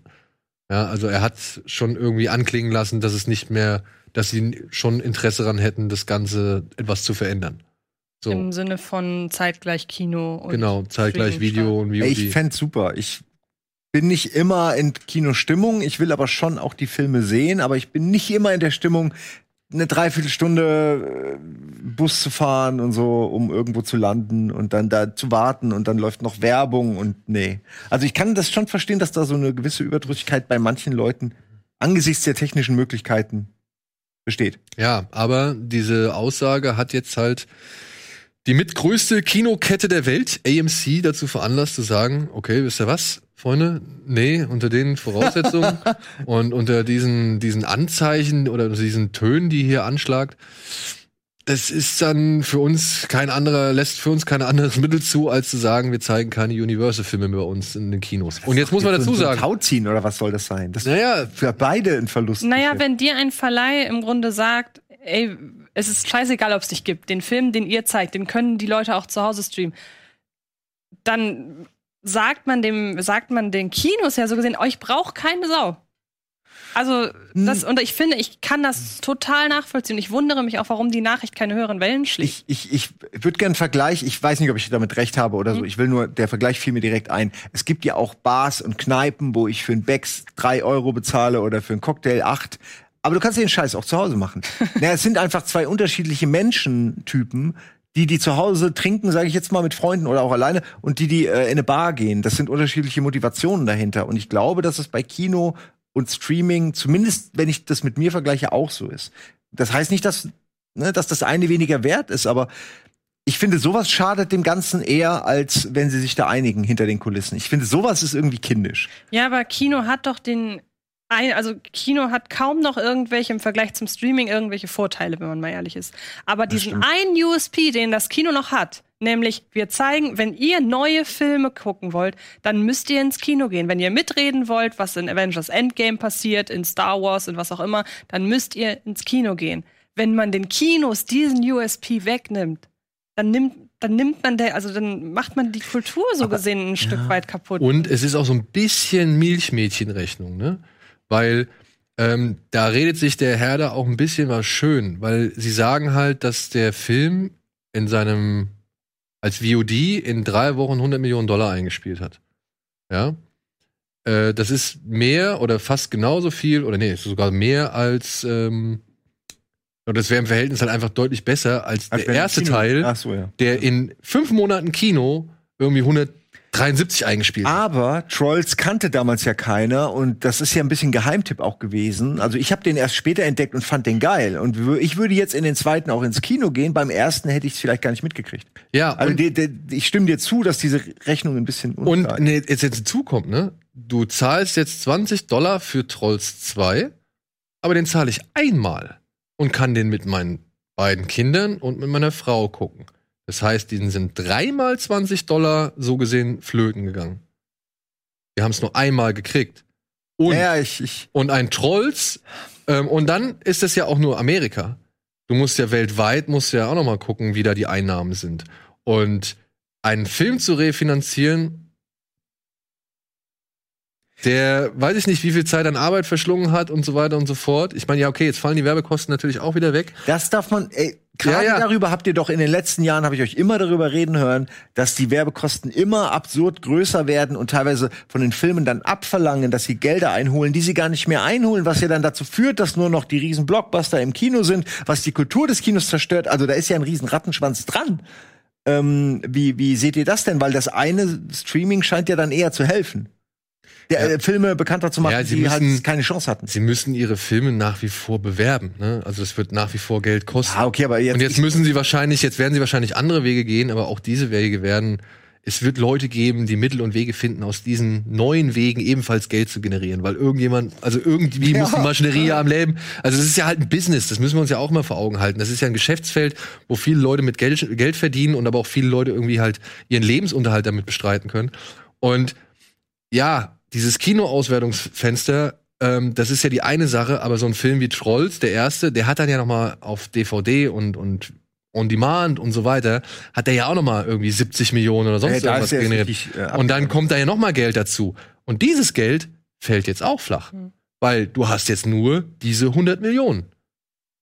Ja, also er hat schon irgendwie anklingen lassen, dass es nicht mehr, dass sie schon Interesse daran hätten, das Ganze etwas zu verändern. So, Im Sinne von zeitgleich Kino und genau, zeitgleich Video und ey, ich VOD. fänd's super. Ich bin nicht immer in Kinostimmung. Ich will aber schon auch die Filme sehen, aber ich bin nicht immer in der Stimmung, eine Dreiviertelstunde äh, Bus zu fahren und so, um irgendwo zu landen und dann da zu warten und dann läuft noch Werbung und nee. Also ich kann das schon verstehen, dass da so eine gewisse Überdrüssigkeit bei manchen Leuten angesichts der technischen Möglichkeiten besteht. Ja, aber diese Aussage hat jetzt halt die mitgrößte Kinokette der Welt, AMC, dazu veranlasst zu sagen, okay, wisst ihr was, Freunde? Nee, unter den Voraussetzungen [laughs] und unter diesen, diesen Anzeichen oder unter diesen Tönen, die hier anschlagt, das ist dann für uns kein anderer, lässt für uns kein anderes Mittel zu, als zu sagen, wir zeigen keine Universal-Filme mehr bei uns in den Kinos. Und jetzt muss man dazu sagen, Tauziehen oder was soll das sein? Das ist naja, für beide ein Verlust. Naja, wenn dir ein Verleih im Grunde sagt, ey, es ist scheißegal, ob es dich gibt, den Film, den ihr zeigt, den können die Leute auch zu Hause streamen, dann sagt man dem, sagt man den Kinos ja so gesehen, euch braucht keine Sau. Also, das, und ich finde, ich kann das total nachvollziehen. Ich wundere mich auch, warum die Nachricht keine höheren Wellen schlägt. Ich, ich, ich würde gerne einen Vergleich, ich weiß nicht, ob ich damit recht habe oder so, ich will nur, der Vergleich fiel mir direkt ein. Es gibt ja auch Bars und Kneipen, wo ich für einen Becks drei Euro bezahle oder für einen Cocktail acht. Aber du kannst den Scheiß auch zu Hause machen. [laughs] naja, es sind einfach zwei unterschiedliche Menschentypen, die, die zu Hause trinken, sage ich jetzt mal mit Freunden oder auch alleine, und die, die äh, in eine Bar gehen. Das sind unterschiedliche Motivationen dahinter. Und ich glaube, dass es bei Kino und Streaming, zumindest wenn ich das mit mir vergleiche, auch so ist. Das heißt nicht, dass, ne, dass das eine weniger wert ist, aber ich finde, sowas schadet dem Ganzen eher, als wenn sie sich da einigen hinter den Kulissen. Ich finde, sowas ist irgendwie kindisch. Ja, aber Kino hat doch den. Ein, also Kino hat kaum noch irgendwelche im Vergleich zum Streaming irgendwelche Vorteile, wenn man mal ehrlich ist. Aber diesen einen USP, den das Kino noch hat, Nämlich, wir zeigen, wenn ihr neue Filme gucken wollt, dann müsst ihr ins Kino gehen. Wenn ihr mitreden wollt, was in Avengers Endgame passiert, in Star Wars, in was auch immer, dann müsst ihr ins Kino gehen. Wenn man den Kinos diesen USP wegnimmt, dann nimmt, dann nimmt man der, also dann macht man die Kultur so gesehen ein Stück weit kaputt. Und es ist auch so ein bisschen Milchmädchenrechnung, ne? Weil ähm, da redet sich der Herr da auch ein bisschen was schön, weil sie sagen halt, dass der Film in seinem als VOD in drei Wochen 100 Millionen Dollar eingespielt hat. Ja. Äh, das ist mehr oder fast genauso viel, oder nee, sogar mehr als, ähm, oder das wäre im Verhältnis halt einfach deutlich besser als, Als der erste Teil, so, ja. der in fünf Monaten Kino irgendwie 173 eingespielt. Aber Trolls kannte damals ja keiner und das ist ja ein bisschen Geheimtipp auch gewesen. Also ich habe den erst später entdeckt und fand den geil. Und ich würde jetzt in den zweiten auch ins Kino gehen. Beim ersten hätte ich es vielleicht gar nicht mitgekriegt. Ja, Also die, die, ich stimme dir zu, dass diese Rechnung ein bisschen und nee, jetzt, jetzt hinzu kommt, ne? Du zahlst jetzt 20 Dollar für Trolls 2, aber den zahle ich einmal und kann den mit meinen beiden Kindern und mit meiner Frau gucken. Das heißt, diesen sind dreimal 20 Dollar so gesehen flöten gegangen. Wir haben es nur einmal gekriegt. Und, ja, ich, ich und ein Trolls, ähm, und dann ist es ja auch nur Amerika. Du musst ja weltweit, musst ja auch noch mal gucken, wie da die Einnahmen sind. Und einen Film zu refinanzieren, der weiß ich nicht, wie viel Zeit an Arbeit verschlungen hat und so weiter und so fort. Ich meine, ja, okay, jetzt fallen die Werbekosten natürlich auch wieder weg. Das darf man, ey, gerade Ja, ja. darüber habt ihr doch in den letzten Jahren, habe ich euch immer darüber reden hören, dass die Werbekosten immer absurd größer werden und teilweise von den Filmen dann abverlangen, dass sie Gelder einholen, die sie gar nicht mehr einholen, was ja dann dazu führt, dass nur noch die riesen Blockbuster im Kino sind, was die Kultur des Kinos zerstört. Also da ist ja ein riesen Rattenschwanz dran. Ähm, wie, wie seht ihr das denn? Weil das eine Streaming scheint ja dann eher zu helfen. Der, Ja. äh, Filme bekannter zu machen, Ja, sie die müssen- halt keine Chance hatten. Sie müssen ihre Filme nach wie vor bewerben. Ne? Also es wird nach wie vor Geld kosten. Ah, okay, aber jetzt, und jetzt müssen sie wahrscheinlich, jetzt werden sie wahrscheinlich andere Wege gehen, aber auch diese Wege werden, es wird Leute geben, die Mittel und Wege finden, aus diesen neuen Wegen ebenfalls Geld zu generieren, weil irgendjemand, also irgendwie [laughs] Ja. muss die Maschinerie ja am Leben, also das ist ja halt ein Business, das müssen wir uns ja auch mal vor Augen halten. Das ist ja ein Geschäftsfeld, wo viele Leute mit Geld, Geld verdienen und aber auch viele Leute irgendwie halt ihren Lebensunterhalt damit bestreiten können. Und ja, dieses Kinoauswertungsfenster, ähm, das ist ja die eine Sache, aber so ein Film wie Trolls, der erste, der hat dann ja noch mal auf DVD und und On Demand und so weiter, hat der ja auch noch mal irgendwie 70 Millionen oder sonst da irgendwas generiert. richtig, äh, und dann kommt da ja noch mal Geld dazu. Und dieses Geld fällt jetzt auch flach, Hm. weil du hast jetzt nur diese 100 Millionen.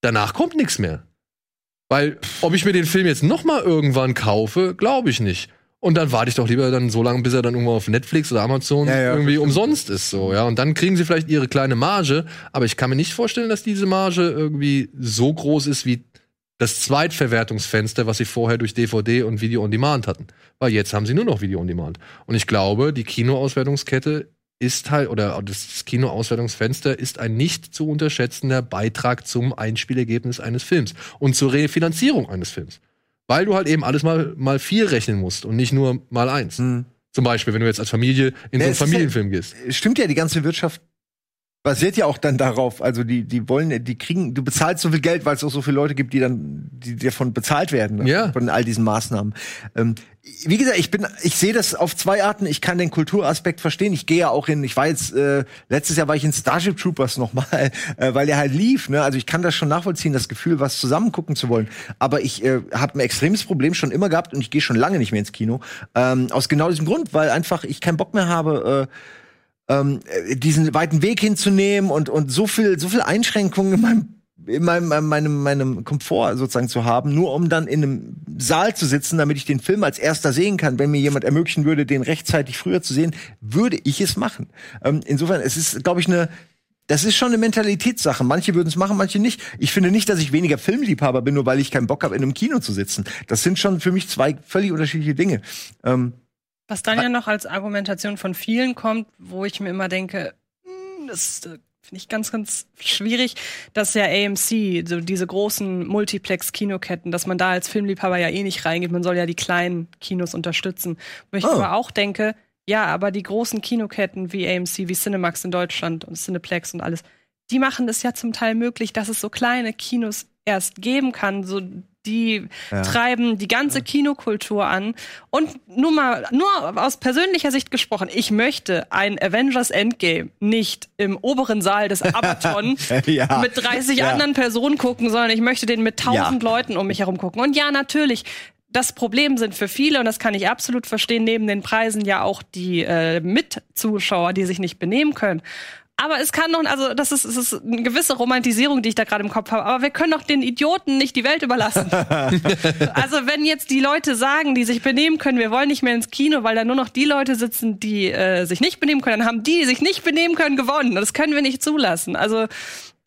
Danach kommt nichts mehr. Weil, ob ich mir den Film jetzt noch mal irgendwann kaufe, glaube ich nicht. Und dann warte ich doch lieber dann so lange, bis er dann irgendwo auf Netflix oder Amazon Ja, ja, irgendwie umsonst ist, so, ja. Und dann kriegen sie vielleicht ihre kleine Marge, aber ich kann mir nicht vorstellen, dass diese Marge irgendwie so groß ist wie das Zweitverwertungsfenster, was sie vorher durch DVD und Video on Demand hatten. Weil jetzt haben sie nur noch Video on Demand. Und ich glaube, die Kinoauswertungskette ist halt, oder das Kinoauswertungsfenster ist ein nicht zu unterschätzender Beitrag zum Einspielergebnis eines Films und zur Refinanzierung eines Films. Weil du halt eben alles mal, mal vier rechnen musst und nicht nur mal eins. Hm. Zum Beispiel, wenn du jetzt als Familie in Ja, so einen ist ja- Familienfilm gehst. stimmt ja, die ganze Wirtschaft basiert ja auch dann darauf. Also die, die wollen, die kriegen, du bezahlst so viel Geld, weil es auch so viele Leute gibt, die dann, die davon bezahlt werden, ne? Ja. von all diesen Maßnahmen. Ähm, wie gesagt, ich bin, ich sehe das auf zwei Arten. Ich kann den Kulturaspekt verstehen. Ich gehe ja auch in, ich war jetzt, äh, letztes Jahr war ich in Starship Troopers nochmal, [laughs] äh, weil der halt lief, ne? Also ich kann das schon nachvollziehen, das Gefühl, was zusammen gucken zu wollen. Aber ich äh, habe ein extremes Problem schon immer gehabt und ich gehe schon lange nicht mehr ins Kino. Ähm, aus genau diesem Grund, weil einfach ich keinen Bock mehr habe, äh, ähm, äh, diesen weiten Weg hinzunehmen und, und so viel, so viel Einschränkungen in meinem in meinem, meinem, meinem, Komfort sozusagen zu haben, nur um dann in einem Saal zu sitzen, damit ich den Film als erster sehen kann. Wenn mir jemand ermöglichen würde, den rechtzeitig früher zu sehen, würde ich es machen. Ähm, insofern, es ist, glaube ich, eine das ist schon eine Mentalitätssache. Manche würden es machen, manche nicht. Ich finde nicht, dass ich weniger Filmliebhaber bin, nur weil ich keinen Bock habe, in einem Kino zu sitzen. Das sind schon für mich zwei völlig unterschiedliche Dinge. Ähm, Was dann ja noch als Argumentation von vielen kommt, wo ich mir immer denke, hm, das äh, finde ich ganz, ganz schwierig, dass ja AMC, so diese großen Multiplex-Kinoketten, dass man da als Filmliebhaber ja eh nicht reingeht, man soll ja die kleinen Kinos unterstützen. Wo ich Oh. aber auch denke, ja, aber die großen Kinoketten wie AMC, wie Cinemax in Deutschland und Cineplex und alles, die machen es ja zum Teil möglich, dass es so kleine Kinos erst geben kann, so die Ja. treiben die ganze Kinokultur an. Und nur mal, nur aus persönlicher Sicht gesprochen, ich möchte ein Avengers Endgame nicht im oberen Saal des Abaton [laughs] Ja. mit 30 Ja. anderen Personen gucken, sondern ich möchte den mit 1000 Leuten um mich herum gucken. Und ja, natürlich. Das Problem sind für viele, und das kann ich absolut verstehen, neben den Preisen ja auch die äh, Mitzuschauer, die sich nicht benehmen können. Aber es kann doch, also das ist, es ist eine gewisse Romantisierung, die ich da gerade im Kopf habe. Aber wir können doch den Idioten nicht die Welt überlassen. [laughs] also wenn jetzt die Leute sagen, die sich benehmen können, wir wollen nicht mehr ins Kino, weil da nur noch die Leute sitzen, die äh, sich nicht benehmen können, dann haben die, die sich nicht benehmen können, gewonnen. Das können wir nicht zulassen. Also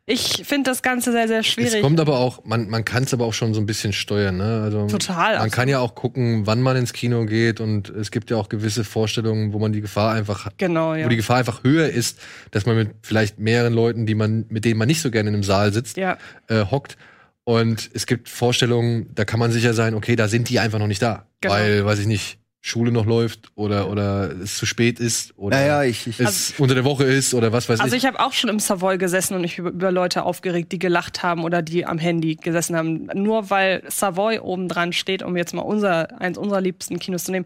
ich finde das Ganze sehr, sehr Es schwierig. kommt aber auch, man, man kann es aber auch schon so ein bisschen steuern, ne? Also Total, Man absolut. kann ja auch gucken, wann man ins Kino geht und es gibt ja auch gewisse Vorstellungen, wo man die Gefahr einfach, Genau, ja. wo die Gefahr einfach höher ist, dass man mit vielleicht mehreren Leuten, die man, mit denen man nicht so gerne in einem Saal sitzt, Ja. äh, hockt. Und es gibt Vorstellungen, da kann man sicher sein, okay, da sind die einfach noch nicht da. Genau. Weil, weiß ich nicht, Schule noch läuft oder, oder es zu spät ist oder Naja, ich, ich es unter der Woche ist oder was weiß Also ich. ich habe auch schon im Savoy gesessen und mich über, über Leute aufgeregt, die gelacht haben oder die am Handy gesessen haben. Nur weil Savoy oben dran steht, um jetzt mal unser, eins unserer liebsten Kinos zu nehmen.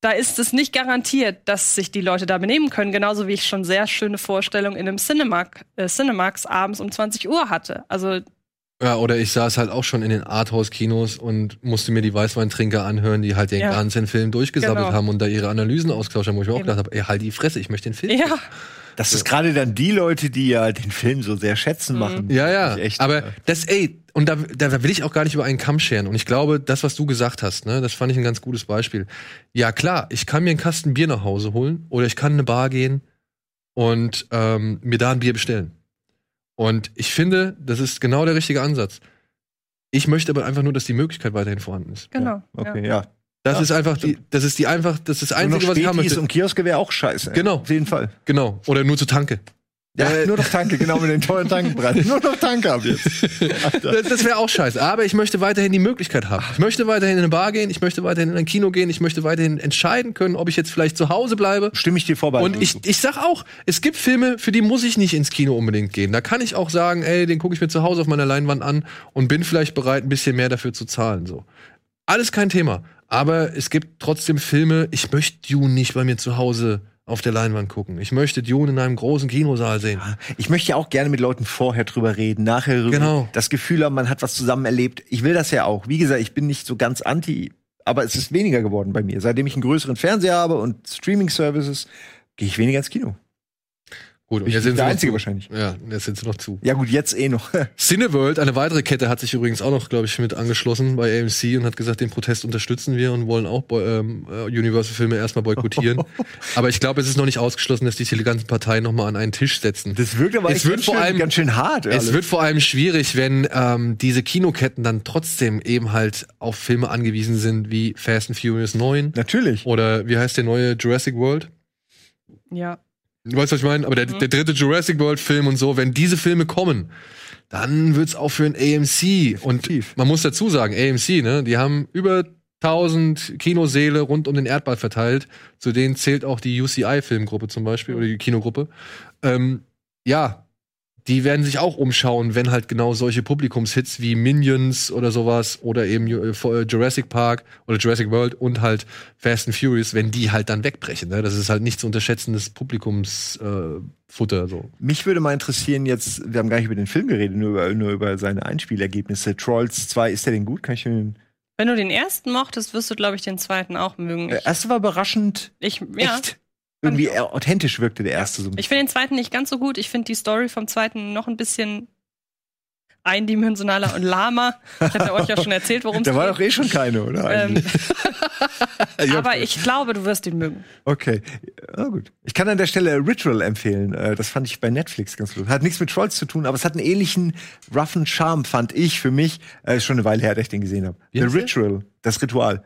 Da ist es nicht garantiert, dass sich die Leute da benehmen können. Genauso wie ich schon sehr schöne Vorstellungen in einem Cinemark, äh, Cinemax abends um 20 Uhr hatte. Also Ja, oder ich saß halt auch schon in den Arthouse-Kinos und musste mir die Weißweintrinker anhören, die halt den Ja. ganzen Film durchgesabbelt Genau. haben und da ihre Analysen ausgetauscht haben, wo ich mir auch gedacht habe, ey, halt die Fresse, ich möchte den Film. ja, das ist gerade dann die Leute, die ja den Film so sehr schätzen Mhm. machen. Ja, ja. Echt, aber äh, das, ey, und da, da will ich auch gar nicht über einen Kamm scheren. Und ich glaube, das, was du gesagt hast, ne, das fand ich ein ganz gutes Beispiel. Ja, klar, ich kann mir einen Kasten Bier nach Hause holen oder ich kann in eine Bar gehen und ähm, mir da ein Bier bestellen. Und ich finde, das ist genau der richtige Ansatz. Ich möchte aber einfach nur, dass die Möglichkeit weiterhin vorhanden ist. genau. okay, ja. ja. Das Ja, ist einfach die, das ist die einfach, das ist das Nur noch Einzige, was ich haben möchte. und Kioske wäre auch scheiße. Genau. Auf jeden Fall. Genau. Oder nur zu Tanke. Ja, Äh, nur noch Tanke, genau mit den tollen Tankenpreisen. [laughs] nur noch Tanke ab jetzt. Das, das wäre auch scheiße. Aber ich möchte weiterhin die Möglichkeit haben. Ich möchte weiterhin in eine Bar gehen, ich möchte weiterhin in ein Kino gehen, ich möchte weiterhin entscheiden können, ob ich jetzt vielleicht zu Hause bleibe. Stimme ich dir vorbei. Und ich, ich sag auch, es gibt Filme, für die muss ich nicht ins Kino unbedingt gehen. Da kann ich auch sagen, ey, den gucke ich mir zu Hause auf meiner Leinwand an und bin vielleicht bereit, ein bisschen mehr dafür zu zahlen. So. Alles kein Thema. Aber es gibt trotzdem Filme, ich möchte Dune nicht bei mir zu Hause auf der Leinwand gucken. Ich möchte Dune in einem großen Kinosaal sehen. Ich möchte ja auch gerne mit Leuten vorher drüber reden, nachher drüber. Genau. Das Gefühl haben, man hat was zusammen erlebt. Ich will das ja auch. Wie gesagt, ich bin nicht so ganz anti, aber es ist weniger geworden bei mir. Seitdem ich einen größeren Fernseher habe und Streaming-Services, gehe ich weniger ins Kino. Gut, und Ich jetzt bin sind sie der noch Einzige zu. wahrscheinlich. Ja, jetzt sind sie noch zu. Ja gut, jetzt eh noch. [laughs] Cineworld, eine weitere Kette, hat sich übrigens auch noch, glaube ich, mit angeschlossen bei AMC und hat gesagt, den Protest unterstützen wir und wollen auch ähm, äh, Universal-Filme erstmal boykottieren. [laughs] aber ich glaube, es ist noch nicht ausgeschlossen, dass sich die ganzen Parteien noch mal an einen Tisch setzen. Das wirkt aber Es wird ganz, vor schön, allem- ganz schön hart. Es alles. wird vor allem schwierig, wenn ähm, diese Kinoketten dann trotzdem eben halt auf Filme angewiesen sind wie Fast and Furious 9 Natürlich. oder wie heißt der neue Jurassic World? ja. Du weißt, was ich meine? Aber der, Mhm. der dritte Jurassic World-Film und so, wenn diese Filme kommen, dann wird's auch für ein AMC. Und man muss dazu sagen, AMC, ne, die haben über 1000 Kinoseele rund um den Erdball verteilt. Zu denen zählt auch die UCI-Filmgruppe zum Beispiel oder die Kinogruppe. Ähm, ja, die werden sich auch umschauen, wenn halt genau solche Publikumshits wie Minions oder sowas oder eben äh, Jurassic Park oder Jurassic World und halt Fast and Furious, wenn die halt dann wegbrechen. Ne? Das ist halt nicht zu unterschätzendes Publikumsfutter. Äh, Futter, so. Mich würde mal interessieren, jetzt, wir haben gar nicht über den Film geredet, nur über, nur über seine Einspielergebnisse. Trolls 2, ist der denn gut? Kann ich den. Wenn du den ersten mochtest, wirst du, glaube ich, den zweiten auch mögen. Der erste war überraschend Ich, ja. echt. Irgendwie eher authentisch wirkte der erste so ein Ich finde den zweiten nicht ganz so gut. Ich finde die Story vom zweiten noch ein bisschen eindimensionaler und lahmer. Ich hatte euch ja schon erzählt, worum [laughs] es Da war geht. doch eh schon keine, oder? Ähm, [laughs] aber ich glaube, du wirst ihn mögen. Okay, ja, gut. Ich kann an der Stelle Ritual empfehlen. Äh, Das fand ich bei Netflix ganz gut. Hat nichts mit Trolls zu tun, aber es hat einen ähnlichen roughen Charme, fand ich für mich. Äh, Ist schon eine Weile her, dass ich den gesehen habe. The? Ritual, das Ritual.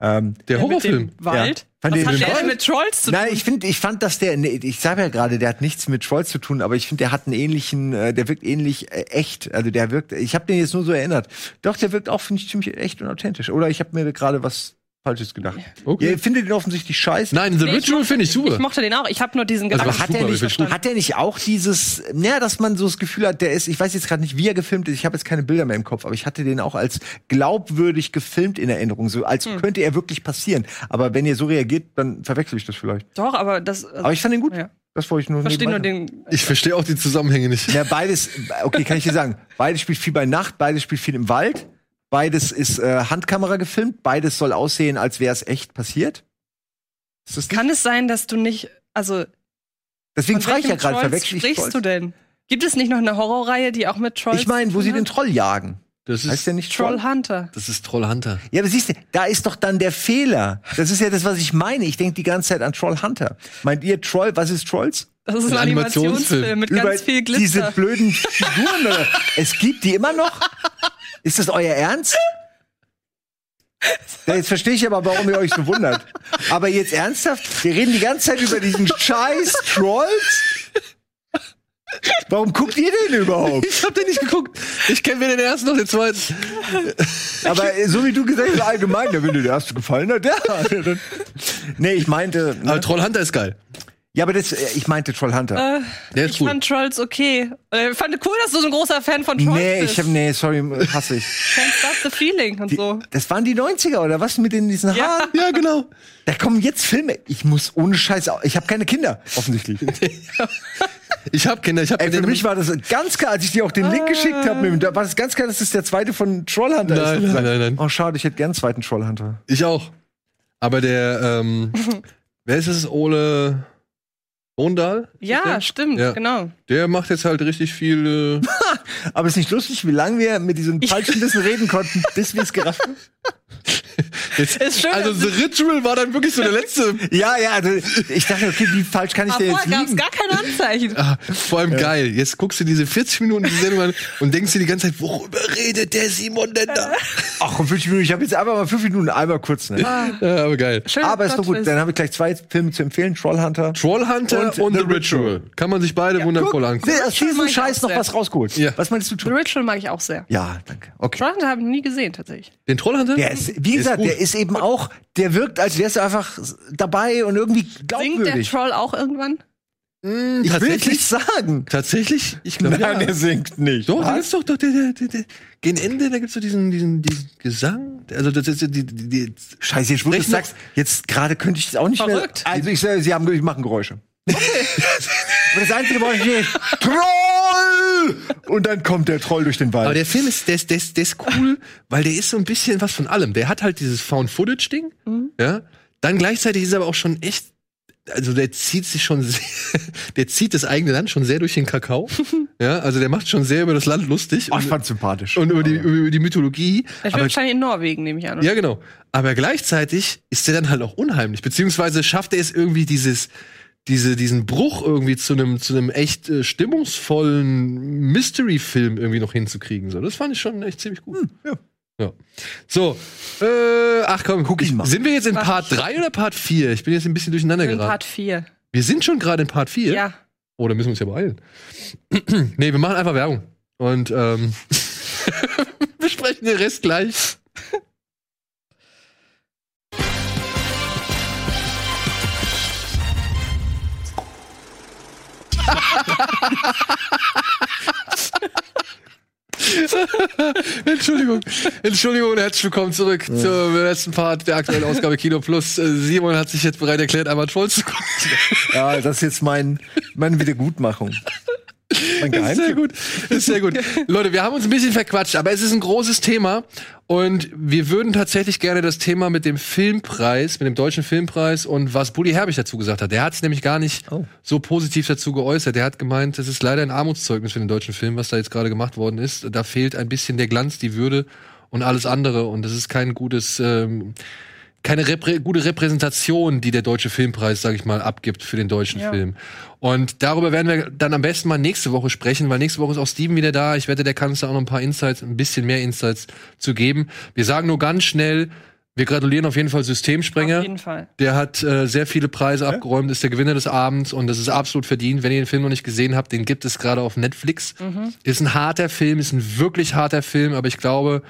Ähm, Der Mit Horrorfilm. dem Wald. Ja. Fand Was den hat den der Wald? mit Trolls zu tun? Nein, ich finde, ich fand, dass der, nee, ich sage ja gerade, der hat nichts mit Trolls zu tun, aber ich finde, der hat einen ähnlichen, äh, der wirkt ähnlich äh, echt. Also der wirkt, ich habe den jetzt nur so erinnert. Doch, der wirkt auch, finde ich, ziemlich echt und authentisch. Oder ich habe mir gerade was Falsches gedacht. Okay. Ihr findet ihn offensichtlich scheiße. Nein, The Nee, Ritual finde ich super. Ich mochte den auch. Ich habe nur diesen Also, Gedanken. was hat super, er, aber nicht, hat er nicht auch dieses, naja, dass man so das Gefühl hat, der ist, ich weiß jetzt gerade nicht, wie er gefilmt ist, ich habe jetzt keine Bilder mehr im Kopf, aber ich hatte den auch als glaubwürdig gefilmt in Erinnerung, so als Hm. könnte er wirklich passieren. Aber wenn ihr so reagiert, dann verwechsel ich das vielleicht. Doch, aber das. Also, Aber ich fand ihn gut. Ja. Das wollte ich nur verstehe nur den. Ich verstehe auch die Zusammenhänge nicht. Ja, beides, okay, kann ich dir sagen. Beides spielt viel bei Nacht, beides spielt viel im Wald, beides ist äh, Handkamera gefilmt, beides soll aussehen, als wäre es echt passiert. Ist das Kann es sein, dass du nicht. Also. Deswegen frage ich ja gerade, verwechsel ich sprichst Trolls? du denn? Gibt es nicht noch eine Horrorreihe, die auch mit Trolls. Ich meine, wo sie tun den hat? Troll jagen. Das Heißt ist, der nicht Troll? Troll Hunter. das ist Troll Hunter. Ja, aber siehst du, da ist doch dann der Fehler. Das ist ja das, was ich meine. Ich denke die ganze Zeit an Troll Hunter. Meint ihr Troll, was ist Trolls? Das ist ein, Ein Animationsfilm. Animationsfilm mit Über ganz viel Glitzer. diese blöden Figuren. [laughs] es gibt die immer noch? Ist das euer Ernst? Ja, [laughs] jetzt verstehe ich aber, warum ihr euch so wundert. Aber jetzt ernsthaft? Wir reden die ganze Zeit über diesen scheiß Trolls? Warum guckt ihr den überhaupt? Ich hab den nicht geguckt. Ich kenne weder den ersten noch den zweiten. Aber so wie du gesagt hast, allgemein, wenn dir der erste gefallen hat, ja. Nee, ich meinte. Aber Ne? Troll Hunter ist geil. Ja, aber das, äh, ich meinte Troll Hunter. Äh, Der ist ich cool. fand Trolls okay. Äh, Ich fand cool, dass du so ein großer Fan von Trolls nee, bist. ich hab, nee, sorry, hasse ich. [laughs] Can't stop the feeling und so. Das waren die 90er, oder was mit den, diesen Ja. Haaren? Ja, genau. Da kommen jetzt Filme. Ich muss ohne Scheiß, ich habe keine Kinder, offensichtlich. [laughs] Ich hab Kinder, ich hab Ey, mit für mich war das ganz klar, als ich dir auch den Link geschickt habe, war das ganz klar, dass das der zweite von Trollhunter Nein, ist. nein, nein, nein. Oh, schade, ich hätte gern einen zweiten Trollhunter. Ich auch. Aber der, ähm, [laughs] wer ist es? Ole Bondahl? Ja, stimmt, Ja. genau. Der macht jetzt halt richtig viel. Äh, [laughs] Aber ist nicht lustig, wie lange wir mit diesem falschen Wissen reden konnten, bis wir es gerafft [laughs] haben? [laughs] Ist schön, also The Ritual war dann wirklich so der letzte. [laughs] Ja, ja, also ich dachte, okay, wie falsch kann ich Aber dir jetzt vorher gab es liegen? gar keine Anzeichen. Ah, vor allem geil. Jetzt guckst du diese 40 Minuten die Sendung an und denkst dir die ganze Zeit, worüber redet der Simon denn da? [laughs] Ach, komm, fünf Minuten, ich habe jetzt einfach mal fünf Minuten einmal kurz, ne? Ja, aber geil. Schöner Aber ist doch gut, dann habe ich gleich zwei Filme zu empfehlen, Trollhunter. Trollhunter und, Und The The Ritual. Kann man sich beide wundervoll angucken. Nee, aus diesem Scheiß noch sehr. was rausgeholt. Ja. Was meinst du, The? Ritual mag ich auch sehr. Ja, danke. Okay. Trollhunter habe ich nie gesehen, tatsächlich. Den Trollhunter? Der ist, wie gesagt, der ist eben auch, der wirkt, als wäre es einfach dabei und irgendwie Singt der glaubwürdig. Troll auch irgendwann? Hm, Ich will tatsächlich? nicht sagen. Tatsächlich? Ich glaube, ja. er singt nicht. Doch, da Was? gibt's doch, doch der, der, der, der, gegen Ende, da gibt's so diesen, diesen, diesen Gesang. Also das ist die, die, die, die Scheiße, jetzt wo du sagst, jetzt gerade könnte ich das auch nicht Verrückt. mehr. Also ich sage, sie haben, ich machen Geräusche. Aber [laughs] das einzige Geräusch ist Troll! Und dann kommt der Troll durch den Wald. Aber der Film ist, der ist, der ist, der ist cool, weil der ist so ein bisschen was von allem. Der hat halt dieses Found-Footage-Ding, ja. Dann gleichzeitig ist er aber auch schon echt, also der zieht sich schon [laughs] sehr, der zieht das eigene Land schon sehr durch den Kakao, [laughs] ja. Also der macht schon sehr über das Land lustig Ach, ich und, fand's sympathisch. und über die, über die Mythologie. Er spielt wahrscheinlich in Norwegen, nehme ich an. ja, genau. Aber gleichzeitig ist der dann halt auch unheimlich, beziehungsweise schafft er es irgendwie dieses, diese, diesen Bruch irgendwie zu einem zu einem echt äh, stimmungsvollen Mystery-Film irgendwie noch hinzukriegen. So, das fand ich schon echt ziemlich gut. ja. ja. So, äh, ach komm, guck ich. mal. Sind wir jetzt in. Part 3 oder Part 4? Ich bin jetzt ein bisschen durcheinander in geraten. Part 4. Wir sind schon gerade in Part 4. Ja. Oh, da müssen wir uns ja beeilen. [clears throat] nee, wir machen einfach Werbung. Und ähm, [laughs] besprechen den Rest gleich. [laughs] Entschuldigung. Entschuldigung und herzlich willkommen zurück zum letzten Part der aktuellen Ausgabe Kino Plus. Äh, Simon hat sich jetzt bereit erklärt, einmal Trolls zu gucken. Ja, das ist jetzt mein, meine Wiedergutmachung. [laughs] Mein Das ist sehr gut. Ist sehr gut. [laughs] Leute, wir haben uns ein bisschen verquatscht, aber es ist ein großes Thema und wir würden tatsächlich gerne das Thema mit dem Filmpreis, mit dem deutschen Filmpreis und was Bully Herbig dazu gesagt hat. Der hat es nämlich gar nicht Oh. so positiv dazu geäußert. Der hat gemeint, das ist leider ein Armutszeugnis für den deutschen Film, was da jetzt gerade gemacht worden ist. Da fehlt ein bisschen der Glanz, die Würde und alles andere und das ist kein gutes ähm, keine reprä gute Repräsentation, die der deutsche Filmpreis, sage ich mal, abgibt für den deutschen Ja. Film. Und darüber werden wir dann am besten mal nächste Woche sprechen, weil nächste Woche ist auch Steven wieder da. Ich wette, der kann uns da auch noch ein paar Insights, ein bisschen mehr Insights zu geben. Wir sagen nur ganz schnell, Wir gratulieren auf jeden Fall Systemsprenger. Auf jeden Fall. Der hat äh, sehr viele Preise abgeräumt, ist der Gewinner des Abends und das ist absolut verdient. Wenn ihr den Film noch nicht gesehen habt, den gibt es gerade auf Netflix. Ist ein harter Film, ist ein wirklich harter Film, aber ich glaube,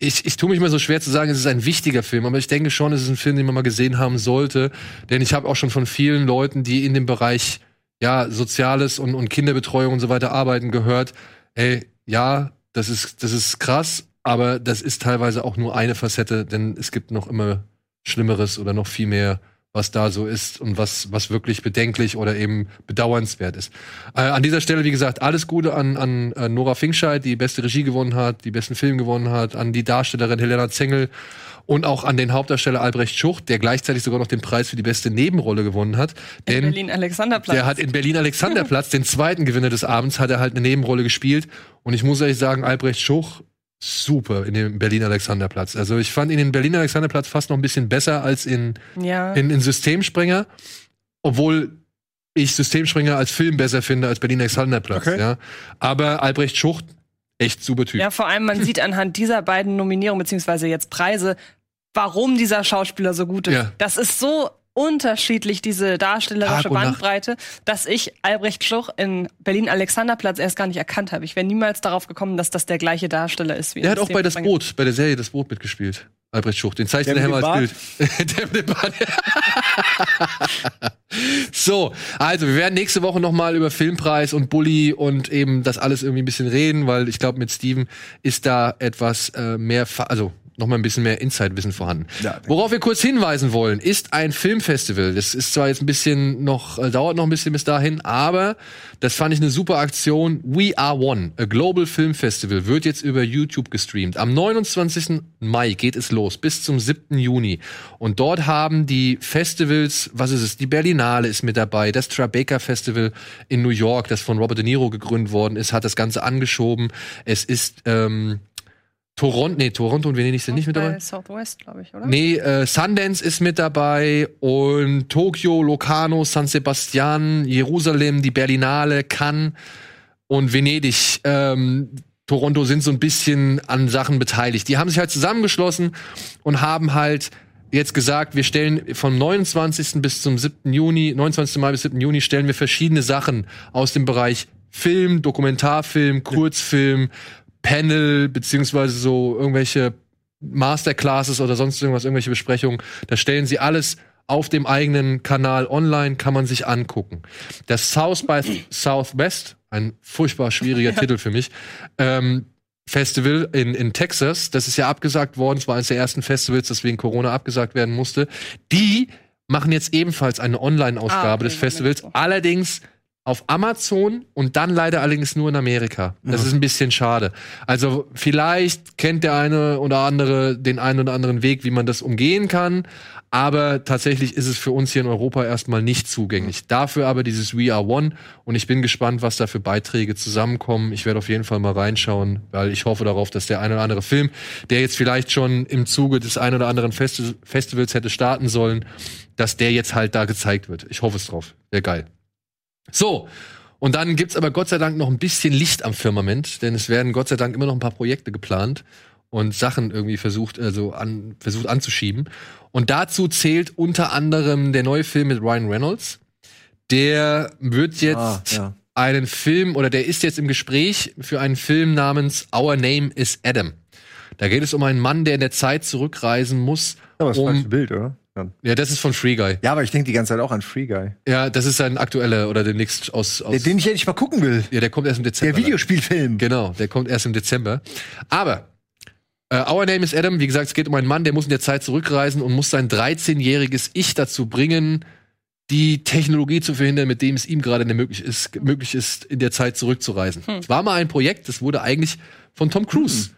ich, ich tue mich mal so schwer zu sagen, es ist ein wichtiger Film, aber ich denke schon, es ist ein Film, den man mal gesehen haben sollte. Denn ich habe auch schon von vielen Leuten, die in dem Bereich ja, Soziales und, und Kinderbetreuung und so weiter arbeiten, gehört, ey, ja, das ist, das ist krass, aber das ist teilweise auch nur eine Facette, denn es gibt noch immer Schlimmeres oder noch viel mehr, was da so ist und was, was wirklich bedenklich oder eben bedauernswert ist. Äh, an dieser Stelle, wie gesagt, alles Gute an, an, an Nora Finkscheid, die beste Regie gewonnen hat, die besten Film gewonnen hat, an die Darstellerin Helena Zengel und auch an den Hauptdarsteller Albrecht Schucht, der gleichzeitig sogar noch den Preis für die beste Nebenrolle gewonnen hat. In Denn Berlin Alexanderplatz. der hat in Berlin Alexanderplatz, den zweiten Gewinner des Abends, hat er halt eine Nebenrolle gespielt. Und ich muss ehrlich sagen, Albrecht Schuch, super in dem Berlin Alexanderplatz. Also ich fand ihn in Berlin Alexanderplatz fast noch ein bisschen besser als in, ja. in, in Systemsprenger. Obwohl ich Systemsprenger als Film besser finde als Berlin Alexanderplatz. Okay. Ja. Aber Albrecht Schucht, echt super Typ. ja, vor allem, man [laughs] sieht anhand dieser beiden Nominierungen, beziehungsweise jetzt Preise, warum dieser Schauspieler so gut ist. Ja. Das ist so unterschiedlich, diese darstellerische. Bandbreite, dass ich Albrecht Schluch in Berlin Alexanderplatz erst gar nicht erkannt habe. Ich wäre niemals darauf gekommen, dass das der gleiche Darsteller ist. Wie Der in hat auch bei Das. Boot, bei der Serie Das Boot mitgespielt. Albrecht Schucht, den zeichnet Hammer dem als Bild. der mit dem Bart. so, also wir werden nächste Woche noch mal über Filmpreis und Bully und eben das alles irgendwie ein bisschen reden, weil ich glaube, mit Steven ist da etwas äh, mehr, fa- also noch mal ein bisschen mehr Insight-Wissen vorhanden. Ja, Worauf wir kurz hinweisen wollen, ist ein Filmfestival. Das ist zwar jetzt ein bisschen noch, äh, dauert noch ein bisschen bis dahin, aber das fand ich eine super Aktion. We Are One, a Global Film Festival, wird jetzt über YouTube gestreamt. Am 29. Mai geht es los, bis zum 7. Juni. Und dort haben die Festivals, was ist es? Die Berlinale ist mit dabei, das Tribeca Festival in New York, das von Robert De Niro gegründet worden ist, hat das Ganze angeschoben. Es ist ähm, Toronto, nee, Toronto und Venedig sind nicht mit dabei. Bei Southwest, glaube ich, oder? Nee, äh, Sundance ist mit dabei und Tokio, Locarno, San Sebastian, Jerusalem, die Berlinale, Cannes und Venedig. Ähm, Toronto sind so ein bisschen an Sachen beteiligt. Die haben sich halt zusammengeschlossen und haben halt jetzt gesagt, wir stellen vom 29. bis zum 7. Juni, 29. Mai bis 7. Juni stellen wir verschiedene Sachen aus dem Bereich Film, Dokumentarfilm, Kurzfilm, Panel, beziehungsweise so irgendwelche Masterclasses oder sonst irgendwas, irgendwelche Besprechungen. Da stellen sie alles auf dem eigenen Kanal online, kann man sich angucken. Das South by Southwest, ein furchtbar schwieriger Titel für mich, ähm, Festival in, in Texas, das ist ja abgesagt worden, es war eines der ersten Festivals, das wegen Corona abgesagt werden musste. Die machen jetzt ebenfalls eine Online-Ausgabe Ah, okay, des Festivals, allerdings auf Amazon und dann leider allerdings nur in Amerika. Das ist ein bisschen schade. Also vielleicht kennt der eine oder andere den einen oder anderen Weg, wie man das umgehen kann. Aber tatsächlich ist es für uns hier in Europa erstmal nicht zugänglich. Dafür aber dieses We Are One. Und ich bin gespannt, was da für Beiträge zusammenkommen. Ich werde auf jeden Fall mal reinschauen, weil ich hoffe darauf, dass der eine oder andere Film, der jetzt vielleicht schon im Zuge des ein oder anderen Festi Festivals hätte starten sollen, dass der jetzt halt da gezeigt wird. Ich hoffe es drauf. Wäre geil. So. Und dann gibt's aber Gott sei Dank noch ein bisschen Licht am Firmament, denn es werden Gott sei Dank immer noch ein paar Projekte geplant und Sachen irgendwie versucht, also an, versucht anzuschieben. Und dazu zählt unter anderem der neue Film mit Ryan Reynolds. Der wird jetzt Ah, ja. einen Film oder der ist jetzt im Gespräch für einen Film namens Our Name is Adam. Da geht es um einen Mann, der in der Zeit zurückreisen muss. Aber das um, falsche Bild, oder? Ja. ja, das ist von Free Guy. Ja, aber ich denke die ganze Zeit auch an Free Guy. Ja, das ist sein aktueller oder demnächst aus. aus Der, den ich endlich mal gucken will. ja, der kommt erst im Dezember. Der Videospielfilm. Genau, der kommt erst im Dezember. Aber äh, Our Name is Adam, wie gesagt, es geht um einen Mann, der muss in der Zeit zurückreisen und muss sein 13-jähriges Ich dazu bringen, die Technologie zu verhindern, mit dem es ihm gerade möglich ist, möglich ist, in der Zeit zurückzureisen. Es war mal ein Projekt, das wurde eigentlich von Tom Cruise,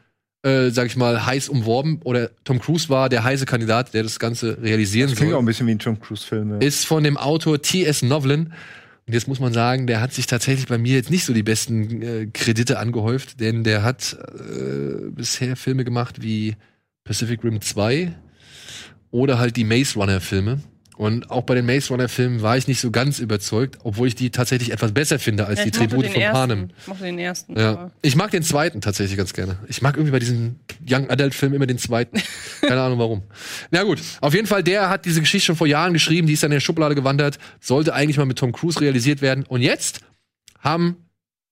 äh, sag ich mal, heiß umworben. Oder Tom Cruise war der heiße Kandidat, der das Ganze realisieren Das klingt auch soll ein bisschen wie ein Tom Cruise-Film. Ja. ist von dem Autor T.S. Novlin. Und jetzt muss man sagen, der hat sich tatsächlich bei mir jetzt nicht so die besten äh, Kredite angehäuft, denn der hat äh, bisher Filme gemacht wie Pacific Rim 2 oder halt die Maze Runner Filme. Und auch bei den Maze Runner Filmen war ich nicht so ganz überzeugt, obwohl ich die tatsächlich etwas besser finde als Ja, die Tribute von ersten. Panem. Ich mochte den ersten. Ja. Ich mag den zweiten tatsächlich ganz gerne. Ich mag irgendwie bei diesen Young Adult Filmen immer den zweiten. Keine Ahnung warum. Na gut, auf jeden Fall, der hat diese Geschichte schon vor Jahren geschrieben, die ist dann in der Schublade gewandert, sollte eigentlich mal mit Tom Cruise realisiert werden. Und jetzt haben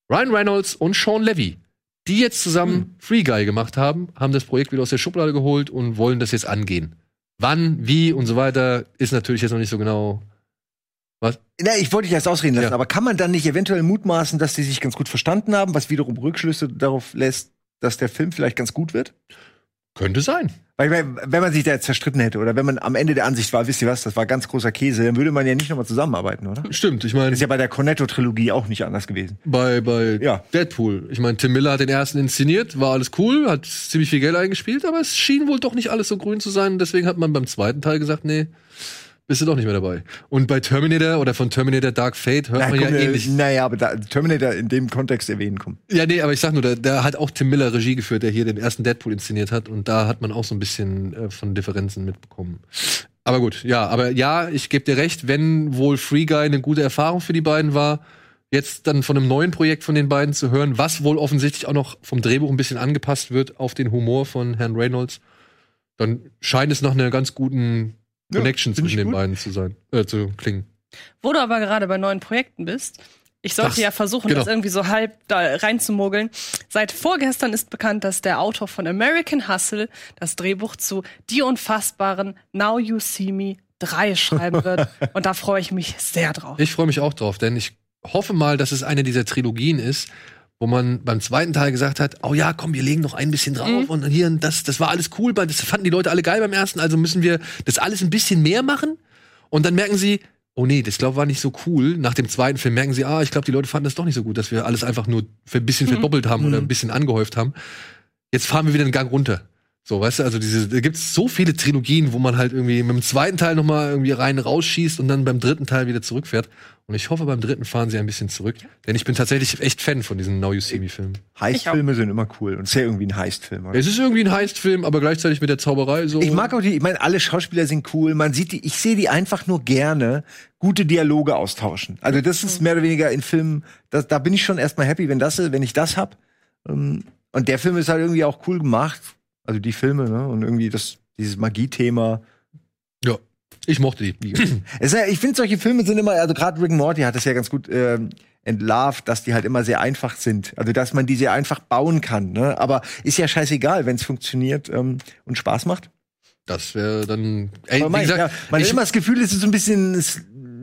Ryan Reynolds und Sean Levy, die jetzt zusammen Free Guy gemacht haben, haben das Projekt wieder aus der Schublade geholt und wollen das jetzt angehen. Wann, wie und so weiter, ist natürlich jetzt noch nicht so genau. Na, ich wollte dich erst ausreden lassen, Ja. aber kann man dann nicht eventuell mutmaßen, dass die sich ganz gut verstanden haben, was wiederum Rückschlüsse darauf lässt, dass der Film vielleicht ganz gut wird? Könnte sein. Weil, wenn wenn man sich da jetzt zerstritten hätte oder wenn man am Ende der Ansicht war, wisst ihr was, das war ganz großer Käse, dann würde man ja nicht nochmal zusammenarbeiten, oder? Stimmt, ich meine, Ist ja bei der Cornetto-Trilogie auch nicht anders gewesen. bei, bei Ja. Deadpool. Ich meine, Tim Miller hat den ersten inszeniert, war alles cool, hat ziemlich viel Geld eingespielt, aber es schien wohl doch nicht alles so grün zu sein. Deswegen hat man beim zweiten Teil gesagt, nee, bist du doch nicht mehr dabei. Und bei Terminator oder von Terminator Dark Fate hört man ja komm, äh, ähnlich. naja, aber da, Terminator in dem Kontext erwähnen kommen. Ja, nee, aber ich sag nur, da, da hat auch Tim Miller Regie geführt, der hier den ersten Deadpool inszeniert hat. Und da hat man auch so ein bisschen äh, von Differenzen mitbekommen. Aber gut, ja, aber ja, ich gebe dir recht, wenn wohl Free Guy eine gute Erfahrung für die beiden war, jetzt dann von einem neuen Projekt von den beiden zu hören, was wohl offensichtlich auch noch vom Drehbuch ein bisschen angepasst wird auf den Humor von Herrn Reynolds, dann scheint es nach einer ganz guten Ja, Connection zwischen den gut. beiden zu sein, äh, zu klingen. Wo du aber gerade bei neuen Projekten bist, ich sollte Ach, ja versuchen, genau. das irgendwie so halb da reinzumogeln. Seit vorgestern ist bekannt, dass der Autor von American Hustle das Drehbuch zu Die Unfassbaren Now You See Me 3 [laughs] schreiben wird. Und da freue ich mich sehr drauf. Ich freue mich auch drauf, denn ich hoffe mal, dass es eine dieser Trilogien ist, wo man beim zweiten Teil gesagt hat, oh ja, komm, wir legen noch ein bisschen drauf Mhm. und hier, und das, das war alles cool, das fanden die Leute alle geil beim ersten, also müssen wir das alles ein bisschen mehr machen. Und dann merken sie, oh nee, das glaube war nicht so cool. Nach dem zweiten Film merken sie, ah, ich glaube, die Leute fanden das doch nicht so gut, dass wir alles einfach nur für ein bisschen Mhm. verdoppelt haben oder Mhm. ein bisschen angehäuft haben. Jetzt fahren wir wieder einen Gang runter. So, weißt du, also diese, da gibt's so viele Trilogien, wo man halt irgendwie mit dem zweiten Teil noch mal irgendwie rein rausschießt und dann beim dritten Teil wieder zurückfährt. Und ich hoffe, beim dritten fahren sie ein bisschen zurück. Denn ich bin tatsächlich echt Fan von diesen Now You See Me Filmen. Heist-Filme sind immer cool und es ist ja irgendwie ein Heist-Film. oder? Es ist irgendwie ein Heist-Film, aber gleichzeitig mit der Zauberei so. Ich mag auch die, ich meine, alle Schauspieler sind cool. Man sieht die, ich sehe die einfach nur gerne gute Dialoge austauschen. Also das ist mehr oder weniger in Filmen, das, da bin ich schon erstmal happy, wenn das, wenn ich das hab. Ähm, Und der Film ist halt irgendwie auch cool gemacht. Also die Filme, ne? Und irgendwie das, dieses Magie-Thema. ja, ich mochte die. [laughs] Ja, ich finde, solche Filme sind immer, also gerade Rick and Morty hat das ja ganz gut ähm, entlarvt, dass die halt immer sehr einfach sind. Also dass man die sehr einfach bauen kann. Ne? Aber ist ja scheißegal, wenn es funktioniert ähm, und Spaß macht. Das wäre dann. Ey, Aber wie gesagt, ja, man ich, hat immer das Gefühl, es ist so ein bisschen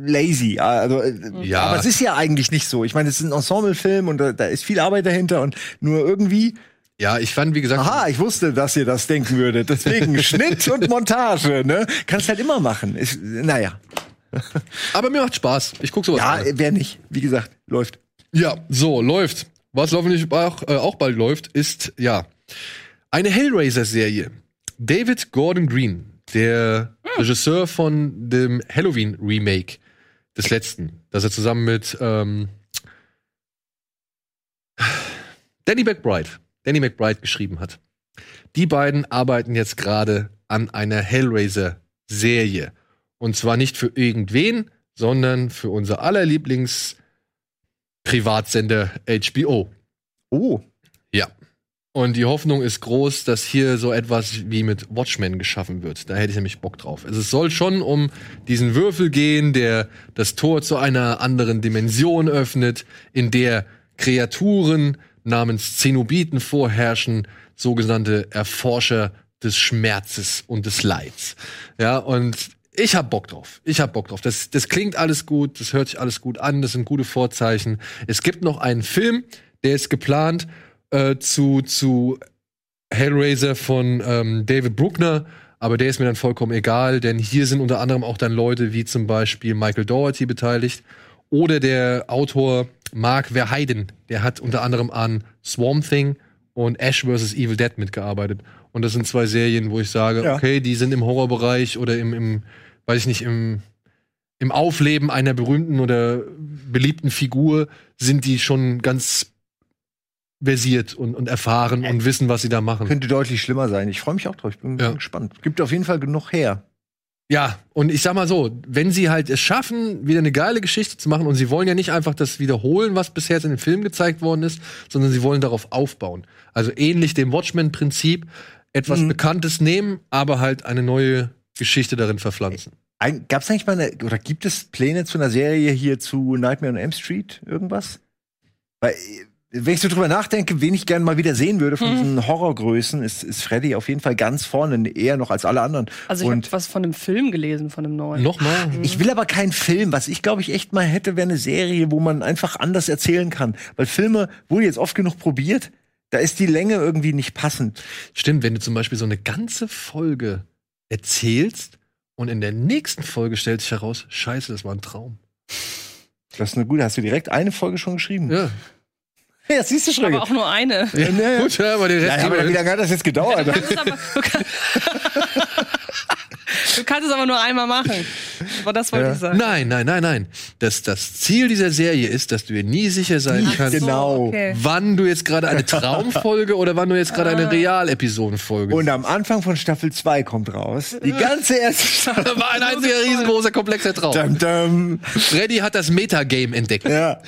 lazy. Also, äh, Ja. Aber es ist ja eigentlich nicht so. Ich meine, es ist ein Ensemblefilm und da, da ist viel Arbeit dahinter und nur irgendwie, ja, ich fand, wie gesagt, aha, ich wusste, dass ihr das denken würdet. Deswegen [laughs] Schnitt und Montage, ne? Kannst halt immer machen. Ist, naja. aber mir macht Spaß. Ich guck sowas. Ja, gerne. wer nicht. Wie gesagt, läuft. Ja, so, läuft. Was hoffentlich auch, äh, auch bald läuft, ist, ja, eine Hellraiser-Serie. David Gordon Green, der Regisseur von dem Halloween-Remake des letzten, das er zusammen mit ähm, Danny McBride, Danny McBride geschrieben hat. Die beiden arbeiten jetzt gerade an einer Hellraiser-Serie. Und zwar nicht für irgendwen, sondern für unser aller Lieblings- Privatsender HBO. Oh. Ja. Und die Hoffnung ist groß, dass hier so etwas wie mit Watchmen geschaffen wird. Da hätte ich nämlich Bock drauf. Also es soll schon um diesen Würfel gehen, der das Tor zu einer anderen Dimension öffnet, in der Kreaturen namens Zenobiten vorherrschen, sogenannte Erforscher des Schmerzes und des Leids. Ja, und ich hab Bock drauf. Ich hab Bock drauf. Das, das klingt alles gut, das hört sich alles gut an, das sind gute Vorzeichen. Es gibt noch einen Film, der ist geplant äh, zu, zu Hellraiser von ähm, David Bruckner, aber der ist mir dann vollkommen egal, denn hier sind unter anderem auch dann Leute wie zum Beispiel Michael Dougherty beteiligt oder der Autor Mark Verheiden, der hat unter anderem an Swamp Thing und Ash vs. Evil Dead mitgearbeitet. Und das sind zwei Serien, wo ich sage, Ja. okay, die sind im Horrorbereich oder im, im weiß ich nicht, im, im Aufleben einer berühmten oder beliebten Figur sind die schon ganz versiert und, und erfahren und wissen, was sie da machen. Könnte deutlich schlimmer sein. Ich freue mich auch drauf. Ich bin Ja. gespannt. Gibt auf jeden Fall genug her. Ja, und ich sag mal so, wenn sie halt es schaffen, wieder eine geile Geschichte zu machen, und sie wollen ja nicht einfach das wiederholen, was bisher in dem Film gezeigt worden ist, sondern sie wollen darauf aufbauen. Also ähnlich dem Watchmen-Prinzip, etwas Mhm. Bekanntes nehmen, aber halt eine neue Geschichte darin verpflanzen. Ein, gab's eigentlich mal eine, oder gibt es Pläne zu einer Serie hier zu Nightmare on Elm Street? Irgendwas? Weil, wenn ich so drüber nachdenke, wen ich gerne mal wieder sehen würde von diesen Horrorgrößen, ist, ist Freddy auf jeden Fall ganz vorne, eher noch als alle anderen. Also ich habe was von einem Film gelesen, von einem neuen. Nochmal? ich will aber keinen Film. Was ich, glaube ich, echt mal hätte, wäre eine Serie, wo man einfach anders erzählen kann. Weil Filme wurde jetzt oft genug probiert, da ist die Länge irgendwie nicht passend. Stimmt, wenn du zum Beispiel so eine ganze Folge erzählst und in der nächsten Folge stellt sich heraus, scheiße, das war ein Traum. Das ist eine gute. Hast du direkt eine Folge schon geschrieben? Ja. [laughs] Ja, siehst du schon. aber auch nur eine. ja, ja. Gut, ja, aber den Rest Ja, aber wie lange hat das jetzt gedauert? Du kannst, es aber, du, [laughs] kann, [laughs] du kannst es aber nur einmal machen. Aber das wollte Ja. ich sagen. Nein, nein, nein, nein. Das, das Ziel dieser Serie ist, dass du dir nie sicher sein Ach kannst, so. Genau. okay. wann du jetzt gerade eine [laughs] Traumfolge oder wann du jetzt gerade eine Real-Episodenfolge Und am Anfang von Staffel 2 kommt raus. Die ganze erste Staffel. [laughs] war ein einziger [laughs] riesengroßer, komplexer Traum. Dum, dum. Freddy hat das Metagame entdeckt. Ja.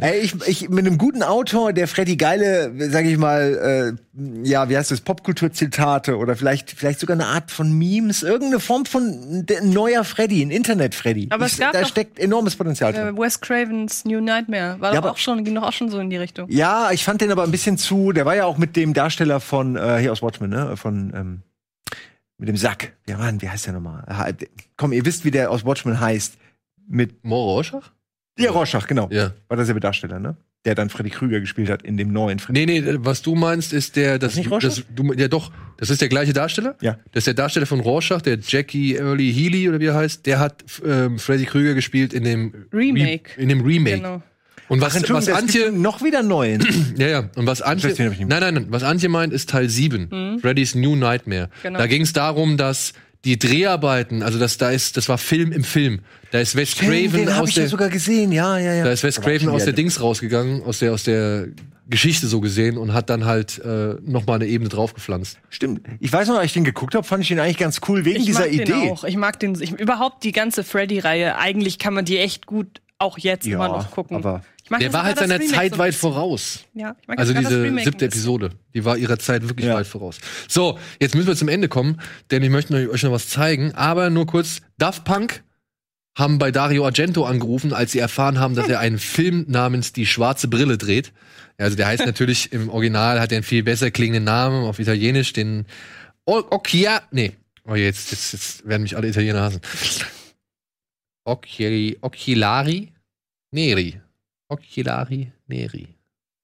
Ey, ich, ich, mit einem guten Autor, der Freddy geile, sag ich mal, äh, ja, wie heißt das, Popkultur-Zitate oder vielleicht, vielleicht sogar eine Art von Memes, irgendeine Form von neuer Freddy, ein Internet-Freddy. Aber Ich- es gab Da steckt enormes Potenzial drin. Äh, Wes Cravens New Nightmare war Ja, doch aber- auch schon, ging doch auch schon so in die Richtung. Ja, ich fand den aber ein bisschen zu. Der war ja auch mit dem Darsteller von äh, hier aus Watchmen, ne? Von ähm, mit dem Sack. Ja, Mann, wie heißt der nochmal? Komm, ihr wisst, wie der aus Watchmen heißt. Mit Mo Rorschach? ja, Rorschach, genau. Ja. War derselbe Darsteller, ne? Der dann Freddy Krüger gespielt hat in dem neuen Freddy. Nee, nee, was du meinst, ist der, das, Ist nicht Rorschach? das du, ja doch, das ist der gleiche Darsteller. Ja. Das ist der Darsteller von Rorschach, der Jackie Early Healy oder wie er heißt. Der hat ähm, Freddy Krüger gespielt in dem Remake. Re in dem Remake. Genau. Und was, Ach, was Antje, noch wieder neuen. [clears throat] ja, ja, und was Antje, nicht nein, nein, nein, was Antje meint, ist Teil 7, Freddy's New Nightmare. Genau. Da ging es darum, dass die Dreharbeiten, also das, da ist, das war Film im Film. Da ist Wes Craven den habe aus ich ja der, sogar gesehen, ja, ja, ja. Da ist Wes Craven aus der Dings rausgegangen, aus der, aus der Geschichte so gesehen und hat dann halt äh, noch mal eine Ebene draufgepflanzt. Stimmt. Ich weiß noch, als ich den geguckt habe, fand ich den eigentlich ganz cool wegen Ich dieser mag Idee. den auch. Ich mag den, ich, überhaupt die ganze Freddy-Reihe. Eigentlich kann man die echt gut auch jetzt Ja, immer noch gucken. aber- ich mag Der war halt seiner Zeit so weit voraus. Ja, ich mag Also diese siebte. Episode, die war ihrer Zeit wirklich Ja. weit voraus. So, jetzt müssen wir zum Ende kommen, denn ich möchte euch noch was zeigen. Aber nur kurz, Daft Punk haben bei Dario Argento angerufen, als sie erfahren haben, dass er einen Film namens Die schwarze Brille dreht. Also der heißt [laughs] natürlich im Original, hat er einen viel besser klingenden Namen auf Italienisch, den Occhia, nee, oh jetzt, jetzt, jetzt werden mich alle Italiener hassen. Occhi Occhilari Neri. Occhilari Neri.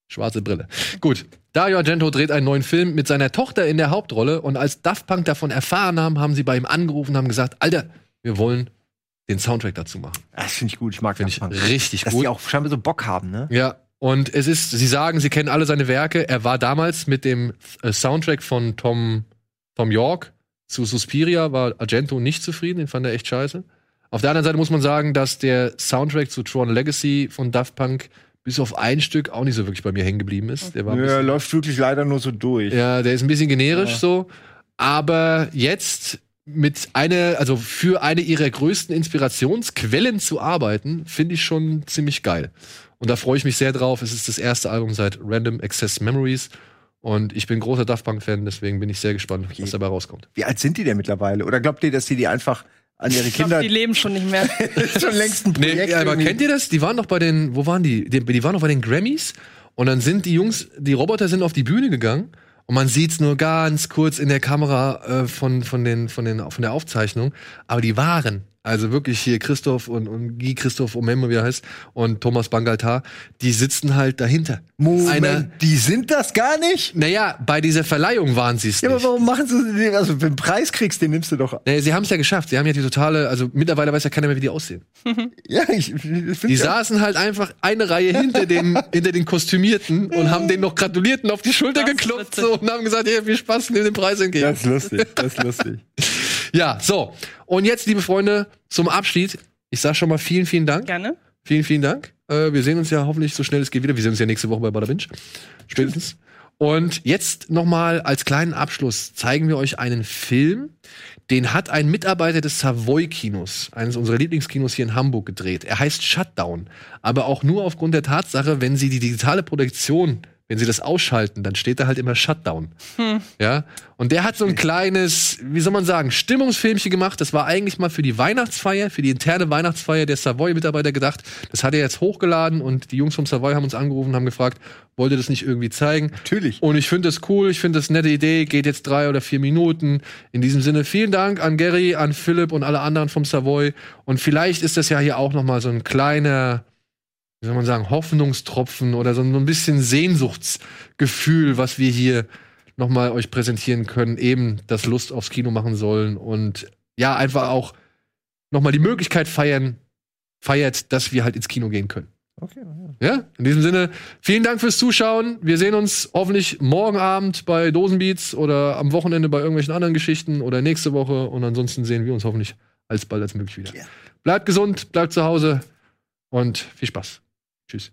Schwarze Brille. Gut. Dario Argento dreht einen neuen Film mit seiner Tochter in der Hauptrolle und als Daft Punk davon erfahren haben, haben sie bei ihm angerufen und haben gesagt, Alter, wir wollen den Soundtrack dazu machen. Das finde ich gut. Ich mag Finde ich richtig Dass gut. die auch scheinbar so Bock haben, ne? Ja, und es ist, sie sagen, sie kennen alle seine Werke. Er war damals mit dem äh, Soundtrack von Tom, Tom York zu Suspiria, war Argento nicht zufrieden, den fand er echt scheiße. Auf der anderen Seite muss man sagen, dass der Soundtrack zu Tron Legacy von Daft Punk bis auf ein Stück auch nicht so wirklich bei mir hängen geblieben ist. Der war Ja, bisschen, läuft wirklich leider nur so durch. ja, der ist ein bisschen generisch Ja. so. Aber jetzt mit einer, also für eine ihrer größten Inspirationsquellen zu arbeiten, finde ich schon ziemlich geil. Und da freue ich mich sehr drauf. Es ist das erste Album seit Random Access Memories. Und ich bin großer Daft Punk-Fan, deswegen bin ich sehr gespannt, was dabei rauskommt. Wie alt sind die denn mittlerweile? Oder glaubt ihr, dass die die einfach an ihre Ich glaube, Kinder die leben schon nicht mehr. [laughs] schon längst ein Nee, Projekt aber irgendwie- kennt ihr das? Die waren doch bei den, wo waren die? Die, die waren doch bei den Grammys. Und dann sind die Jungs, die Roboter sind auf die Bühne gegangen. Und man sieht's nur ganz kurz in der Kamera äh, von, von, den, von, den, von der Aufzeichnung. Aber die waren, also wirklich hier Christoph und, und Guy Christoph Omembe, wie er heißt, und Thomas Bangaltar, die sitzen halt dahinter. Moment, Einer, die sind das gar nicht? naja, bei dieser Verleihung waren sie es Ja, aber nicht. warum machen sie den? Also, wenn du einen Preis kriegst, den nimmst du doch. Nee, sie haben es ja geschafft. Sie haben ja die totale, also mittlerweile weiß ja keiner mehr, wie die aussehen. [laughs] Ja, ich, ich finde Die saßen halt einfach eine Reihe hinter den, [laughs] hinter den Kostümierten und haben denen noch gratuliert und auf die Schulter Das ist geklopft witzig. so, und haben gesagt, hey, viel Spaß, nimm den Preis entgegen. Das ist lustig, das ist lustig. [laughs] Ja, so. Und jetzt, liebe Freunde, zum Abschied. Ich sag schon mal vielen, vielen Dank. Gerne. Vielen, vielen Dank. Äh, wir sehen uns ja hoffentlich so schnell es geht wieder. Wir sehen uns ja nächste Woche bei Bada Binge. Spätestens. Und jetzt noch mal als kleinen Abschluss zeigen wir euch einen Film, den hat ein Mitarbeiter des Savoy-Kinos, eines unserer Lieblingskinos hier in Hamburg, gedreht. Er heißt Shutdown. Aber auch nur aufgrund der Tatsache, wenn sie die digitale Produktion wenn sie das ausschalten, dann steht da halt immer Shutdown. Hm. Ja. Und der hat so ein kleines, wie soll man sagen, Stimmungsfilmchen gemacht. Das war eigentlich mal für die Weihnachtsfeier, für die interne Weihnachtsfeier der Savoy-Mitarbeiter gedacht. Das hat er jetzt hochgeladen und die Jungs vom Savoy haben uns angerufen und haben gefragt, wollt ihr das nicht irgendwie zeigen? Natürlich. Und ich finde das cool, ich finde das eine nette Idee, geht jetzt drei oder vier Minuten. In diesem Sinne vielen Dank an Gary, an Philipp und alle anderen vom Savoy. Und vielleicht ist das ja hier auch noch mal so ein kleiner wie soll man sagen, Hoffnungstropfen oder so ein bisschen Sehnsuchtsgefühl, was wir hier nochmal euch präsentieren können, eben das Lust aufs Kino machen sollen und ja, einfach auch nochmal die Möglichkeit feiern, feiert, dass wir halt ins Kino gehen können. Okay, ja. ja, in diesem Sinne, vielen Dank fürs Zuschauen. Wir sehen uns hoffentlich morgen Abend bei Dosenbeats oder am Wochenende bei irgendwelchen anderen Geschichten oder nächste Woche. Und ansonsten sehen wir uns hoffentlich alsbald als möglich wieder. Ja. Bleibt gesund, bleibt zu Hause und viel Spaß. Tschüss.